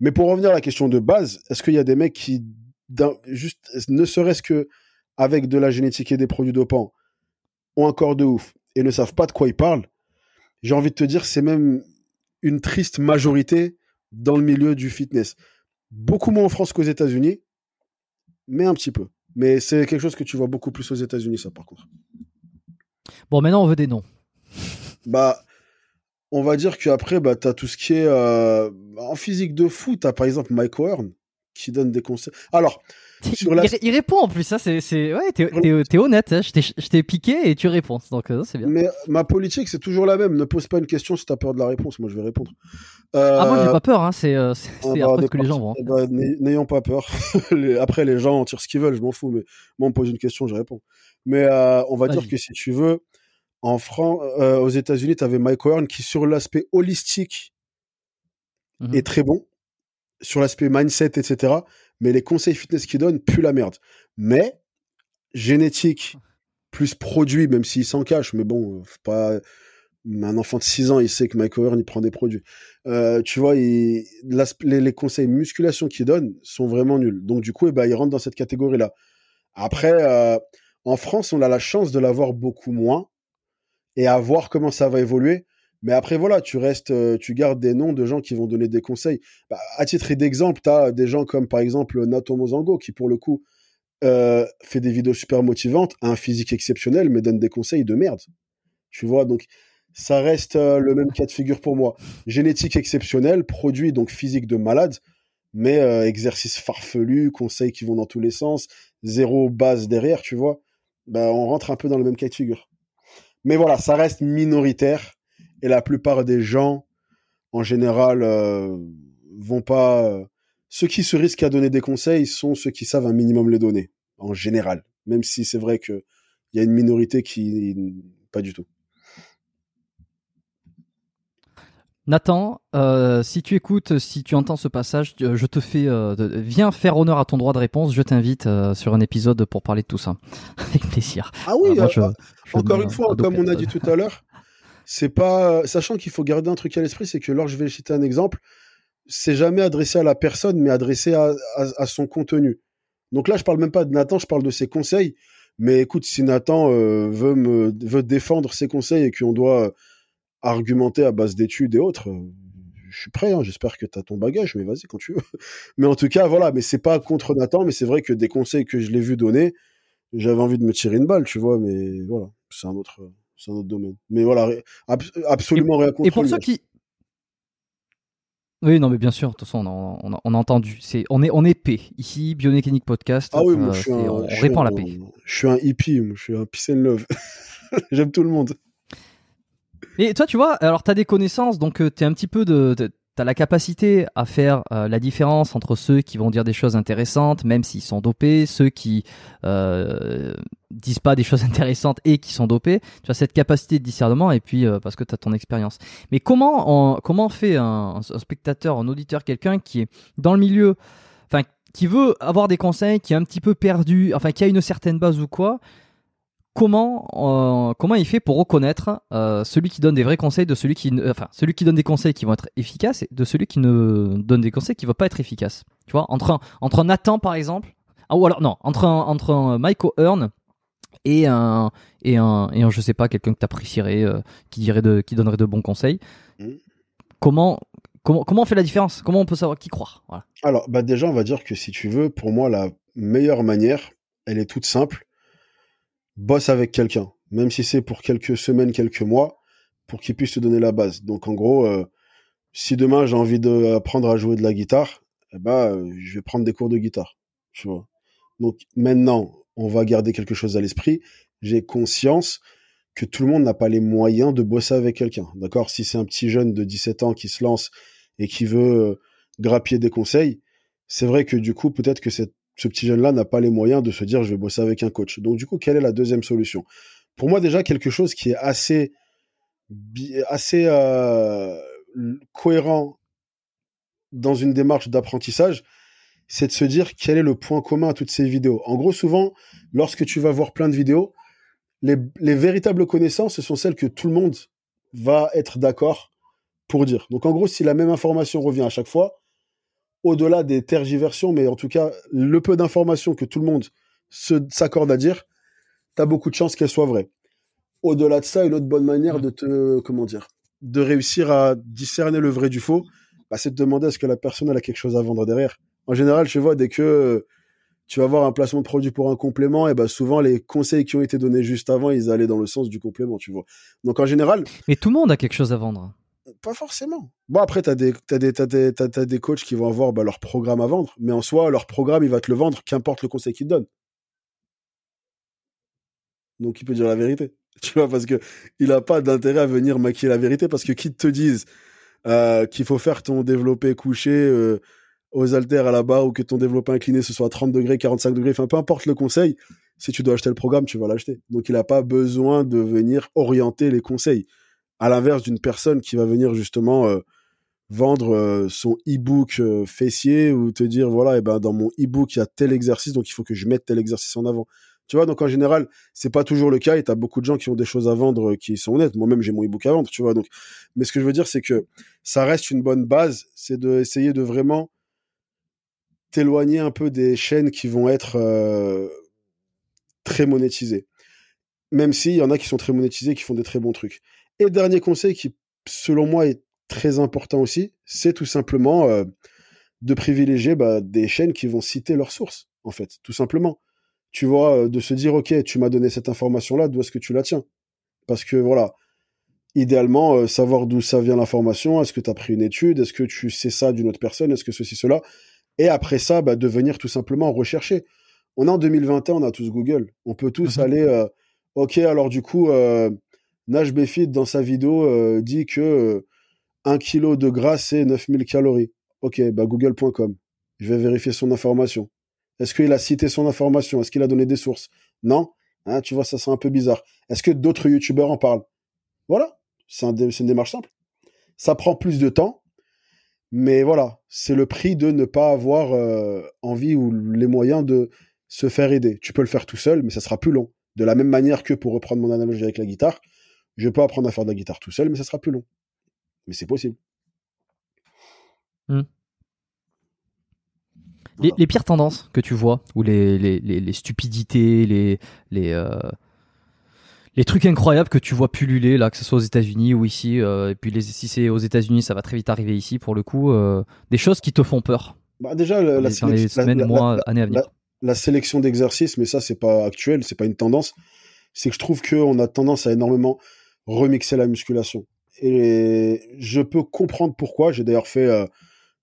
Mais pour revenir à la question de base, est-ce qu'il y a des mecs qui, juste, ne serait-ce que avec de la génétique et des produits dopants, ont un corps de ouf et ne savent pas de quoi ils parlent J'ai envie de te dire, c'est même une triste majorité dans le milieu du fitness. Beaucoup moins en France qu'aux États-Unis, mais un petit peu. Mais c'est quelque chose que tu vois beaucoup plus aux États-Unis, ça, par contre. Bon, maintenant, on veut des noms. Bah, on va dire qu'après, bah, tu as tout ce qui est. Euh, en physique de fou, tu as par exemple Mike Horn qui donne des conseils. Alors. il, répond en plus, ça, c'est. Ouais, t'es honnête, hein. je t'ai piqué et tu réponds, donc euh, c'est bien. Mais ma politique, c'est toujours la même. Ne pose pas une question si t'as peur de la réponse, moi je vais répondre. Ah, moi j'ai euh, pas peur, hein. c'est ah, bah, que les gens vont. Bah, n'ayons pas peur. après, les gens en tirent ce qu'ils veulent, je m'en fous, mais moi on me pose une question, je réponds. Mais on va dire que si tu veux, en France, euh, aux États-Unis, tu avais Mike Horn qui, sur l'aspect holistique, mmh est très bon, sur l'aspect mindset, etc. Mais les conseils fitness qu'il donne, plus la merde. Mais génétique plus produit, même s'il s'en cache, mais bon, pas un enfant de 6 ans, il sait que Mike Horn, il prend des produits. Euh, tu vois, il, les, les, conseils musculation qu'il donne sont vraiment nuls. Donc du coup, eh ben, il rentre dans cette catégorie-là. Après, euh, en France, on a la chance de l'avoir beaucoup moins et à voir comment ça va évoluer. Mais après, voilà, tu restes, euh, tu gardes des noms de gens qui vont donner des conseils. Bah, à titre d'exemple, tu as des gens comme par exemple Nato Mozango qui, pour le coup, euh, fait des vidéos super motivantes, a un physique exceptionnel, mais donne des conseils de merde. Tu vois, donc ça reste euh, le même cas de figure pour moi. Génétique exceptionnelle, produit donc physique de malade, mais exercice farfelu, conseils qui vont dans tous les sens, zéro base derrière, tu vois. Bah, on rentre un peu dans le même cas de figure. Mais voilà, ça reste minoritaire et la plupart des gens, en général, euh, vont pas. Euh, ceux qui se risquent à donner des conseils sont ceux qui savent un minimum les donner, en général. Même si c'est vrai que il y a une minorité qui pas du tout. Nathan, euh, si tu écoutes, si tu entends ce passage, je te fais, euh, viens faire honneur à ton droit de réponse. Je t'invite euh, sur un épisode pour parler de tout ça, avec plaisir. Ah oui, encore une fois, comme on a dit tout à l'heure, c'est pas, sachant qu'il faut garder un truc à l'esprit, c'est que lorsque je vais citer un exemple, c'est jamais adressé à la personne, mais adressé à, son contenu. Donc là, je parle même pas de Nathan, je parle de ses conseils. Mais écoute, si Nathan veut me veut défendre ses conseils et qu'on doit argumenter à base d'études et autres, euh, je suis prêt. Hein, j'espère que tu as ton bagage, mais vas-y quand tu veux. mais en tout cas, voilà. Mais c'est pas contre Nathan, mais c'est vrai que des conseils que je l'ai vu donner, j'avais envie de me tirer une balle, tu vois. Mais voilà, c'est un autre, c'est un autre domaine. Mais voilà, absolument rien contre. Et pour ceux qui oui, non, mais bien sûr. De toute façon, on a, on a, entendu. C'est, on est, on est paix. Ici, Biomécanique Podcast. Ah oui, moi, je suis un, on répand la paix. Je suis un hippie. je suis un peace and love. J'aime tout le monde. Et toi, tu vois, alors tu as des connaissances, donc euh, tu es un petit peu de. T'as la capacité à faire euh, la différence entre ceux qui vont dire des choses intéressantes, même s'ils sont dopés, ceux qui euh, disent pas des choses intéressantes et qui sont dopés. Tu as cette capacité de discernement et puis parce que tu as ton expérience. Mais comment comment fait un, un spectateur, un auditeur, quelqu'un qui est dans le milieu, enfin qui veut avoir des conseils, qui est un petit peu perdu, enfin qui a une certaine base ou quoi, comment euh, comment il fait pour reconnaître euh, celui qui donne des vrais conseils de celui qui enfin celui qui donne des conseils qui vont être efficaces et de celui qui ne donne des conseils qui ne vont pas être efficaces. Tu vois entre un, entre Nathan par exemple ah, ou alors non entre un, entre un Michael Hearn et un et un et un je sais pas quelqu'un que tu apprécierais euh, qui dirait de qui donnerait de bons conseils. Mmh. comment comment comment on fait la différence? Comment on peut savoir qui croire? Alors bah déjà on va dire que si tu veux pour moi la meilleure manière elle est toute simple bosse avec quelqu'un, même si c'est pour quelques semaines, quelques mois, pour qu'il puisse te donner la base. Donc en gros, euh, si demain j'ai envie d'apprendre à jouer de la guitare, eh ben, euh, je vais prendre des cours de guitare. Tu vois. Donc maintenant, on va garder quelque chose à l'esprit. J'ai conscience que tout le monde n'a pas les moyens de bosser avec quelqu'un. D'accord? Si c'est un petit jeune de 17 ans qui se lance et qui veut euh, grappiller des conseils, c'est vrai que du coup, peut-être que cette ce petit jeune-là n'a pas les moyens de se dire je vais bosser avec un coach. Donc du coup, quelle est la deuxième solution? Pour moi, déjà quelque chose qui est assez euh, cohérent dans une démarche d'apprentissage, c'est de se dire quel est le point commun à toutes ces vidéos. En gros, souvent, lorsque tu vas voir plein de vidéos, les, les véritables connaissances, ce sont celles que tout le monde va être d'accord pour dire. Donc en gros, si la même information revient à chaque fois, au-delà des tergiversions, mais en tout cas, le peu d'informations que tout le monde s'accorde à dire, tu as beaucoup de chances qu'elles soient vraies. Au-delà de ça, une autre bonne manière de te, comment dire, de réussir à discerner le vrai du faux, bah, c'est de demander est-ce que la personne a quelque chose à vendre derrière. En général, je vois, dès que tu vas avoir un placement de produit pour un complément, et bah souvent les conseils qui ont été donnés juste avant, ils allaient dans le sens du complément, tu vois. Donc en général. Mais tout le monde a quelque chose à vendre. Pas forcément. Bon, après, tu as des, des, des, coachs qui vont avoir bah, leur programme à vendre, mais en soi, leur programme, il va te le vendre, qu'importe le conseil qu'il te donne. Donc, il peut dire la vérité. Tu vois, parce que il n'a pas d'intérêt à venir maquiller la vérité, parce que qui te dise euh, qu'il faut faire ton développé couché euh, aux haltères à la barre ou que ton développé incliné ce soit à 30 degrés, 45 degrés, enfin, peu importe le conseil, si tu dois acheter le programme, tu vas l'acheter. Donc, il n'a pas besoin de venir orienter les conseils à l'inverse d'une personne qui va venir justement euh, vendre euh, son e-book euh, fessier ou te dire voilà et eh ben dans mon e-book il y a tel exercice donc il faut que je mette tel exercice en avant. Tu vois donc en général c'est pas toujours le cas et t'as beaucoup de gens qui ont des choses à vendre qui sont honnêtes. Moi-même j'ai mon e-book à vendre tu vois donc. Mais ce que je veux dire c'est que ça reste une bonne base c'est d'essayer de vraiment t'éloigner un peu des chaînes qui vont être très monétisées. Même s'il y en a qui sont très monétisés qui font des très bons trucs et dernier conseil qui, selon moi, est très important aussi, c'est tout simplement euh, de privilégier bah, des chaînes qui vont citer leurs sources, en fait, tout simplement. Tu vois, euh, de se dire, OK, tu m'as donné cette information-là, d'où est-ce que tu la tiens? Parce que, voilà, idéalement, euh, savoir d'où ça vient l'information, est-ce que tu as pris une étude, est-ce que tu sais ça d'une autre personne, est-ce que ceci, cela? Et après ça, bah, de venir tout simplement rechercher. On est en 2021, on a tous Google. On peut tous mmh aller, OK, alors du coup Nash Befit, dans sa vidéo, euh, dit que 1 euh, kg de gras, c'est 9000 calories. Ok, bah google.com. Je vais vérifier son information. Est-ce qu'il a cité son information? Est-ce qu'il a donné des sources? Non Hein, tu vois, ça c'est un peu bizarre. Est-ce que d'autres youtubeurs en parlent? Voilà, c'est un une démarche simple. Ça prend plus de temps, mais voilà, c'est le prix de ne pas avoir euh, envie ou les moyens de se faire aider. Tu peux le faire tout seul, mais ça sera plus long. De la même manière que pour reprendre mon analogie avec la guitare, je peux apprendre à faire de la guitare tout seul, mais ça sera plus long. Mais c'est possible. Hmm. Les, pires tendances que tu vois, ou les, les, stupidités, les, les, euh, les trucs incroyables que tu vois pulluler, là, que ce soit aux États-Unis ou ici, euh, et puis les, si c'est aux États-Unis, ça va très vite arriver ici pour le coup, euh, des choses qui te font peur. Bah déjà, la, dans les semaines, mois, années à venir. La, sélection d'exercices, mais ça, c'est pas actuel, c'est pas une tendance, c'est que je trouve qu'on a tendance à énormément remixer la musculation. Et je peux comprendre pourquoi. J'ai d'ailleurs fait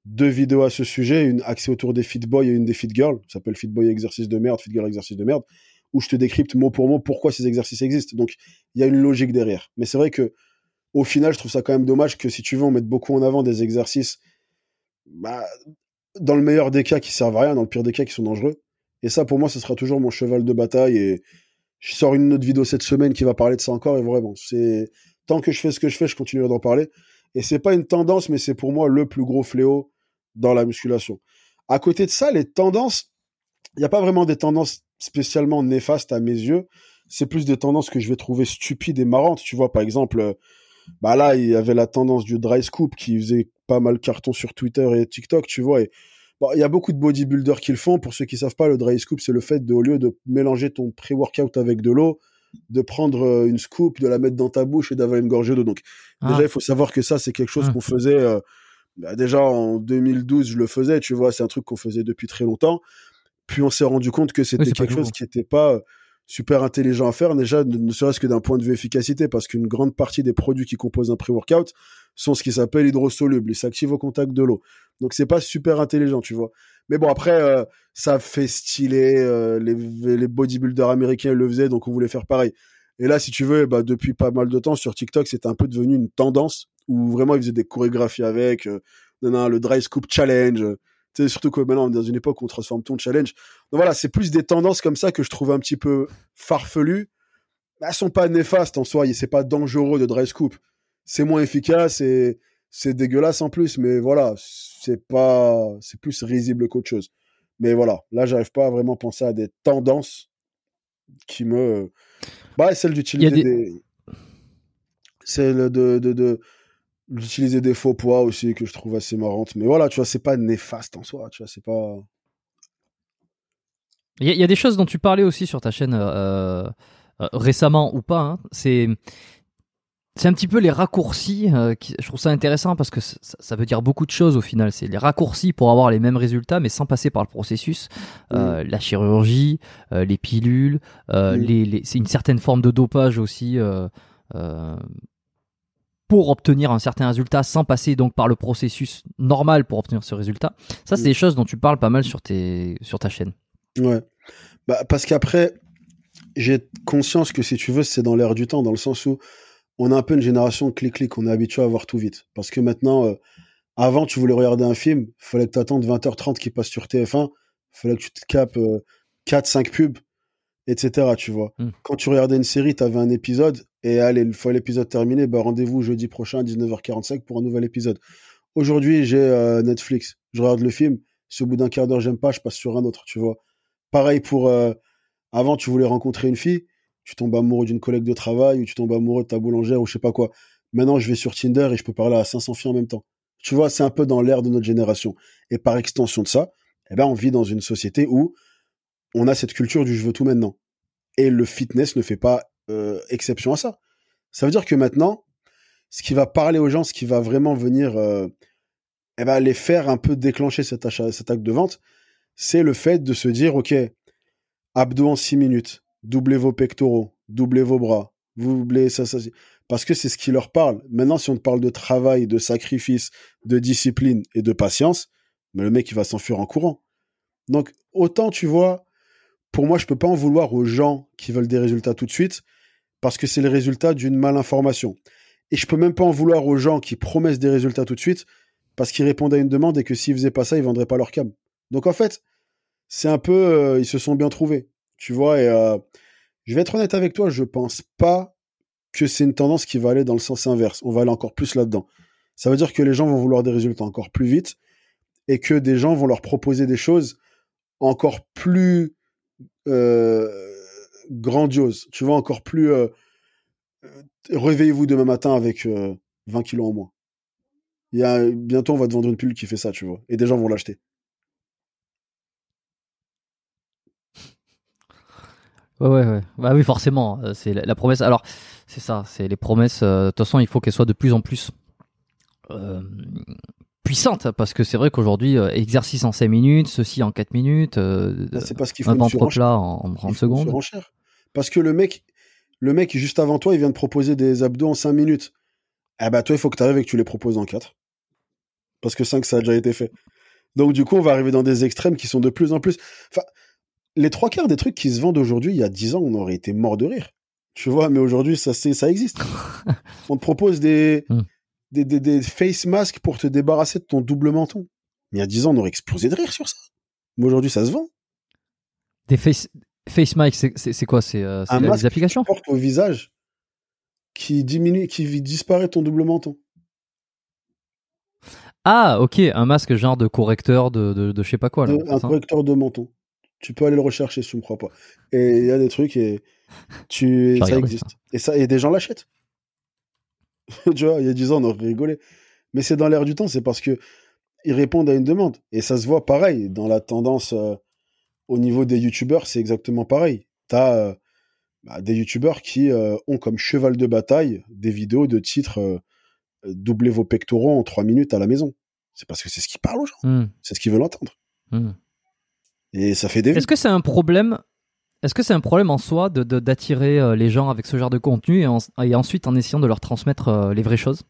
deux vidéos à ce sujet, une axée autour des fit boys et une des fit girls, ça s'appelle fit boy exercice de merde, fit girl exercice de merde, où je te décrypte mot pour mot pourquoi ces exercices existent. Donc il y a une logique derrière. Mais c'est vrai que au final, je trouve ça quand même dommage que si tu veux, on mette beaucoup en avant des exercices, bah, dans le meilleur des cas qui servent à rien, dans le pire des cas qui sont dangereux. Et ça, pour moi, ce sera toujours mon cheval de bataille. Et je sors une autre vidéo cette semaine qui va parler de ça encore. Et vraiment, c'est tant que je fais ce que je fais, je continuerai d'en parler. Et c'est pas une tendance, mais c'est pour moi le plus gros fléau dans la musculation. À côté de ça, les tendances, il n'y a pas vraiment des tendances spécialement néfastes à mes yeux. C'est plus des tendances que je vais trouver stupides et marrantes. Tu vois, par exemple, bah là, il y avait la tendance du dry scoop qui faisait pas mal carton sur Twitter et TikTok, tu vois. Et bon, il y a beaucoup de bodybuilders qui le font. Pour ceux qui savent pas, le dry scoop, c'est le fait de, au lieu de mélanger ton pré-workout avec de l'eau, de prendre euh, une scoop, de la mettre dans ta bouche et d'avoir une gorgée d'eau. Donc, ah. déjà, il faut savoir que ça, c'est quelque chose ah. qu'on faisait euh, bah, déjà en 2012, je le faisais, tu vois, c'est un truc qu'on faisait depuis très longtemps. Puis on s'est rendu compte que c'était quelque chose qui n'était pas super intelligent à faire, déjà ne serait-ce que d'un point de vue efficacité, parce qu'une grande partie des produits qui composent un pré-workout sont ce qui s'appelle hydrosoluble, ils s'activent au contact de l'eau. Donc c'est pas super intelligent, tu vois. Mais bon après, euh, ça fait stylé, euh, les, les bodybuilders américains le faisaient, donc on voulait faire pareil. Et là, si tu veux, bah, depuis pas mal de temps sur TikTok, c'était un peu devenu une tendance où vraiment ils faisaient des chorégraphies avec, euh, le dry scoop challenge. Sais, surtout que maintenant, on est dans une époque où on transforme ton challenge. Donc voilà, c'est plus des tendances comme ça que je trouve un petit peu farfelues. Elles sont pas néfastes en soi, c'est pas dangereux de dry scoop. C'est moins efficace et c'est dégueulasse en plus, mais voilà, c'est pas, c'est plus risible qu'autre chose. Mais voilà, là, j'arrive pas à vraiment penser à des tendances qui me, bah, celle d'utiliser des... Celle de, de, de, d'utiliser des faux poids aussi que je trouve assez marrante. Mais voilà, tu vois, c'est pas néfaste en soi, tu vois, c'est pas. Il y, a des choses dont tu parlais aussi sur ta chaîne euh, euh, récemment ou pas. Hein. C'est c'est un petit peu les raccourcis. Euh, qui, je trouve ça intéressant parce que ça, veut dire beaucoup de choses au final. C'est les raccourcis pour avoir les mêmes résultats, mais sans passer par le processus. Euh, la chirurgie, euh, les pilules, les, les c'est une certaine forme de dopage aussi pour obtenir un certain résultat sans passer donc par le processus normal pour obtenir ce résultat. Ça, c'est des choses dont tu parles pas mal sur, tes, sur ta chaîne. Ouais. Bah, parce qu'après, j'ai conscience que si tu veux, c'est dans l'air du temps, dans le sens où on a un peu une génération clic-clic, on est habitué à voir tout vite. Parce que maintenant, euh, avant, tu voulais regarder un film, fallait que tu attendes 20h30 qui passe sur TF1, fallait que tu te capes 4-5 euh, pubs, etc. Tu vois. Hmm. Quand tu regardais une série, tu avais un épisode, et allez, une fois l'épisode terminé, bah, rendez-vous jeudi prochain à 19h45 pour un nouvel épisode. Aujourd'hui, j'ai euh, Netflix, je regarde le film, si au bout d'un quart d'heure j'aime pas, je passe sur un autre, tu vois. Pareil pour... avant, tu voulais rencontrer une fille, tu tombes amoureux d'une collègue de travail ou tu tombes amoureux de ta boulangère ou je sais pas quoi. Maintenant, je vais sur Tinder et je peux parler à 500 filles en même temps. Tu vois, c'est un peu dans l'air de notre génération. Et par extension de ça, eh ben, on vit dans une société où on a cette culture du je veux tout maintenant. Et le fitness ne fait pas euh, exception à ça. Ça veut dire que maintenant, ce qui va parler aux gens, ce qui va vraiment venir euh, eh ben, les faire un peu déclencher cet, achat, acte de vente, c'est le fait de se dire, OK, abdos en 6 minutes, doublez vos pectoraux, doublez vos bras, vous doublez ça, ça, parce que c'est ce qui leur parle. Maintenant, si on te parle de travail, de sacrifice, de discipline et de patience, mais le mec, il va s'enfuir en courant. Donc, autant, tu vois, pour moi, je peux pas en vouloir aux gens qui veulent des résultats tout de suite, parce que c'est le résultat d'une malinformation. Et je peux même pas en vouloir aux gens qui promettent des résultats tout de suite, parce qu'ils répondent à une demande et que s'ils faisaient pas ça, ils vendraient pas leur cam. Donc, en fait, c'est un peu, euh, ils se sont bien trouvés tu vois. Et euh, Je vais être honnête avec toi, je pense pas que c'est une tendance qui va aller dans le sens inverse. On va aller encore plus là-dedans. Ça veut dire que les gens vont vouloir des résultats encore plus vite et que des gens vont leur proposer des choses encore plus euh, grandioses. Tu vois, encore plus. Euh, euh, réveillez-vous demain matin avec 20 kilos en moins. Y a, bientôt, on va te vendre une pull qui fait ça, tu vois. Et des gens vont l'acheter. Ouais, ouais, ouais. Bah oui, forcément. C'est la, promesse. Alors, c'est ça. C'est les promesses. De toute façon, il faut qu'elles soient de plus en plus euh, puissante parce que c'est vrai qu'aujourd'hui euh, exercice en 5 minutes, ceci en 4 minutes, euh, c'est parce qu'il faut un plat en, 30 secondes. Parce que le mec, le mec juste avant toi, il vient de proposer des abdos en 5 minutes. Eh bah toi, il faut que tu arrives et que tu les proposes en 4. Parce que 5, ça a déjà été fait. Donc du coup, on va arriver dans des extrêmes qui sont de plus en plus. Enfin, les trois quarts des trucs qui se vendent aujourd'hui, il y a 10 ans, on aurait été mort de rire. Tu vois, mais aujourd'hui, ça, ça existe. on te propose des, hmm des, des, face masks pour te débarrasser de ton double menton. Mais il y a 10 ans, on aurait explosé de rire sur ça. Mais aujourd'hui, ça se vend. Des face, face masks, c'est quoi C'est euh, des applications que tu portes au visage qui diminue, qui disparaît ton double menton. Ah, ok, un masque genre de correcteur de, de, de je sais pas quoi. Là, un correcteur de menton. Tu peux aller le rechercher si tu me crois pas. Et il y a des trucs et tu, ça existe. Et, ça, et des gens l'achètent. tu vois, il y a 10 ans, on aurait rigolé. Mais c'est dans l'air du temps, c'est parce que ils répondent à une demande. Et ça se voit pareil. Dans la tendance euh, au niveau des youtubeurs, c'est exactement pareil. T'as euh, bah, des youtubeurs qui euh, ont comme cheval de bataille des vidéos de titres doublez vos pectoraux en 3 minutes à la maison. C'est parce que c'est ce qui parle aux gens. Hmm. C'est ce qu'ils veulent entendre. Hmm. Et ça fait des. Est-ce que c'est un problème est-ce que c'est un problème en soi de, d'attirer euh, les gens avec ce genre de contenu et, ensuite en essayant de leur transmettre euh, les vraies choses?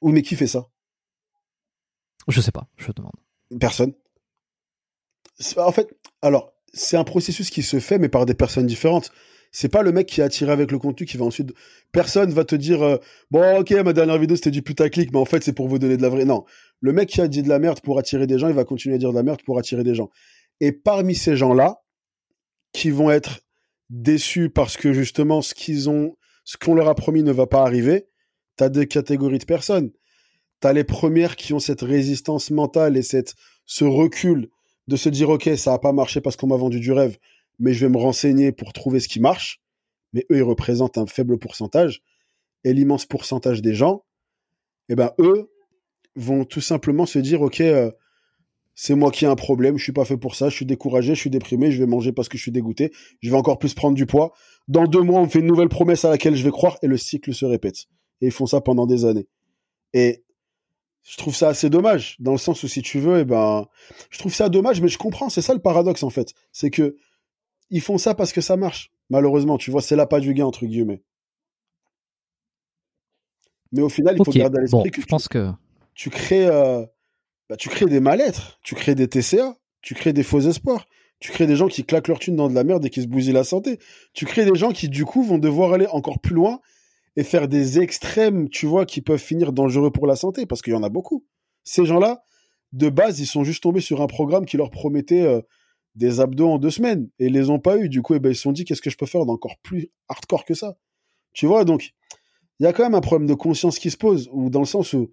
Ou mais qui fait ça? Je sais pas, je te demande. Personne. En fait, alors, c'est un processus qui se fait, mais par des personnes différentes. C'est pas le mec qui est attiré avec le contenu qui va ensuite. Personne va te dire euh, Bon, ok, ma dernière vidéo c'était du putaclic, mais en fait c'est pour vous donner de la vraie. Non. Le mec qui a dit de la merde pour attirer des gens, il va continuer à dire de la merde pour attirer des gens. Et parmi ces gens-là, qui vont être déçus parce que justement ce qu'on leur a promis ne va pas arriver, tu as deux catégories de personnes. Tu as les premières qui ont cette résistance mentale et cette, ce recul de se dire ok ça a pas marché parce qu'on m'a vendu du rêve, mais je vais me renseigner pour trouver ce qui marche. Mais eux ils représentent un faible pourcentage et l'immense pourcentage des gens, eh ben eux vont tout simplement se dire ok euh, c'est moi qui ai un problème, je suis pas fait pour ça, je suis découragé, je suis déprimé, je vais manger parce que je suis dégoûté, je vais encore plus prendre du poids. Dans deux mois, on me fait une nouvelle promesse à laquelle je vais croire et le cycle se répète. Et ils font ça pendant des années. Et je trouve ça assez dommage, dans le sens où si tu veux, eh ben, je trouve ça dommage, mais je comprends, c'est ça le paradoxe en fait. C'est que ils font ça parce que ça marche. Malheureusement, tu vois, c'est pas du gain, entre guillemets. Mais au final, il faut garder à l'esprit que, je pense que tu crées, euh, bah, tu crées des mal-être, tu crées des TCA, tu crées des faux espoirs, tu crées des gens qui claquent leur thune dans de la merde et qui se bousillent la santé. Tu crées des gens qui, du coup, vont devoir aller encore plus loin et faire des extrêmes, tu vois, qui peuvent finir dangereux pour la santé, parce qu'il y en a beaucoup. Ces gens-là, de base, ils sont juste tombés sur un programme qui leur promettait euh, des abdos en deux semaines et ils les ont pas eu. Du coup, eh ben, ils se sont dit, qu'est-ce que je peux faire d'encore plus hardcore que ça? Tu vois, donc, il y a quand même un problème de conscience qui se pose, ou dans le sens où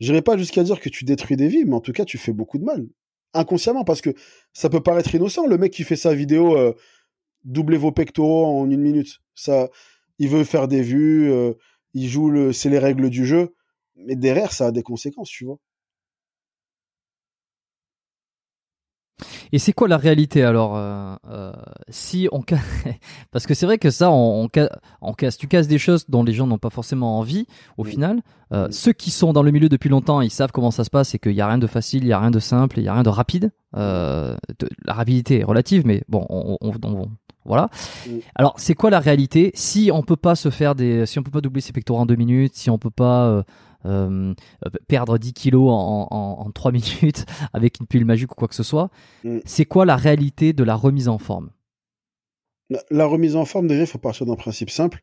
J'irai pas jusqu'à dire que tu détruis des vies, mais en tout cas, tu fais beaucoup de mal. Inconsciemment, parce que ça peut paraître innocent, le mec qui fait sa vidéo euh, doublez vos pectoraux en une minute. Ça, il veut faire des vues, euh, il joue le, c'est les règles du jeu, mais derrière, ça a des conséquences, tu vois. Et c'est quoi la réalité alors euh, euh, Si on parce que c'est vrai que ça, on, on, casse, tu casses des choses dont les gens n'ont pas forcément envie. Au final, euh, ceux qui sont dans le milieu depuis longtemps, ils savent comment ça se passe et qu'il y a rien de facile, il y a rien de simple, il y a rien de rapide. la rapidité est relative, mais bon, on, voilà. Alors, c'est quoi la réalité? Si on peut pas se faire des, si on peut pas doubler ses pectoraux en deux minutes, si on peut pas euh, perdre 10 kilos en, en, 3 minutes avec une pilule magique ou quoi que ce soit. Mm. C'est quoi la réalité de la remise en forme? La, remise en forme, déjà, il faut partir d'un principe simple.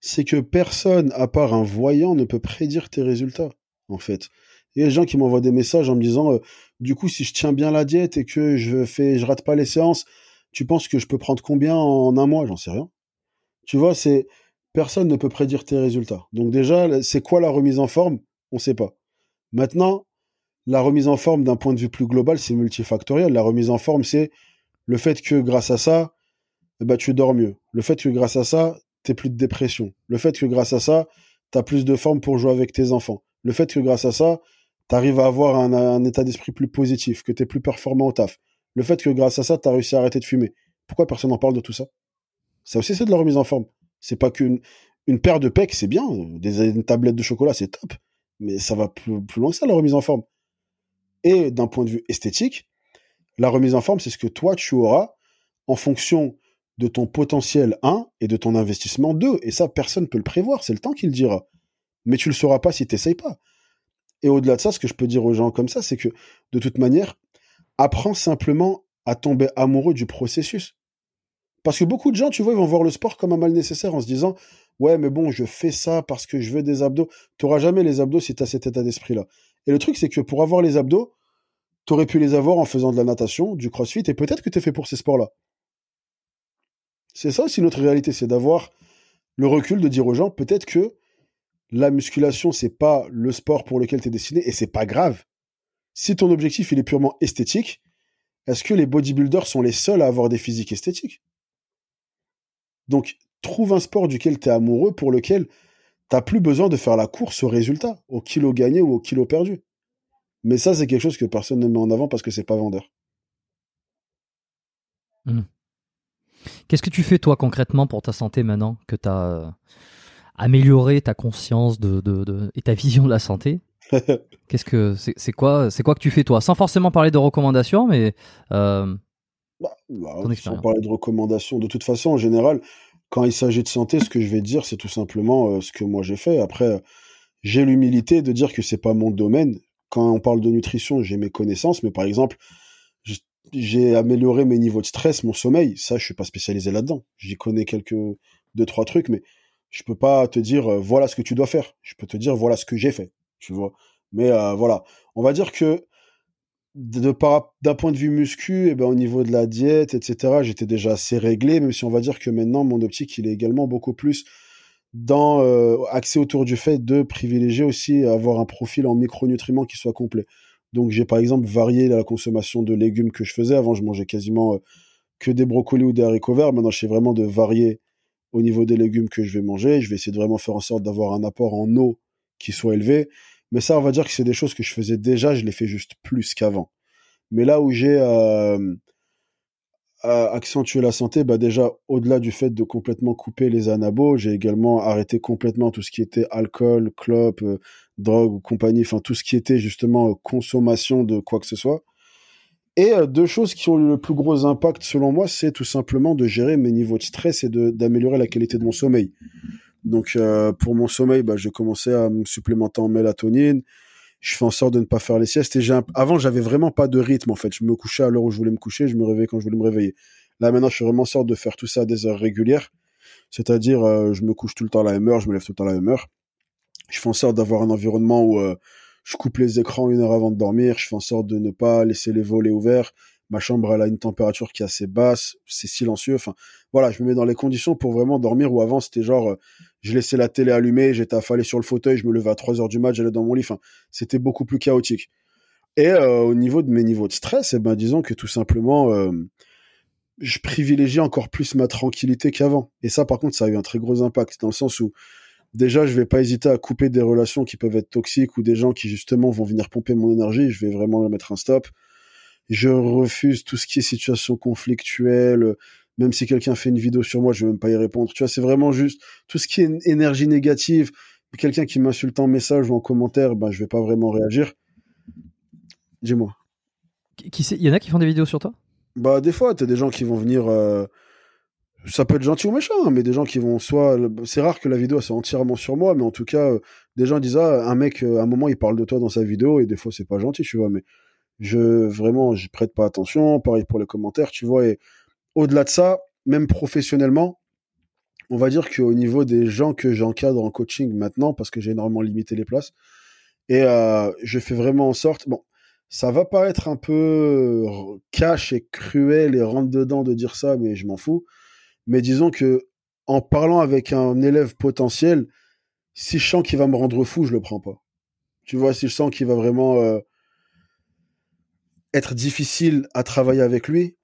C'est que personne, à part un voyant, ne peut prédire tes résultats, en fait. Il y a des gens qui m'envoient des messages en me disant, euh, du coup, si je tiens bien la diète et que je fais, je rate pas les séances, tu penses que je peux prendre combien en un mois? J'en sais rien. Tu vois, c'est personne ne peut prédire tes résultats. Donc déjà, c'est quoi la remise en forme? On ne sait pas. Maintenant, la remise en forme d'un point de vue plus global, c'est multifactoriel. La remise en forme, c'est le fait que grâce à ça, eh ben, tu dors mieux. Le fait que grâce à ça, tu plus de dépression. Le fait que grâce à ça, tu as plus de forme pour jouer avec tes enfants. Le fait que grâce à ça, tu arrives à avoir un, état d'esprit plus positif, que tu es plus performant au taf. Le fait que grâce à ça, tu as réussi à arrêter de fumer. Pourquoi personne n'en parle de tout ça? Ça aussi, c'est de la remise en forme. C'est pas qu'une une paire de pecs, c'est bien. Des tablettes de chocolat, c'est top. Mais ça va plus, plus loin que ça, la remise en forme. Et d'un point de vue esthétique, la remise en forme, c'est ce que toi, tu auras en fonction de ton potentiel 1 et de ton investissement 2. Et ça, personne ne peut le prévoir. C'est le temps qui le dira. Mais tu le sauras pas si tu n'essayes pas. Et au-delà de ça, ce que je peux dire aux gens comme ça, c'est que de toute manière, apprends simplement à tomber amoureux du processus. Parce que beaucoup de gens, tu vois, ils vont voir le sport comme un mal nécessaire en se disant Ouais, mais bon, je fais ça parce que je veux des abdos. Tu n'auras jamais les abdos si tu as cet état d'esprit-là. Et le truc, c'est que pour avoir les abdos, tu aurais pu les avoir en faisant de la natation, du crossfit, et peut-être que tu es fait pour ces sports-là. C'est ça aussi notre réalité, c'est d'avoir le recul de dire aux gens peut-être que la musculation, c'est pas le sport pour lequel tu es destiné, et c'est pas grave. Si ton objectif il est purement esthétique, est-ce que les bodybuilders sont les seuls à avoir des physiques esthétiques? Donc, trouve un sport duquel tu es amoureux, pour lequel t'as plus besoin de faire la course au résultat, au kilo gagné ou au kilo perdu. Mais ça, c'est quelque chose que personne ne met en avant parce que c'est pas vendeur. Mmh. Qu'est-ce que tu fais toi concrètement pour ta santé maintenant que tu as euh, amélioré ta conscience de, et ta vision de la santé? Qu'est-ce que c'est quoi c'est quoi que tu fais toi? Sans forcément parler de recommandations mais euh, bah, bah, sans parler de recommandations de toute façon en général quand il s'agit de santé, ce que je vais dire, c'est tout simplement euh, ce que moi j'ai fait. Après, j'ai l'humilité de dire que c'est pas mon domaine. Quand on parle de nutrition, j'ai mes connaissances, mais par exemple, j'ai amélioré mes niveaux de stress, mon sommeil. Ça, je suis pas spécialisé là-dedans. J'y connais quelques deux trois trucs, mais je peux pas te dire euh, voilà ce que tu dois faire. Je peux te dire voilà ce que j'ai fait. Tu vois. Mais euh, voilà, on va dire que d'un point de vue muscu, et eh ben, au niveau de la diète, etc., j'étais déjà assez réglé, même si on va dire que maintenant, mon optique, il est également beaucoup plus dans euh, axé autour du fait de privilégier aussi avoir un profil en micronutriments qui soit complet. Donc j'ai par exemple varié la consommation de légumes que je faisais. Avant, je mangeais quasiment euh, que des brocolis ou des haricots verts. Maintenant, j'essaie vraiment de varier au niveau des légumes que je vais manger. Je vais essayer de vraiment faire en sorte d'avoir un apport en eau qui soit élevé. Mais ça, on va dire que c'est des choses que je faisais déjà, je les fais juste plus qu'avant. Mais là où j'ai euh, accentué la santé, bah déjà, au-delà du fait de complètement couper les anabos, j'ai également arrêté complètement tout ce qui était alcool, clope, euh, drogue ou compagnie, enfin tout ce qui était justement consommation de quoi que ce soit. Et euh, deux choses qui ont le plus gros impact selon moi, c'est tout simplement de gérer mes niveaux de stress et d'améliorer la qualité de mon sommeil. Donc euh, pour mon sommeil, bah, j'ai commencé à me supplémenter en mélatonine. Je fais en sorte de ne pas faire les siestes. Et j'ai avant, j'avais vraiment pas de rythme en fait. Je me couchais à l'heure où je voulais me coucher, je me réveillais quand je voulais me réveiller. Là maintenant, je fais vraiment en sorte de faire tout ça à des heures régulières. C'est-à-dire, euh, je me couche tout le temps à la même heure, je me lève tout le temps à la même heure. Je fais en sorte d'avoir un environnement où euh, je coupe les écrans une heure avant de dormir. Je fais en sorte de ne pas laisser les volets ouverts. Ma chambre, elle a une température qui est assez basse. C'est silencieux. Enfin, voilà, je me mets dans les conditions pour vraiment dormir. Ou avant, c'était genre, je laissais la télé allumée, j'étais affalé sur le fauteuil, je me levais à 3 heures du mat, j'allais dans mon lit. C'était beaucoup plus chaotique. Et euh, au niveau de mes niveaux de stress, eh ben, disons que tout simplement, euh, je privilégie encore plus ma tranquillité qu'avant. Et ça, par contre, ça a eu un très gros impact dans le sens où déjà, je vais pas hésiter à couper des relations qui peuvent être toxiques ou des gens qui justement vont venir pomper mon énergie. Je vais vraiment mettre un stop. Je refuse tout ce qui est situation conflictuelle, même si quelqu'un fait une vidéo sur moi, je vais même pas y répondre. Tu vois, c'est vraiment juste tout ce qui est énergie négative. Quelqu'un qui m'insulte en message ou en commentaire, ben je vais pas vraiment réagir. Dis-moi. Qui Il y en a qui font des vidéos sur toi? Bah des fois, tu as des gens qui vont venir. Euh, ça peut être gentil ou méchant, hein, mais des gens qui vont soit. C'est rare que la vidéo soit entièrement sur moi, mais en tout cas, euh, des gens disent ah un mec, euh, à un moment, il parle de toi dans sa vidéo et des fois c'est pas gentil, tu vois. Mais je vraiment, je prête pas attention. Pareil pour les commentaires, tu vois. Et au-delà de ça, même professionnellement, on va dire qu'au niveau des gens que j'encadre en coaching maintenant, parce que j'ai énormément limité les places, et euh, je fais vraiment en sorte, bon, ça va paraître un peu cash et cruel et rentre dedans de dire ça, mais je m'en fous. Mais disons que en parlant avec un élève potentiel, si je sens qu'il va me rendre fou, je le prends pas. Tu vois, si je sens qu'il va vraiment euh, être difficile à travailler avec lui,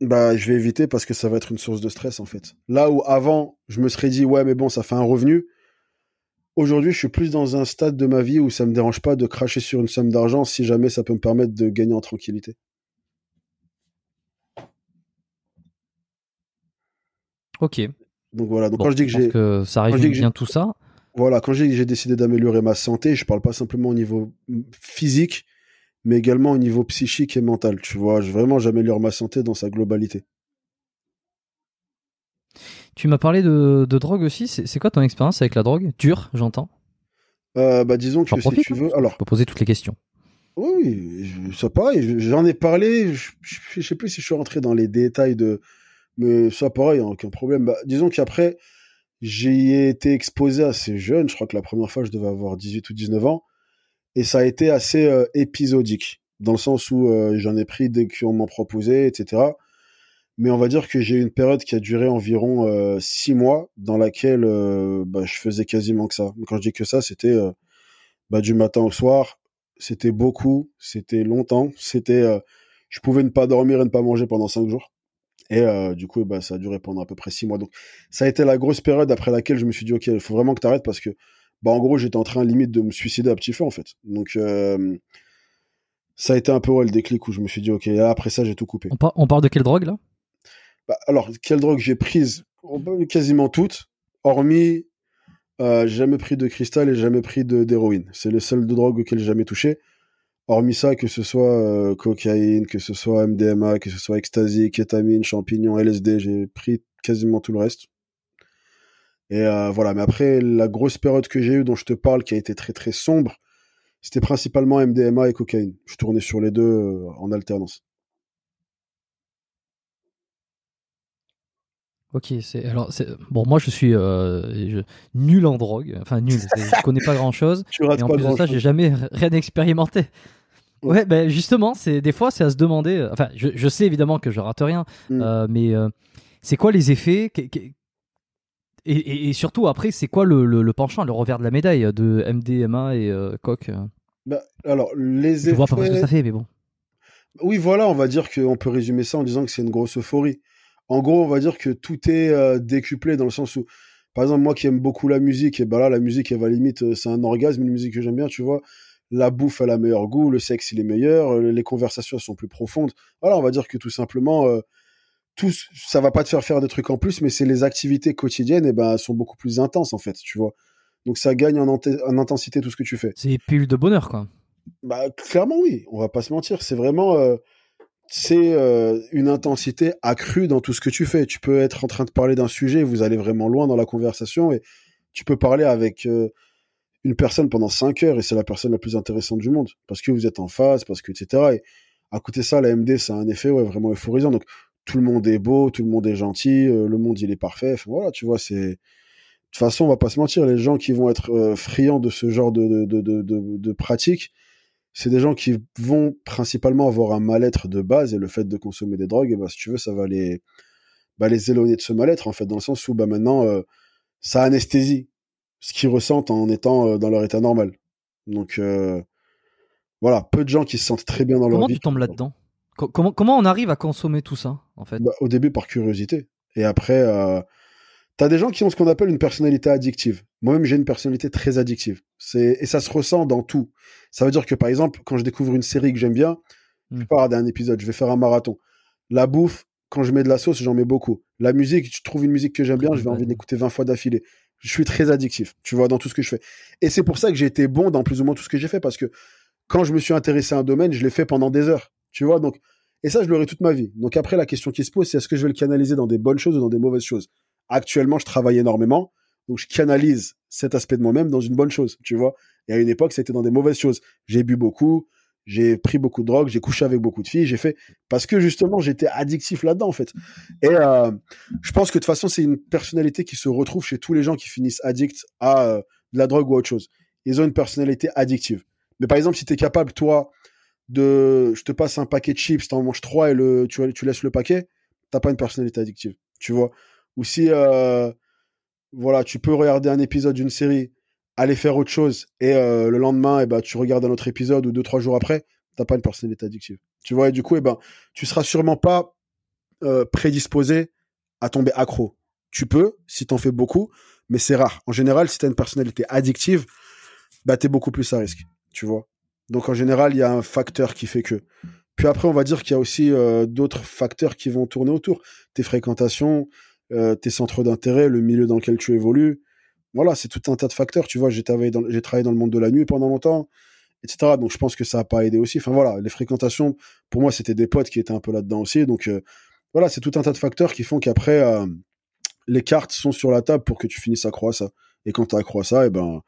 bah je vais éviter parce que ça va être une source de stress en fait. Là où avant, je me serais dit ouais mais bon, ça fait un revenu. Aujourd'hui, je suis plus dans un stade de ma vie où ça me dérange pas de cracher sur une somme d'argent si jamais ça peut me permettre de gagner en tranquillité. Ok. Donc voilà. Donc quand je dis que j'ai, que ça résume bien tout ça. Voilà, quand j'ai décidé d'améliorer ma santé, je parle pas simplement au niveau physique, mais également au niveau psychique et mental. Tu vois, vraiment, j'améliore ma santé dans sa globalité. Tu m'as parlé de, drogue aussi. C'est quoi ton expérience avec la drogue? Dure, j'entends. Euh, bah, disons que si tu hein. veux, alors. Je peux poser toutes les questions. Oui, ça pareil. J'en ai parlé. Je, je, sais plus si je suis rentré dans les détails de, mais ça pareil, aucun problème. Bah, disons qu'après, J'y ai été exposé assez jeune. Je crois que la première fois, je devais avoir 18 ou 19 ans. Et ça a été assez euh, épisodique, dans le sens où euh, j'en ai pris dès qu'on m'en proposait, etc. Mais on va dire que j'ai eu une période qui a duré environ euh, six mois, dans laquelle bah, je faisais quasiment que ça. Quand je dis que ça, c'était bah, du matin au soir. C'était beaucoup, c'était longtemps. C'était, je pouvais ne pas dormir et ne pas manger pendant cinq jours. Et du coup, bah, ça a duré pendant à peu près six mois. Donc, ça a été la grosse période après laquelle je me suis dit, OK, il faut vraiment que tu arrêtes parce que, bah, en gros, j'étais en train limite de me suicider à petit feu, en fait. Donc, euh, ça a été un peu ouais, le déclic où je me suis dit, OK, après ça, j'ai tout coupé. On, parle de quelle drogue, là? Bah, Alors, quelle drogue j'ai prise? Quasiment toutes, hormis, euh, j'ai jamais pris de cristal et jamais pris d'héroïne. C'est les seules deux drogues auxquelles j'ai jamais touché. Hormis ça, que ce soit euh, cocaïne, que ce soit MDMA, que ce soit ecstasy, kétamine, champignons, LSD, j'ai pris quasiment tout le reste. Et euh, voilà, mais après, la grosse période que j'ai eue dont je te parle, qui a été très très sombre, c'était principalement MDMA et cocaïne. Je tournais sur les deux euh, en alternance. Ok, c'est alors bon. Moi, je suis nul en drogue. Enfin, nul. je connais pas grand chose. et en plus de ça, j'ai jamais rien expérimenté. Ouais, ben justement, c'est des fois c'est à se demander. Euh, enfin, je, sais évidemment que je rate rien, mm. euh, mais euh, c'est quoi les effets? Et, surtout après, c'est quoi le, penchant, le revers de la médaille de MDMA et Coq bah, Alors les effets. Je vois pas ce que ça fait, mais bon. Oui, voilà, on va dire qu'on peut résumer ça en disant que c'est une grosse euphorie. En gros, on va dire que tout est décuplé dans le sens où, par exemple, moi qui aime beaucoup la musique, et ben là, la musique, elle va limite, c'est un orgasme, une musique que j'aime bien, tu vois la bouffe a la meilleur goût, le sexe il est meilleur, euh, les conversations sont plus profondes. Voilà, on va dire que tout simplement, euh, tout, ça va pas te faire faire des trucs en plus, mais c'est les activités quotidiennes et eh ben sont beaucoup plus intenses en fait, tu vois. Donc ça gagne en, intensité tout ce que tu fais. C'est pilule de bonheur quoi. Bah clairement oui, on va pas se mentir, c'est vraiment euh, c'est une intensité accrue dans tout ce que tu fais. Tu peux être en train de parler d'un sujet, vous allez vraiment loin dans la conversation et tu peux parler avec une personne pendant 5 heures et c'est la personne la plus intéressante du monde parce que vous êtes en phase, parce que etc. Et à côté de ça, la MD, ça a un effet ouais, vraiment euphorisant. Donc tout le monde est beau, tout le monde est gentil, euh, le monde il est parfait. voilà, tu vois, c'est de toute façon, on va pas se mentir, les gens qui vont être euh, friands de ce genre de, de, de, de, pratiques, c'est des gens qui vont principalement avoir un mal-être de base et le fait de consommer des drogues, et bah, si tu veux, ça va les, bah, les éloigner de ce mal-être, en fait, dans le sens où bah, maintenant, euh, ça anesthésie ce qu'ils ressentent en étant euh, dans leur état normal. Donc euh, voilà, peu de gens qui se sentent très bien dans leur vie. Comment tu tombes là-dedans? Comment, comment on arrive à consommer tout ça, en fait? Bah, Au début, par curiosité. Et après, euh, t'as des gens qui ont ce qu'on appelle une personnalité addictive. Moi-même, j'ai une personnalité très addictive. Et ça se ressent dans tout. Ça veut dire que, par exemple, quand je découvre une série que j'aime bien, je pars hmm. d'un épisode, je vais faire un marathon. La bouffe, quand je mets de la sauce, j'en mets beaucoup. La musique, je trouve une musique que j'aime bien, je vais envie d'écouter 20 fois d'affilée je suis très addictif, tu vois, dans tout ce que je fais. Et c'est pour ça que j'ai été bon dans plus ou moins tout ce que j'ai fait, parce que quand je me suis intéressé à un domaine, je l'ai fait pendant des heures, tu vois. Donc, et ça, je l'aurai toute ma vie. Donc après, la question qui se pose, c'est est-ce que je vais le canaliser dans des bonnes choses ou dans des mauvaises choses? Actuellement, je travaille énormément, donc je canalise cet aspect de moi-même dans une bonne chose, tu vois? Et à une époque, c'était dans des mauvaises choses. J'ai bu beaucoup, j'ai pris beaucoup de drogue, j'ai couché avec beaucoup de filles, j'ai fait parce que justement j'étais addictif là-dedans en fait. Et euh, je pense que de toute façon c'est une personnalité qui se retrouve chez tous les gens qui finissent addicts à euh, de la drogue ou autre chose. Ils ont une personnalité addictive. Mais par exemple si tu es capable toi de je te passe un paquet de chips, t'en manges trois et le tu laisses le paquet, t'as pas une personnalité addictive, tu vois. Ou si euh, voilà, tu peux regarder un épisode d'une série, aller faire autre chose, et euh, le lendemain, et eh ben, tu regardes un autre épisode ou deux, trois jours après, t'as pas une personnalité addictive. Tu vois, et du coup, et eh ben, tu seras sûrement pas euh, prédisposé à tomber accro. Tu peux, si t'en fais beaucoup, mais c'est rare. En général, si t'as une personnalité addictive, bah, t'es beaucoup plus à risque. Tu vois. Donc, en général, il y a un facteur qui fait que. Puis après, on va dire qu'il y a aussi euh, d'autres facteurs qui vont tourner autour. Tes fréquentations, euh, tes centres d'intérêt, le milieu dans lequel tu évolues. Voilà, c'est tout un tas de facteurs. Tu vois, j'ai travaillé, dans, le monde de la nuit pendant longtemps, etc. Donc je pense que ça n'a pas aidé aussi. Enfin voilà, les fréquentations, pour moi, c'était des potes qui étaient un peu là-dedans aussi. Donc euh, voilà, c'est tout un tas de facteurs qui font qu'après, euh, les cartes sont sur la table pour que tu finisses à croire ça. Et quand tu as accrois ça, et eh ben,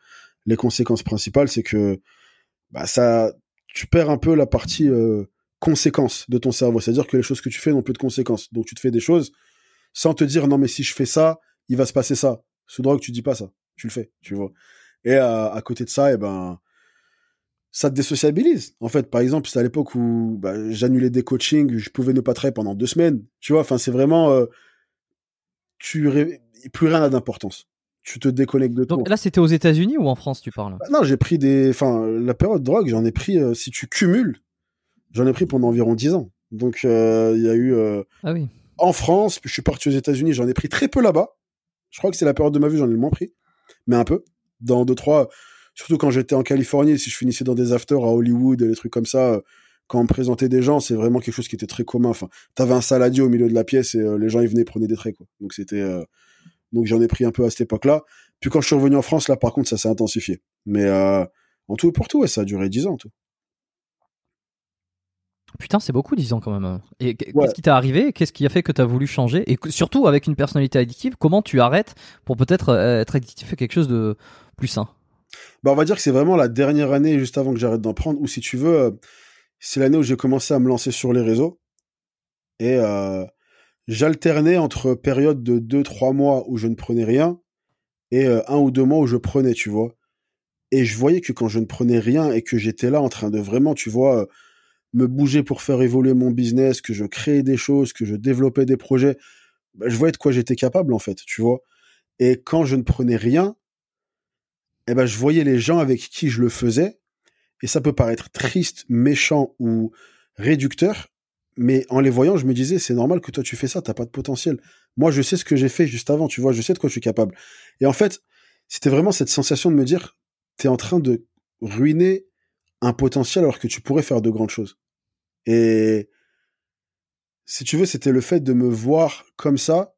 les conséquences principales, c'est que bah, ça, tu perds un peu la partie conséquence de ton cerveau. C'est-à-dire que les choses que tu fais n'ont plus de conséquences. Donc tu te fais des choses sans te dire non mais si je fais ça, il va se passer ça. Sous drogue, tu dis pas ça, tu le fais, tu vois. Et euh, à côté de ça, eh ben ça te désociabilise. En fait, par exemple, c'est à l'époque où bah, j'annulais des coachings, je pouvais ne pas travailler pendant deux semaines. Tu vois, enfin c'est vraiment euh, tu plus rien n'a d'importance. Tu te déconnectes de tout. Donc là, c'était aux États-Unis ou en France, tu parles? Bah, Non, j'ai pris des. Enfin, la période de drogue, j'en ai pris. Euh, si tu cumules, j'en ai pris pendant environ dix ans. Donc il y a eu. ah oui en France, puis je suis parti aux États-Unis, j'en ai pris très peu là-bas. Je crois que c'est la période de ma vie, j'en ai le moins pris, mais un peu. Dans deux trois, surtout quand j'étais en Californie, si je finissais dans des afters à Hollywood et des trucs comme ça, quand on me présentait des gens, c'est vraiment quelque chose qui était très commun. Enfin, t'avais un saladier au milieu de la pièce et euh, les gens ils venaient prenaient des traits quoi. Donc c'était, euh, donc j'en ai pris un peu à cette époque-là. Puis quand je suis revenu en France, là par contre ça s'est intensifié. Mais euh, en tout et pour tout, ça a duré dix ans tout. Putain, c'est beaucoup, 10 ans quand même. Hein. Et qu'est-ce qui t'est arrivé? Qu'est-ce qui a fait que tu as voulu changer? Et surtout, avec une personnalité addictive, comment tu arrêtes pour peut-être euh, être addictif à quelque chose de plus sain? Bah, On va dire que c'est vraiment la dernière année, juste avant que j'arrête d'en prendre, ou si tu veux, euh, c'est l'année où j'ai commencé à me lancer sur les réseaux. Et euh, j'alternais entre périodes de 2-3 mois où je ne prenais rien et un ou deux mois où je prenais, tu vois. Et je voyais que quand je ne prenais rien et que j'étais là en train de vraiment, tu vois me bouger pour faire évoluer mon business, que je créais des choses, que je développais des projets, bah, je voyais de quoi j'étais capable en fait, tu vois. Et quand je ne prenais rien, eh ben je voyais les gens avec qui je le faisais, et ça peut paraître triste, méchant ou réducteur, mais en les voyant, je me disais c'est normal que toi tu fais ça, t'as pas de potentiel. Moi, je sais ce que j'ai fait juste avant, tu vois, je sais de quoi je suis capable. Et en fait, c'était vraiment cette sensation de me dire t'es en train de ruiner un potentiel alors que tu pourrais faire de grandes choses. Et si tu veux, c'était le fait de me voir comme ça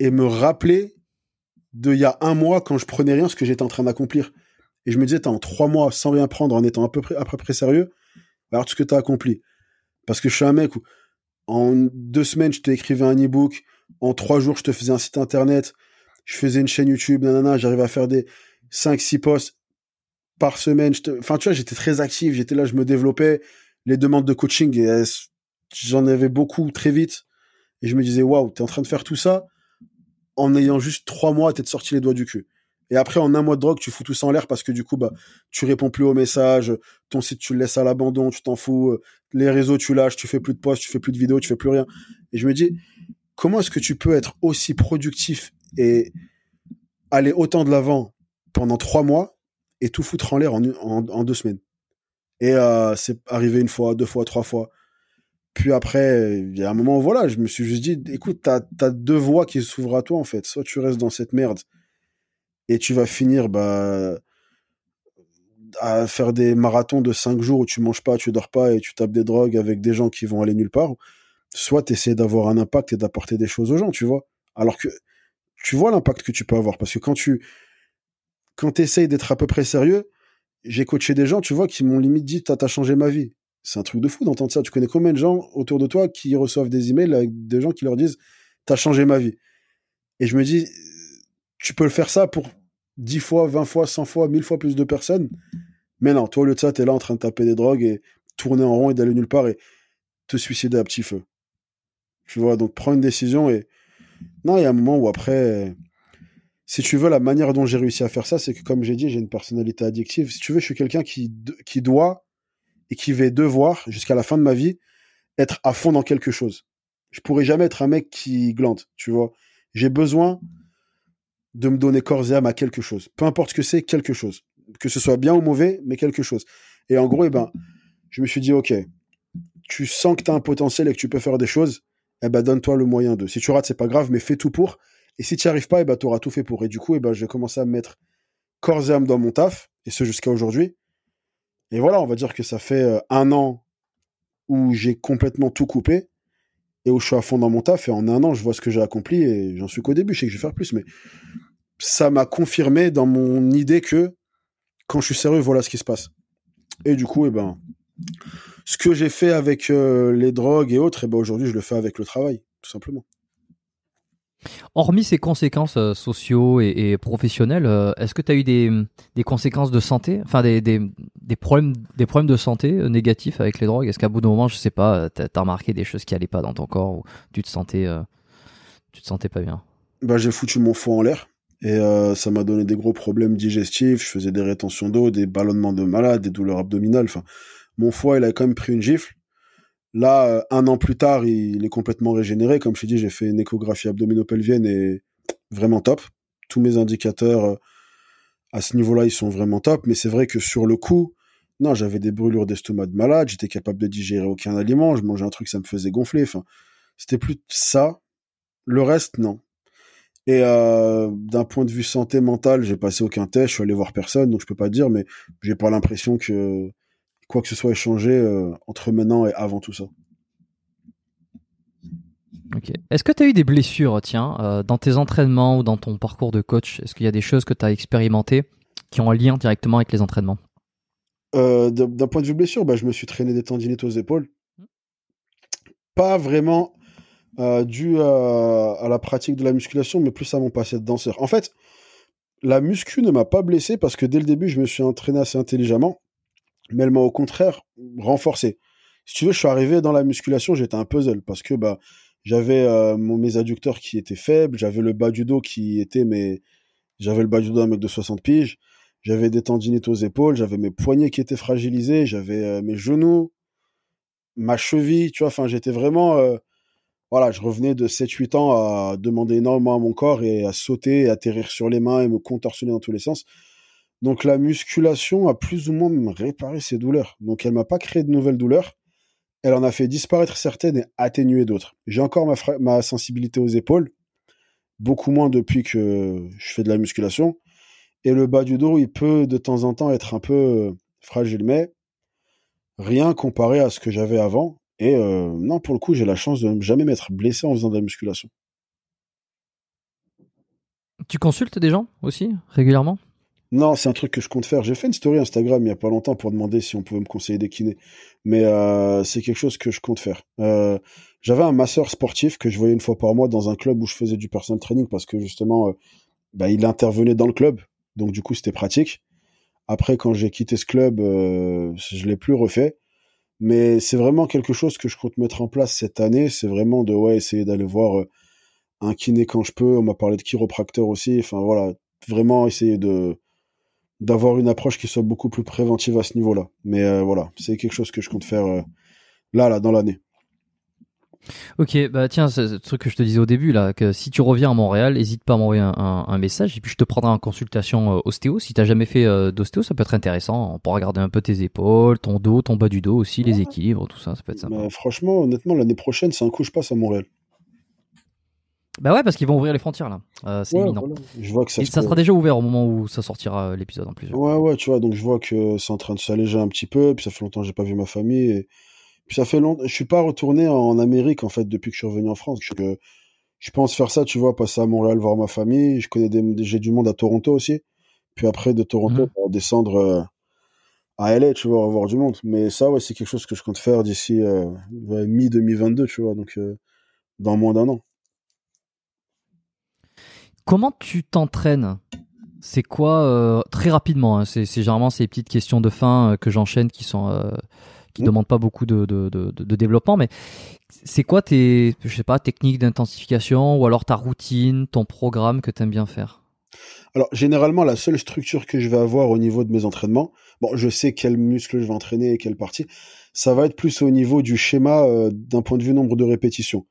et me rappeler de y a un mois quand je prenais rien ce que j'étais en train d'accomplir. Et je me disais, en trois mois sans rien prendre, en étant à peu près, à peu près sérieux, alors tout ce que tu as accompli. Parce que je suis un mec où en deux semaines, je t'écrivais un e-book, en trois jours, je te faisais un site internet, je faisais une chaîne YouTube, nanana, j'arrivais à faire des 5-6 posts par semaine. Enfin, tu vois, j'étais très actif, j'étais là, je me développais. Les demandes de coaching, j'en avais beaucoup très vite. Et je me disais, waouh, t'es en train de faire tout ça en ayant juste trois mois, t'es sorti les doigts du cul. Et après, en un mois de drogue, tu fous tout ça en l'air parce que du coup, bah, tu réponds plus aux messages, ton site, tu le laisses à l'abandon, tu t'en fous, les réseaux, tu lâches, tu fais plus de posts, tu fais plus de vidéos, tu fais plus rien. Et je me dis, comment est-ce que tu peux être aussi productif et aller autant de l'avant pendant trois mois et tout foutre en l'air en, deux semaines? Et euh, c'est arrivé une fois, deux fois, trois fois. Puis après, il y a un moment où voilà, je me suis juste dit, écoute, t'as as deux voies qui s'ouvrent à toi en fait. Soit tu restes dans cette merde et tu vas finir bah, à faire des marathons de cinq jours où tu manges pas, tu dors pas et tu tapes des drogues avec des gens qui vont aller nulle part. Soit tu d'avoir un impact et d'apporter des choses aux gens, tu vois. Alors que tu vois l'impact que tu peux avoir. Parce que quand tu, quand essayes d'être à peu près sérieux, j'ai coaché des gens, tu vois, qui m'ont limite dit, t'as changé ma vie. C'est un truc de fou d'entendre ça. Tu connais combien de gens autour de toi qui reçoivent des emails avec des gens qui leur disent, t'as changé ma vie. Et je me dis, tu peux le faire ça pour 10 fois, 20 fois, 100 fois, 1000 fois plus de personnes. Mais non, toi, au lieu de ça, t'es là en train de taper des drogues et tourner en rond et d'aller nulle part et te suicider à petit feu. Tu vois, donc prends une décision et non, il y a un moment où après, si tu veux, la manière dont j'ai réussi à faire ça, c'est que, comme j'ai dit, j'ai une personnalité addictive. Si tu veux, je suis quelqu'un qui, qui doit et qui va devoir, jusqu'à la fin de ma vie, être à fond dans quelque chose. Je pourrais jamais être un mec qui glande, tu vois. J'ai besoin de me donner corps et âme à quelque chose. Peu importe ce que c'est, quelque chose. Que ce soit bien ou mauvais, mais quelque chose. Et en gros, eh ben, je me suis dit, OK, tu sens que tu as un potentiel et que tu peux faire des choses, eh ben, donne-toi le moyen de. Si tu rates, c'est pas grave, mais fais tout pour. Et si tu n'y arrives pas, eh ben, tu auras tout fait pour. Et du coup, eh ben, j'ai commencé à me mettre corps et âme dans mon taf, et ce jusqu'à aujourd'hui. Et voilà, on va dire que ça fait euh, un an où j'ai complètement tout coupé et où je suis à fond dans mon taf. Et en un an, je vois ce que j'ai accompli et j'en suis qu'au début. Je sais que je vais faire plus, mais ça m'a confirmé dans mon idée que quand je suis sérieux, voilà ce qui se passe. Et du coup, eh ben, ce que j'ai fait avec euh, les drogues et autres, eh ben, aujourd'hui, je le fais avec le travail, tout simplement. Hormis ces conséquences euh, sociaux et, professionnelles, euh, est-ce que tu as eu des, conséquences de santé, enfin des, problèmes, des problèmes de santé négatifs avec les drogues? Est-ce qu'à bout d'un moment, je sais pas, tu as, remarqué des choses qui allaient pas dans ton corps ou tu te sentais, tu te sentais pas bien? Bah, J'ai foutu mon foie en l'air. Et ça m'a donné des gros problèmes digestifs. Je faisais des rétentions d'eau, des ballonnements de malade, des douleurs abdominales. Enfin, mon foie, il a quand même pris une gifle. Là, euh, un an plus tard, il est complètement régénéré. Comme je t'ai dit, j'ai fait une échographie abdominopelvienne et vraiment top. Tous mes indicateurs euh, à ce niveau-là, ils sont vraiment top. Mais c'est vrai que sur le coup, non, j'avais des brûlures d'estomac de malade. J'étais capable de digérer aucun aliment. Je mangeais un truc, ça me faisait gonfler. Enfin, c'était plus ça. Le reste, non. Et euh, d'un point de vue santé mentale, j'ai passé aucun test, je suis allé voir personne, donc je peux pas dire, mais j'ai pas l'impression que quoi que ce soit ait changé euh, entre maintenant et avant tout ça. Ok. Est-ce que tu as eu des blessures, tiens, euh, dans tes entraînements ou dans ton parcours de coach? Est-ce qu'il y a des choses que tu as expérimentées qui ont un lien directement avec les entraînements? Euh, D'un point de vue blessure, bah, je me suis traîné des tendinites aux épaules. Pas vraiment dû à, à, la pratique de la musculation, mais plus à mon passé de danseur. En fait, la muscu ne m'a pas blessé parce que dès le début, je me suis entraîné assez intelligemment mais elle m'a au contraire renforcé. Si tu veux, je suis arrivé dans la musculation, j'étais un puzzle parce que bah j'avais euh, mes adducteurs qui étaient faibles, j'avais le bas du dos qui était mais j'avais le bas du dos d'un mec de 60 piges, j'avais des tendinites aux épaules, j'avais mes poignets qui étaient fragilisés, j'avais euh, mes genoux, ma cheville, tu vois, enfin j'étais vraiment euh, voilà, je revenais de 7-8 ans à demander énormément à mon corps et à sauter et atterrir sur les mains et me contorsionner dans tous les sens. Donc la musculation a plus ou moins réparé ces douleurs. Donc elle m'a pas créé de nouvelles douleurs. Elle en a fait disparaître certaines et atténuer d'autres. J'ai encore ma, sensibilité aux épaules, beaucoup moins depuis que je fais de la musculation. Et le bas du dos, il peut de temps en temps être un peu fragile, mais rien comparé à ce que j'avais avant. Et euh, non, pour le coup, j'ai la chance de ne jamais m'être blessé en faisant de la musculation. Tu consultes des gens aussi régulièrement? Non, c'est un truc que je compte faire. J'ai fait une story Instagram il y a pas longtemps pour demander si on pouvait me conseiller des kinés. Mais euh, c'est quelque chose que je compte faire. Euh, j'avais un masseur sportif que je voyais une fois par mois dans un club où je faisais du personal training parce que justement, bah, il intervenait dans le club. Donc du coup, c'était pratique. Après, quand j'ai quitté ce club, je l'ai plus refait. Mais c'est vraiment quelque chose que je compte mettre en place cette année. C'est vraiment de ouais essayer d'aller voir un kiné quand je peux. On m'a parlé de chiropracteur aussi. Enfin voilà, vraiment essayer de d'avoir une approche qui soit beaucoup plus préventive à ce niveau-là. Mais euh, voilà, c'est quelque chose que je compte faire euh, là, là, dans l'année. Ok, bah tiens, c'est ce truc que je te disais au début là, que si tu reviens à Montréal, n'hésite pas à m'envoyer un, message et puis je te prendrai en consultation euh, ostéo. Si t'as jamais fait d'ostéo, ça peut être intéressant. On pourra regarder un peu tes épaules, ton dos, ton bas du dos aussi, les équilibres, tout ça, ça peut être sympa. franchement, honnêtement, l'année prochaine, c'est un coup je passe à Montréal. Bah ouais, parce qu'ils vont ouvrir les frontières là. Euh, c'est imminent. Je vois que ça, ça sera déjà ouvert au moment où ça sortira euh, l'épisode en plus. Ouais, ouais, tu vois, donc je vois que c'est en train de s'alléger un petit peu. Puis ça fait longtemps que j'ai pas vu ma famille. Et... Puis ça fait longtemps. Je suis pas retourné en Amérique en fait depuis que je suis revenu en France. Je, je pense faire ça, tu vois, passer à Montréal voir ma famille. Je connais des... j'ai du monde à Toronto aussi. Puis après de Toronto, mhm. descendre euh, à LA, tu vois, revoir du monde. Mais ça, ouais, c'est quelque chose que je compte faire d'ici mi 2022, tu vois, donc dans moins d'un an. Comment tu t'entraînes? C'est quoi euh, très rapidement hein, C'est généralement ces petites questions de fin euh, que j'enchaîne qui sont euh, qui mmh. demandent pas beaucoup de, de, de, développement, mais c'est quoi tes je sais pas techniques d'intensification ou alors ta routine, ton programme que tu aimes bien faire? Alors, généralement, la seule structure que je vais avoir au niveau de mes entraînements, bon, je sais quel muscle je vais entraîner et quelle partie, ça va être plus au niveau du schéma d'un point de vue nombre de répétitions.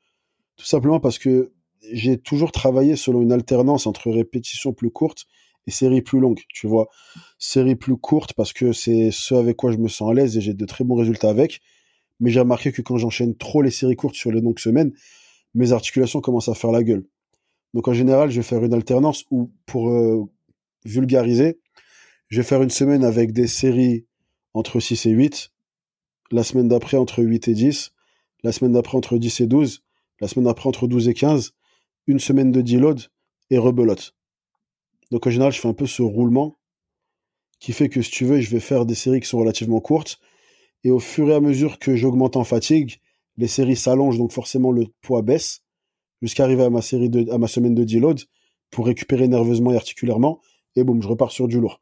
Tout simplement parce que j'ai toujours travaillé selon une alternance entre répétitions plus courtes et séries plus longues, tu vois. Séries plus courtes parce que c'est ce avec quoi je me sens à l'aise et j'ai de très bons résultats avec. Mais j'ai remarqué que quand j'enchaîne trop les séries courtes sur les longues semaines, mes articulations commencent à faire la gueule. Donc en général, je vais faire une alternance où, pour euh, vulgariser, je vais faire une semaine avec des séries entre 6 et 8, la semaine d'après entre 8 et 10, la semaine d'après entre 10 et 12, la semaine d'après entre 12 et 15, une semaine de deload et rebelote. Donc en général, je fais un peu ce roulement qui fait que si tu veux, je vais faire des séries qui sont relativement courtes et au fur et à mesure que j'augmente en fatigue, les séries s'allongent donc forcément le poids baisse jusqu'à arriver à ma série de ma semaine de deload pour récupérer nerveusement et articulairement et boum, je repars sur du lourd.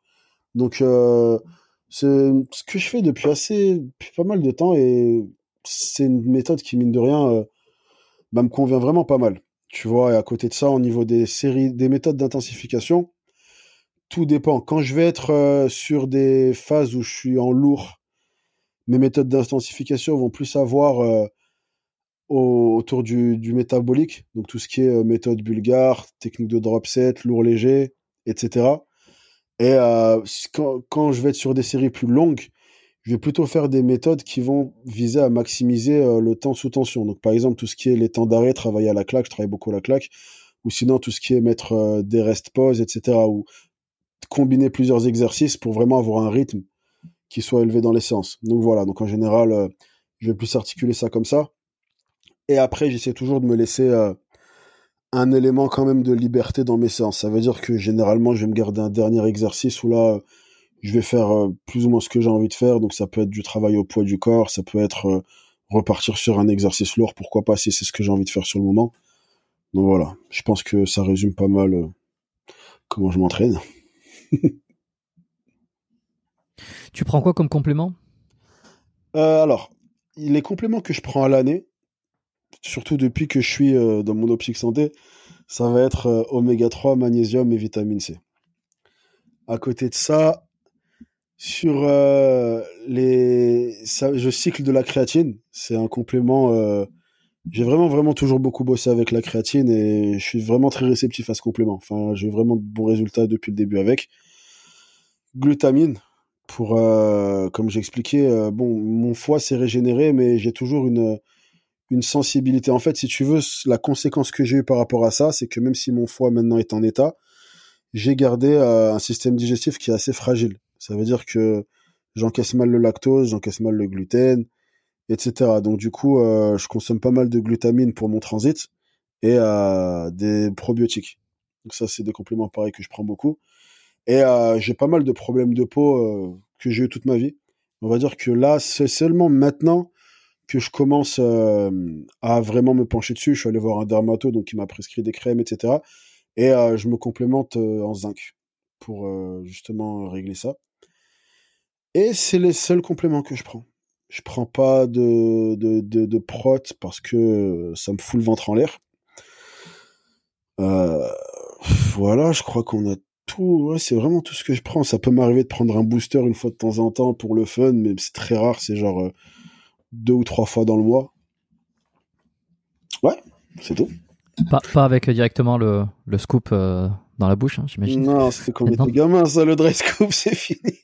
Donc euh, c'est ce que je fais depuis assez pas mal de temps et c'est une méthode qui mine de rien euh, bah, me convient vraiment pas mal. Tu vois, et à côté de ça, au niveau des séries, des méthodes d'intensification, tout dépend. Quand je vais être euh, sur des phases où je suis en lourd, mes méthodes d'intensification vont plus avoir euh, autour du, métabolique, donc tout ce qui est euh, méthode bulgare, technique de drop set, lourd léger, etc. Et quand, je vais être sur des séries plus longues, je vais plutôt faire des méthodes qui vont viser à maximiser le temps sous tension. Donc, par exemple, tout ce qui est les temps d'arrêt, travailler à la claque, je travaille beaucoup à la claque, ou sinon tout ce qui est mettre des restes pauses, etc., combiner plusieurs exercices pour vraiment avoir un rythme qui soit élevé dans les séances. Donc voilà, donc en général, euh, je vais plus articuler ça comme ça. Et après, j'essaie toujours de me laisser un élément quand même de liberté dans mes séances. Ça veut dire que généralement, je vais me garder un dernier exercice où là, je vais faire euh, plus ou moins ce que j'ai envie de faire. Donc ça peut être du travail au poids du corps, ça peut être euh, repartir sur un exercice lourd, pourquoi pas si c'est ce que j'ai envie de faire sur le moment. Donc voilà, je pense que ça résume pas mal euh, comment je m'entraîne. tu prends quoi comme complément? Alors, les compléments que je prends à l'année, surtout depuis que je suis dans mon optique santé, ça va être oméga 3, magnésium et vitamine C. À côté de ça, sur euh, les, ça, je cycle de la créatine. C'est un complément. Euh, j'ai vraiment, vraiment toujours beaucoup bossé avec la créatine et je suis vraiment très réceptif à ce complément. Enfin, j'ai vraiment de bons résultats depuis le début avec. Glutamine, pour, euh, comme j'expliquais, euh, bon, mon foie s'est régénéré, mais j'ai toujours une, une sensibilité. En fait, si tu veux, la conséquence que j'ai eu par rapport à ça, c'est que même si mon foie maintenant est en état, j'ai gardé un système digestif qui est assez fragile. Ça veut dire que j'encaisse mal le lactose, j'encaisse mal le gluten, etc. Donc du coup, euh, je consomme pas mal de glutamine pour mon transit et euh, des probiotiques. Donc ça, c'est des compléments pareils que je prends beaucoup. Et euh, j'ai pas mal de problèmes de peau que j'ai eu toute ma vie. On va dire que là, c'est seulement maintenant que je commence à vraiment me pencher dessus. Je suis allé voir un dermato, donc il m'a prescrit des crèmes, etc. Et je me complémente en zinc pour justement régler ça. Et c'est les seuls compléments que je prends. Je prends pas de, de, de, prot parce que ça me fout le ventre en l'air. Euh, voilà, je crois qu'on a tout. c'est vraiment tout ce que je prends. Ça peut m'arriver de prendre un booster une fois de temps en temps pour le fun, mais c'est très rare. C'est genre euh, deux ou trois fois dans le mois. Ouais, c'est tout. Pas, pas avec directement le, le scoop euh, dans la bouche, hein, j'imagine. Non, c'était quand on était gamin, ça, le dry scoop, c'est fini.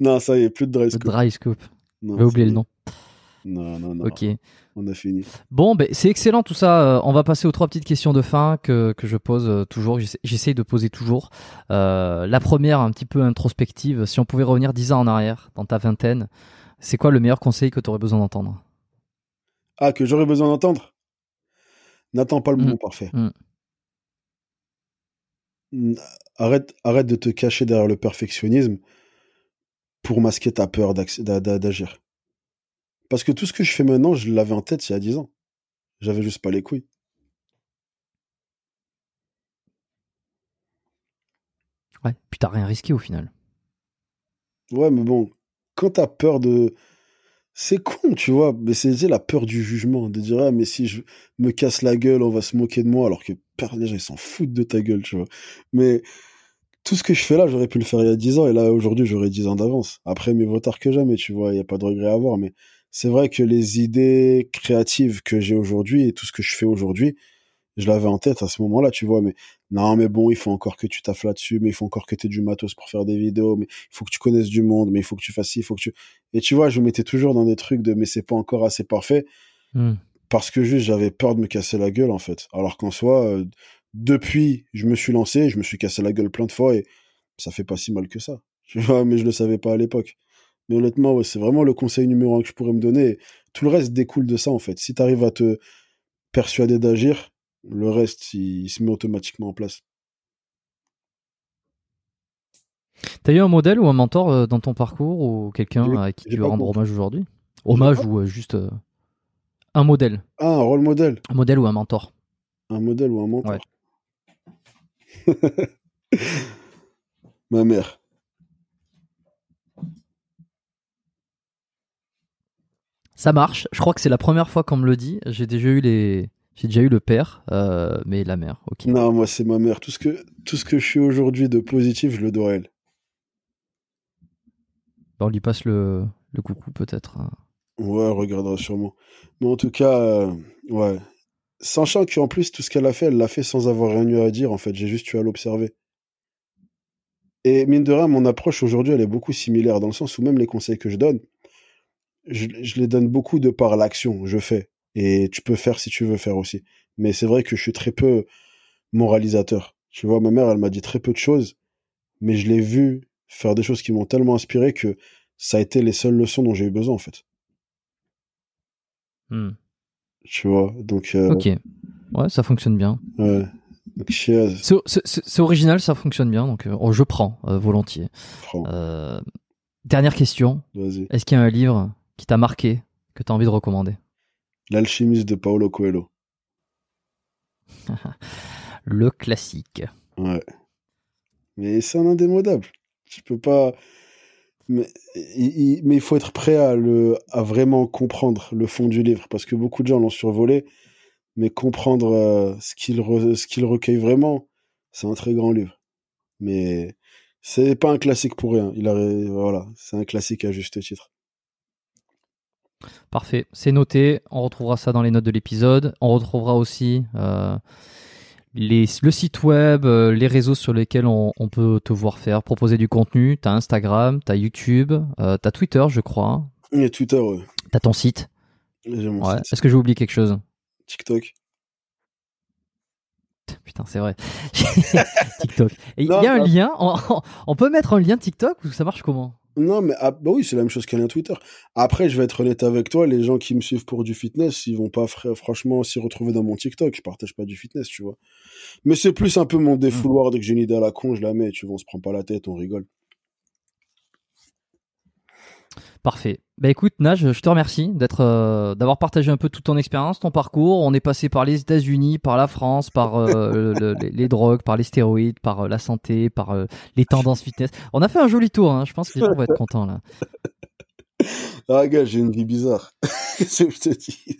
non, ça y est, plus de dry scoop. dry scoop. J'ai oublié le nom. Non, non, non. Ok. On a fini. Bon, ben, c'est excellent tout ça. Euh, on va passer aux trois petites questions de fin que, que je pose euh, toujours. J'essaye de poser toujours. Euh, la première, un petit peu introspective. Si on pouvait revenir dix ans en arrière, dans ta vingtaine, c'est quoi le meilleur conseil que tu aurais besoin d'entendre? Ah, que j'aurais besoin d'entendre? N'attends pas le moment mm. parfait. Mm. Arrête, arrête de te cacher derrière le perfectionnisme pour masquer ta peur d'agir. Parce que tout ce que je fais maintenant, je l'avais en tête il y a 10 ans. J'avais juste pas les couilles. Ouais, puis t'as rien risqué au final. Ouais, mais bon, quand t'as peur de. C'est con, tu vois, mais c'est la peur du jugement, de dire, ah, mais si je me casse la gueule, on va se moquer de moi, alors que les gens, ils s'en foutent de ta gueule, tu vois. Mais tout ce que je fais là, j'aurais pu le faire il y a 10 ans, et là, aujourd'hui, j'aurais 10 ans d'avance. Après, mieux vaut tard que jamais, tu vois, il n'y a pas de regret à avoir, mais c'est vrai que les idées créatives que j'ai aujourd'hui et tout ce que je fais aujourd'hui, Je l'avais en tête à ce moment-là, tu vois, mais non, mais bon, il faut encore que tu taffes là-dessus, mais il faut encore que tu aies du matos pour faire des vidéos, mais il faut que tu connaisses du monde, mais il faut que tu fasses ci, il faut que tu... Et tu vois, je me mettais toujours dans des trucs de mais c'est pas encore assez parfait, Hmm. parce que juste j'avais peur de me casser la gueule, en fait. Alors qu'en soi, euh, depuis, je me suis lancé, je me suis cassé la gueule plein de fois et ça fait pas si mal que ça. Tu vois, mais je le savais pas à l'époque. Mais honnêtement, ouais, c'est vraiment le conseil numéro un que je pourrais me donner. Tout le reste découle de ça, en fait. Si tu arrives à te persuader d'agir, le reste, il, il se met automatiquement en place. T'as eu un modèle ou un mentor euh, dans ton parcours ou quelqu'un à qui tu veux rendre hommage aujourd'hui? Hommage ou euh, juste euh, un modèle? Ah, un rôle modèle. Un modèle ou un mentor? Un modèle ou un mentor. Ma mère. Ça marche. Je crois que c'est la première fois qu'on me le dit. J'ai déjà eu les, j'ai déjà eu le père, euh, mais la mère. Ok. Non, moi, c'est ma mère. Tout ce que, tout ce que je suis aujourd'hui de positif, je le dois à elle. Bah, on lui passe le, le coucou peut-être. hein. Ouais, elle regardera sûrement. Mais en tout cas, euh, ouais. Sachant qu'en plus, tout ce qu'elle a fait, elle l'a fait sans avoir rien eu à dire, en fait. J'ai juste eu à l'observer. Et mine de rien, mon approche aujourd'hui, elle est beaucoup similaire, dans le sens où même les conseils que je donne, je, les donne beaucoup de par l'action, je fais. Et tu peux faire si tu veux faire aussi. Mais c'est vrai que je suis très peu moralisateur. Tu vois, ma mère, elle m'a dit très peu de choses, mais je l'ai vu faire des choses qui m'ont tellement inspiré que ça a été les seules leçons dont j'ai eu besoin, en fait. Hmm. Tu vois, donc, euh, Ok. Ouais, ça fonctionne bien. ouais. Cheers, C'est original, ça fonctionne bien, donc euh, oh, je prends euh, volontiers. Euh, dernière question. Est-ce qu'il y a un livre qui t'a marqué, que tu as envie de recommander? L'alchimiste de Paolo Coelho. Le classique. Ouais. Mais c'est un indémodable. Je peux pas. Mais il, faut être prêt à, vraiment comprendre le fond du livre, parce que beaucoup de gens l'ont survolé, mais comprendre euh, ce qu'il re- ce qu'il recueille vraiment, c'est un très grand livre. Mais c'est pas un classique pour rien. Il a, voilà, c'est un classique à juste titre. Parfait, c'est noté. On retrouvera ça dans les notes de l'épisode. On retrouvera aussi euh, les, le site web, euh, les réseaux sur lesquels on, on peut te voir faire, proposer du contenu. T'as Instagram, t'as YouTube, euh, t'as Twitter, je crois. Et Twitter, ouais. T'as ton site. Ouais. Est-ce que j'ai oublié quelque chose TikTok. Putain, c'est vrai. TikTok. Il y a un lien. On, on peut mettre un lien TikTok ou ça marche comment? Non, mais ah, bah oui, c'est la même chose qu'un lien Twitter. Après, je vais être honnête avec toi, les gens qui me suivent pour du fitness, ils vont pas fr- franchement s'y retrouver dans mon TikTok. Je partage pas du fitness, tu vois. Mais c'est plus un peu mon défouloir dès que j'ai une idée à la con, je la mets, tu vois, on se prend pas la tête, on rigole. Parfait. Bah écoute, Nage, je te remercie d'être, euh, d'avoir partagé un peu toute ton expérience, ton parcours. On est passé par les États-Unis, par la France, par euh, le- les, les drogues, par les stéroïdes, par euh, la santé, par les tendances fitness. On a fait un joli tour. Hein. Je pense que les gens vont être contents là. Ah, gars, j'ai une vie bizarre. Qu'est-ce que je te dis?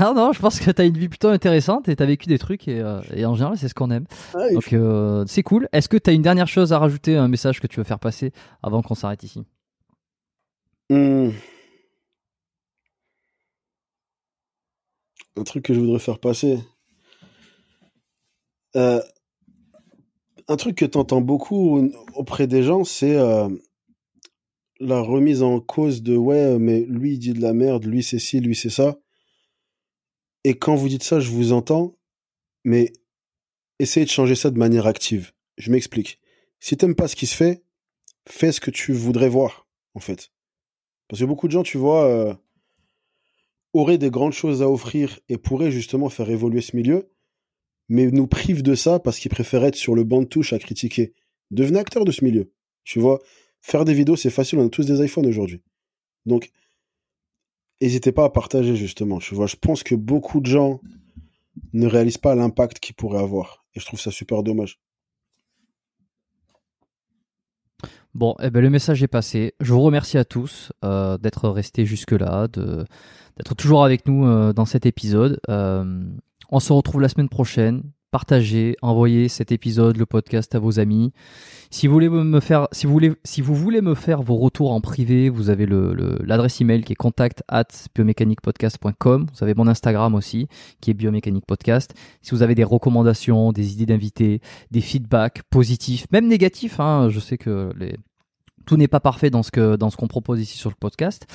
Non, non, je pense que t'as une vie plutôt intéressante et t'as vécu des trucs et, euh, et en général, c'est ce qu'on aime. Ah, Donc euh, c'est cool. Est-ce que t'as une dernière chose à rajouter, un message que tu veux faire passer avant qu'on s'arrête ici? Hmm. Un truc que je voudrais faire passer. Euh, un truc que tu entends beaucoup auprès des gens, c'est euh, la remise en cause de ouais, mais lui il dit de la merde, lui c'est ci, lui c'est ça. Et quand vous dites ça, je vous entends, mais essayez de changer ça de manière active. Je m'explique. Si t'aimes pas ce qui se fait, fais ce que tu voudrais voir, en fait. Parce que beaucoup de gens, tu vois, euh, auraient des grandes choses à offrir et pourraient justement faire évoluer ce milieu, mais nous privent de ça parce qu'ils préfèrent être sur le banc de touche à critiquer. Devenez acteur de ce milieu. Tu vois, faire des vidéos, c'est facile, on a tous des iPhones aujourd'hui. Donc, n'hésitez pas à partager justement. Tu vois, je pense que beaucoup de gens ne réalisent pas l'impact qu'ils pourraient avoir. Et je trouve ça super dommage. Bon, eh ben, le message est passé. Je vous remercie à tous euh, d'être restés jusque-là, d'être toujours avec nous euh, dans cet épisode. Euh, on se retrouve la semaine prochaine partagez, envoyez cet épisode, le podcast à vos amis. Si vous voulez me faire, vos retours en privé, vous avez l'adresse email qui est contact at biomécaniquepodcast.com. Vous avez mon Instagram aussi, qui est biomécanique podcast. Si vous avez des recommandations, des idées d'invités, des feedbacks positifs, même négatifs, hein, je sais que les, tout n'est pas parfait dans ce qu'on propose ici sur le podcast,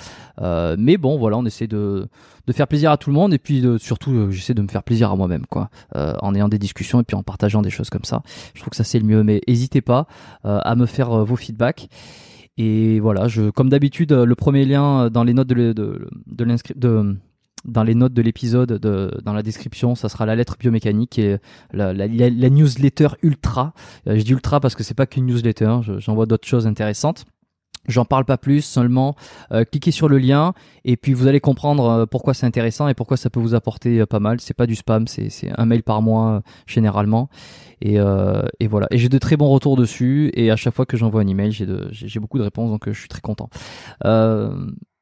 euh, mais bon voilà, on essaie de, faire plaisir à tout le monde et puis surtout euh, j'essaie de me faire plaisir à moi-même quoi, euh, en ayant des discussions et puis en partageant des choses comme ça. Je trouve que ça c'est le mieux, mais n'hésitez pas à me faire vos feedbacks. Et voilà, je comme d'habitude le premier lien dans les notes de de dans les notes de l'épisode, dans la description, ça sera la lettre biomécanique et la, la, la newsletter ultra. Euh, je dis ultra parce que c'est pas qu'une newsletter, hein, j'envoie d'autres choses intéressantes. J'en parle pas plus, seulement euh, cliquez sur le lien et puis vous allez comprendre euh, pourquoi c'est intéressant et pourquoi ça peut vous apporter pas mal. C'est pas du spam, c'est un mail par mois généralement. Et, et, voilà. Et j'ai de très bons retours dessus et à chaque fois que j'envoie un email, j'ai beaucoup de réponses donc je suis très content.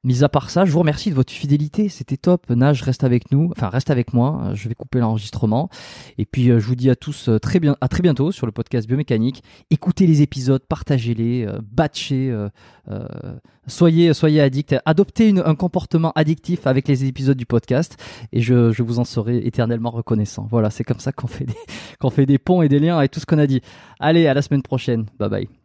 Mis à part ça, je vous remercie de votre fidélité. C'était top. Nage reste avec nous. Enfin, reste avec moi. Je vais couper l'enregistrement. Et puis, euh, je vous dis à tous euh, très bien, à très bientôt sur le podcast Biomécanique. Écoutez les épisodes, partagez-les, euh, batchez, soyez, soyez addicts. Adoptez un comportement addictif avec les épisodes du podcast. Et je, je vous en serai éternellement reconnaissant. Voilà, c'est comme ça qu'on fait qu'on fait des ponts et des liens avec tout ce qu'on a dit. Allez, à la semaine prochaine. Bye bye.